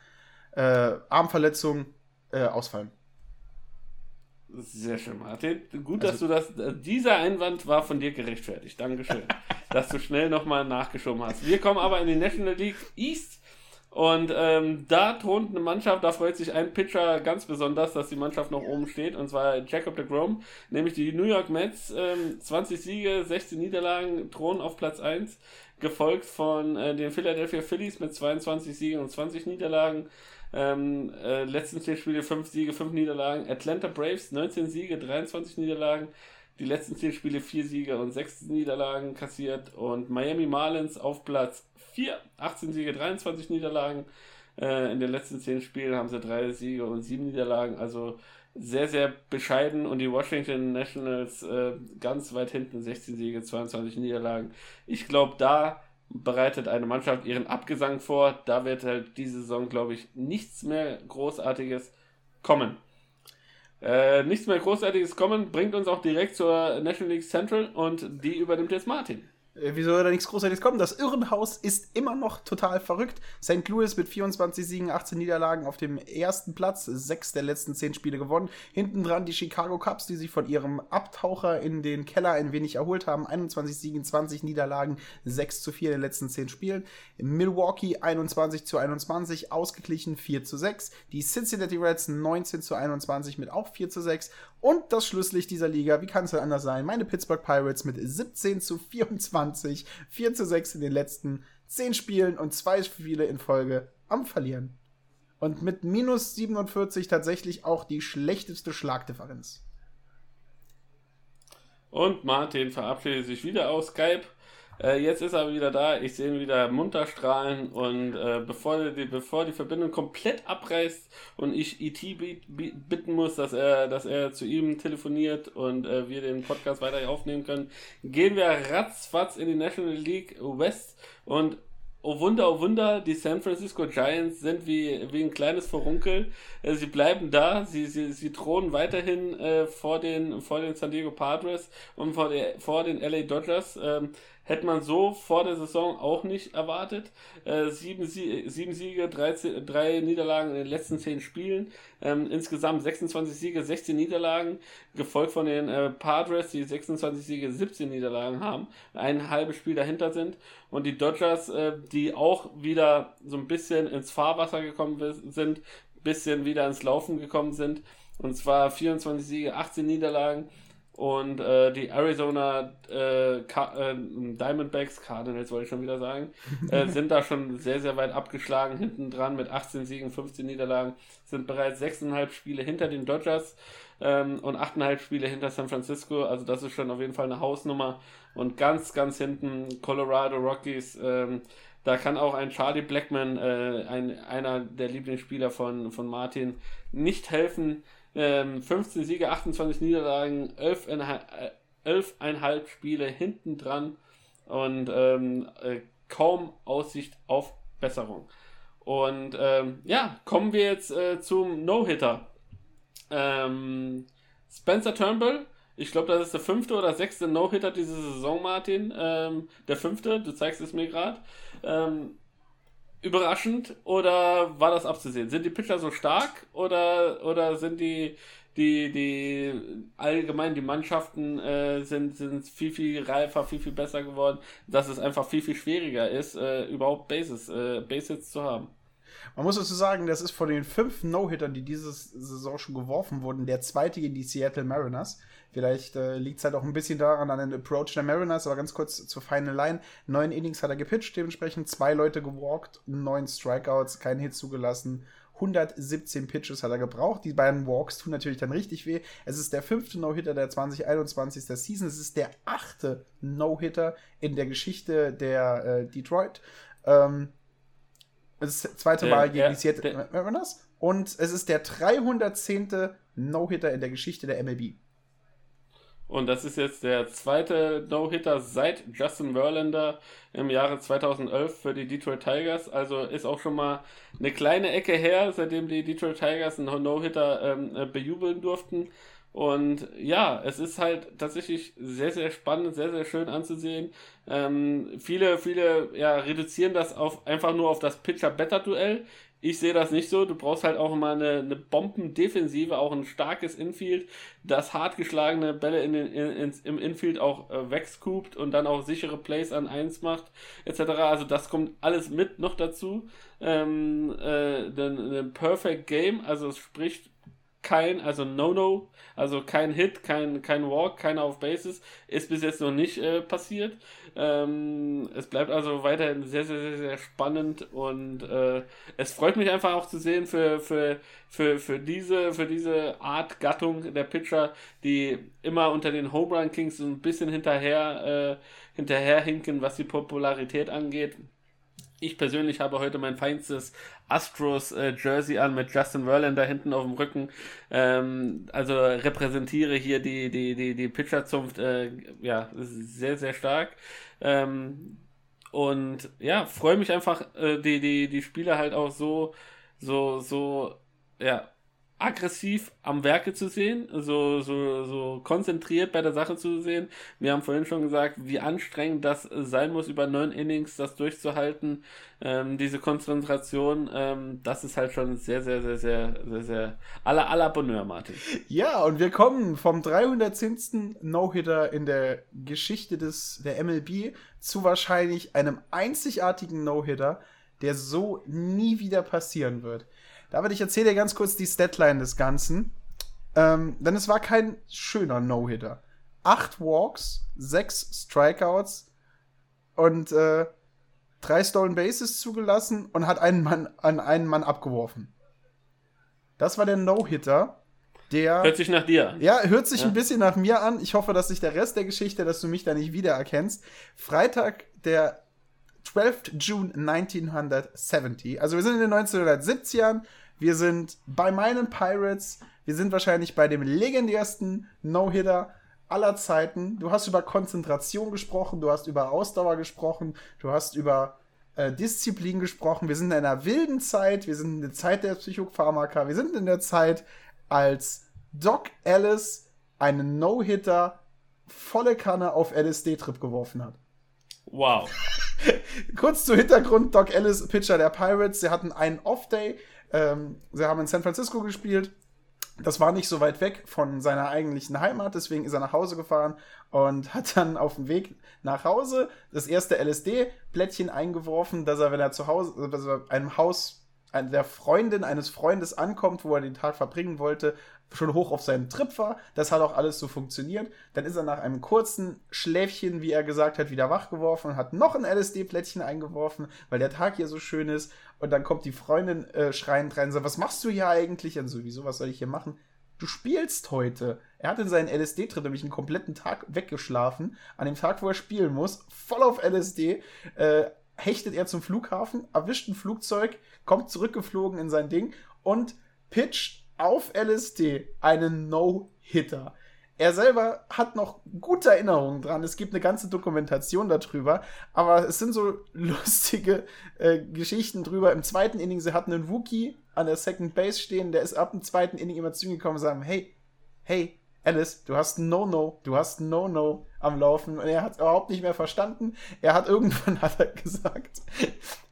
äh, Armverletzung äh, ausfallen. Sehr schön, Martin. Gut, also, dass du das. Dieser Einwand war von dir gerechtfertigt. Dankeschön, dass du schnell nochmal nachgeschoben hast. Wir kommen aber in die National League East. Und ähm, da thront eine Mannschaft, da freut sich ein Pitcher ganz besonders, dass die Mannschaft noch oben steht, und zwar Jacob de Grom, nämlich die New York Mets, ähm, 20 Siege, 16 Niederlagen, thronen auf Platz 1, gefolgt von äh, den Philadelphia Phillies mit 22 Siegen und 20 Niederlagen. Ähm, äh, letzten 10 Spiele 5 Siege, 5 Niederlagen. Atlanta Braves 19 Siege, 23 Niederlagen. Die letzten 10 Spiele 4 Siege und 6 Niederlagen kassiert. Und Miami Marlins auf Platz 4, 18 Siege, 23 Niederlagen. Äh, in den letzten 10 Spielen haben sie 3 Siege und 7 Niederlagen. Also sehr, sehr bescheiden und die Washington Nationals äh, ganz weit hinten, 16 Siege, 22 Niederlagen. Ich glaube, da bereitet eine Mannschaft ihren Abgesang vor. Da wird halt diese Saison, glaube ich, nichts mehr Großartiges kommen. Äh, nichts mehr Großartiges kommen, bringt uns auch direkt zur National League Central und die übernimmt jetzt Martin. Äh, Wieso soll da nichts Großartiges kommen? Das Irrenhaus ist immer noch total verrückt. St. Louis mit 24 Siegen, 18 Niederlagen auf dem ersten Platz, sechs der letzten zehn Spiele gewonnen. Hinten dran die Chicago Cubs, die sich von ihrem Abtaucher in den Keller ein wenig erholt haben. 21 Siegen, 20 Niederlagen, 6 zu 4 in den letzten zehn Spielen. Milwaukee 21 zu 21, ausgeglichen 4 zu 6. Die Cincinnati Reds 19 zu 21 mit auch 4 zu 6. Und das Schlusslicht dieser Liga, wie kann es denn anders sein? Meine Pittsburgh Pirates mit 17 zu 24, 4 zu 6 in den letzten 10 Spielen und zwei Spiele in Folge am Verlieren. Und mit minus 47 tatsächlich auch die schlechteste Schlagdifferenz. Und Martin verabschiedet sich wieder aus Skype. Äh, jetzt ist er wieder da. Ich sehe ihn wieder munter strahlen. Und äh, bevor, die, bevor die Verbindung komplett abreißt und ich IT bitten muss, dass er, dass er zu ihm telefoniert und äh, wir den Podcast weiter aufnehmen können, gehen wir ratzfatz in die National League West und Oh Wunder, oh Wunder, die San Francisco Giants sind wie, wie ein kleines Verunkel. Äh, sie bleiben da, sie, sie, sie thronen weiterhin äh, vor, den, vor den San Diego Padres und vor, der, vor den LA Dodgers. Ähm, Hätte man so vor der Saison auch nicht erwartet. Äh, sieben, Sie sieben Siege, drei, drei Niederlagen in den letzten zehn Spielen. Ähm, insgesamt 26 Siege, 16 Niederlagen. Gefolgt von den äh, Padres, die 26 Siege, 17 Niederlagen haben. Ein halbes Spiel dahinter sind. Und die Dodgers, äh, die auch wieder so ein bisschen ins Fahrwasser gekommen sind. Bisschen wieder ins Laufen gekommen sind. Und zwar 24 Siege, 18 Niederlagen. Und äh, die Arizona äh, äh, Diamondbacks, Cardinals wollte ich schon wieder sagen, äh, sind da schon sehr, sehr weit abgeschlagen, hinten dran mit 18 Siegen, 15 Niederlagen, sind bereits 6,5 Spiele hinter den Dodgers ähm, und 8,5 Spiele hinter San Francisco. Also das ist schon auf jeden Fall eine Hausnummer. Und ganz, ganz hinten Colorado Rockies. Ähm, da kann auch ein Charlie Blackman, äh, ein, einer der Lieblingsspieler von, von Martin, nicht helfen. Ähm, 15 Siege, 28 Niederlagen, 11,5 11 Spiele hinten dran und ähm, äh, kaum Aussicht auf Besserung. Und ähm, ja, kommen wir jetzt äh, zum No-Hitter. Ähm, Spencer Turnbull, ich glaube, das ist der fünfte oder sechste No-Hitter diese Saison, Martin. Ähm, der fünfte, du zeigst es mir gerade. Überraschend oder war das abzusehen? Sind die Pitcher so stark oder, oder sind die, die, die allgemein die Mannschaften äh, sind, sind viel, viel reifer, viel, viel besser geworden, dass es einfach viel, viel schwieriger ist, äh, überhaupt Bases, äh, Bases zu haben? Man muss dazu sagen, das ist von den fünf No-Hittern, die diese Saison schon geworfen wurden, der zweite gegen die Seattle Mariners. Vielleicht äh, liegt es halt auch ein bisschen daran, an den Approach der Mariners, aber ganz kurz zur Final Line. Neun Innings hat er gepitcht, dementsprechend zwei Leute gewalkt, neun Strikeouts, kein Hit zugelassen. 117 Pitches hat er gebraucht. Die beiden Walks tun natürlich dann richtig weh. Es ist der fünfte No-Hitter der 2021. Season. Es ist der achte No-Hitter in der Geschichte der äh, Detroit. Ähm, es ist das zweite Mal gegen die Seattle Mariners. Und es ist der 310. No-Hitter in der Geschichte der MLB. Und das ist jetzt der zweite No-Hitter seit Justin Verlander im Jahre 2011 für die Detroit Tigers. Also ist auch schon mal eine kleine Ecke her, seitdem die Detroit Tigers einen No-Hitter ähm, äh, bejubeln durften. Und ja, es ist halt tatsächlich sehr, sehr spannend, sehr, sehr schön anzusehen. Ähm, viele, viele ja, reduzieren das auf, einfach nur auf das Pitcher-Better-Duell. Ich sehe das nicht so. Du brauchst halt auch immer eine, eine Bombendefensive, auch ein starkes Infield, das hart geschlagene Bälle in den, in, im Infield auch äh, wegscoopt und dann auch sichere Plays an 1 macht, etc. Also das kommt alles mit noch dazu. Ähm, äh, den Perfect Game, also es spricht kein, also No-No, also kein Hit, kein, kein Walk, keiner auf Bases, ist bis jetzt noch nicht äh, passiert. Ähm, es bleibt also weiterhin sehr, sehr, sehr, sehr spannend und äh, es freut mich einfach auch zu sehen für, für, für, für, diese, für diese Art Gattung der Pitcher, die immer unter den Home Run Kings so ein bisschen hinterher, äh, hinterherhinken, was die Popularität angeht. Ich persönlich habe heute mein feinstes Astros äh, Jersey an mit Justin Verlander hinten auf dem Rücken. Ähm, also repräsentiere hier die, die, die, die Pitcherzunft äh, ja, sehr, sehr stark. Ähm, und ja, freue mich einfach, äh, die, die, die Spiele halt auch so, so, so, ja, aggressiv am Werke zu sehen, so, so, so konzentriert bei der Sache zu sehen. Wir haben vorhin schon gesagt, wie anstrengend das sein muss, über neun Innings das durchzuhalten. Ähm, diese Konzentration, ähm, das ist halt schon sehr, sehr, sehr, sehr, sehr, sehr aller aller Bonheur, Martin. Ja, und wir kommen vom 310. No-Hitter in der Geschichte des, der MLB zu wahrscheinlich einem einzigartigen No-Hitter, der so nie wieder passieren wird. David, ich erzähle dir ganz kurz die Statline des Ganzen. Ähm, denn es war kein schöner No-Hitter. Acht Walks, sechs Strikeouts und äh, drei Stolen Bases zugelassen und hat einen Mann an einen Mann abgeworfen. Das war der No-Hitter. Der, hört sich nach dir an. Ja, hört sich ja. ein bisschen nach mir an. Ich hoffe, dass sich der Rest der Geschichte, dass du mich da nicht wiedererkennst. Freitag, der 12. June 1970. Also wir sind in den 1970ern. Wir sind bei meinen Pirates. Wir sind wahrscheinlich bei dem legendärsten No-Hitter aller Zeiten. Du hast über Konzentration gesprochen, du hast über Ausdauer gesprochen, du hast über äh, Disziplin gesprochen. Wir sind in einer wilden Zeit, wir sind in der Zeit der Psychopharmaka, wir sind in der Zeit, als Doc Ellis einen No-Hitter volle Kanne auf LSD-Trip geworfen hat. Wow. Kurz zu Hintergrund: Doc Ellis, Pitcher der Pirates, sie hatten einen Off-Day, ähm, sie haben in San Francisco gespielt. Das war nicht so weit weg von seiner eigentlichen Heimat, deswegen ist er nach Hause gefahren und hat dann auf dem Weg nach Hause das erste LSD-Blättchen eingeworfen, dass er, wenn er zu Hause, er einem Haus der Freundin eines Freundes ankommt, wo er den Tag verbringen wollte, schon hoch auf seinem Trip war. Das hat auch alles so funktioniert. Dann ist er nach einem kurzen Schläfchen, wie er gesagt hat, wieder wach geworfen und hat noch ein LSD-Plättchen eingeworfen, weil der Tag hier so schön ist. Und dann kommt die Freundin äh, schreiend rein und sagt, was machst du hier eigentlich? Und so, wieso, was soll ich hier machen? Du spielst heute. Er hat in seinen LSD-Trip nämlich einen kompletten Tag weggeschlafen. An dem Tag, wo er spielen muss, voll auf LSD, äh, hechtet er zum Flughafen, erwischt ein Flugzeug, kommt zurückgeflogen in sein Ding und pitcht auf LSD einen No-Hitter. Er selber hat noch gute Erinnerungen dran. Es gibt eine ganze Dokumentation darüber. Aber es sind so lustige äh, Geschichten drüber. Im zweiten Inning, sie hatten einen Wookie an der Second Base stehen. Der ist ab dem zweiten Inning immer zu ihm gekommen und sagen: Hey, hey, Alice, du hast ein No-No, du hast ein No-No am Laufen und er hat überhaupt nicht mehr verstanden. Er hat irgendwann hat er gesagt,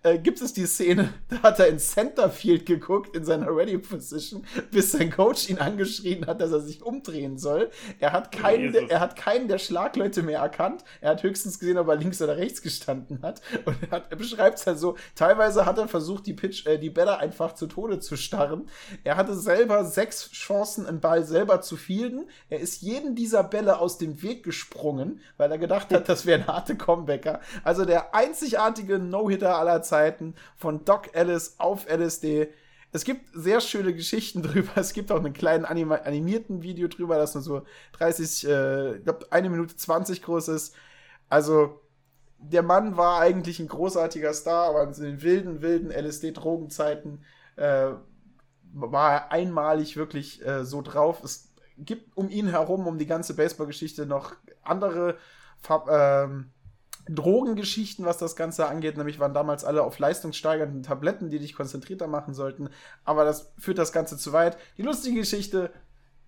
äh, gibt es die Szene, da hat er in Centerfield geguckt in seiner Ready Position, bis sein Coach ihn angeschrien hat, dass er sich umdrehen soll. Er hat keinen, der, er hat keinen der Schlagleute mehr erkannt. Er hat höchstens gesehen, ob er links oder rechts gestanden hat. Und er, hat, er beschreibt es halt so. Teilweise hat er versucht, die Pitch, äh, die Bälle einfach zu Tode zu starren. Er hatte selber sechs Chancen, einen Ball selber zu fielden. Er ist jeden dieser Bälle aus dem Weg gesprungen, weil er gedacht hat, das wäre ein harte Comebacker. Also der einzigartige No-Hitter aller Zeiten von Doc Ellis auf LSD. Es gibt sehr schöne Geschichten drüber. Es gibt auch einen kleinen anima animierten Video drüber, das nur so 30, äh, ich glaube, eine Minute 20 groß ist. Also, der Mann war eigentlich ein großartiger Star, aber in den wilden, wilden LSD-Drogenzeiten äh, war er einmalig wirklich äh, so drauf. Es gibt um ihn herum, um die ganze Baseballgeschichte noch andere ähm, Drogengeschichten, was das Ganze angeht. Nämlich waren damals alle auf leistungssteigernden Tabletten, die dich konzentrierter machen sollten. Aber das führt das Ganze zu weit. Die lustige Geschichte: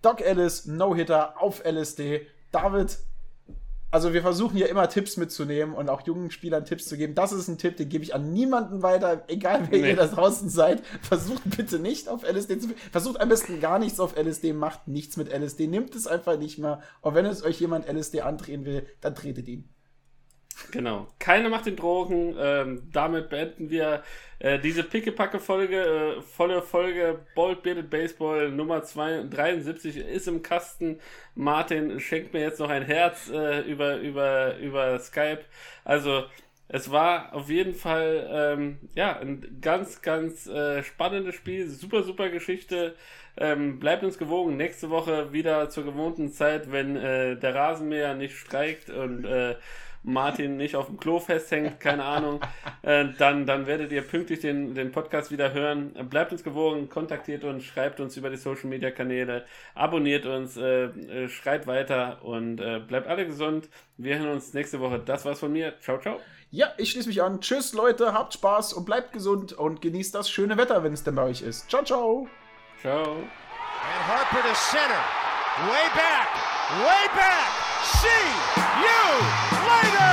Doc Ellis, No-Hitter auf LSD. David, also wir versuchen ja immer Tipps mitzunehmen und auch jungen Spielern Tipps zu geben. Das ist ein Tipp, den gebe ich an niemanden weiter, egal wer nee. ihr da draußen seid. Versucht bitte nicht auf LSD zu. Versucht am besten gar nichts auf LSD, macht nichts mit LSD, nimmt es einfach nicht mehr. Und wenn es euch jemand LSD andrehen will, dann tretet ihn. Genau. Keine macht den Drogen. Ähm, damit beenden wir äh, diese Pickepacke-Folge. Äh, volle Folge Bold Bearded Baseball Nummer 2, 73 ist im Kasten. Martin schenkt mir jetzt noch ein Herz äh, über, über, über Skype. Also, es war auf jeden Fall ähm, ja, ein ganz, ganz äh, spannendes Spiel. Super, super Geschichte. Ähm, bleibt uns gewogen. Nächste Woche wieder zur gewohnten Zeit, wenn äh, der Rasenmäher nicht streikt und äh, Martin nicht auf dem Klo festhängt, keine Ahnung, äh, dann, dann werdet ihr pünktlich den, den Podcast wieder hören. Bleibt uns gewogen, kontaktiert uns, schreibt uns über die Social Media Kanäle, abonniert uns, äh, äh, schreibt weiter und äh, bleibt alle gesund. Wir hören uns nächste Woche. Das war's von mir. Ciao, ciao. Ja, ich schließe mich an. Tschüss, Leute, habt Spaß und bleibt gesund und genießt das schöne Wetter, wenn es denn bei euch ist. Ciao, ciao. Ciao. And Harper to center. Way back. Way back. See you later.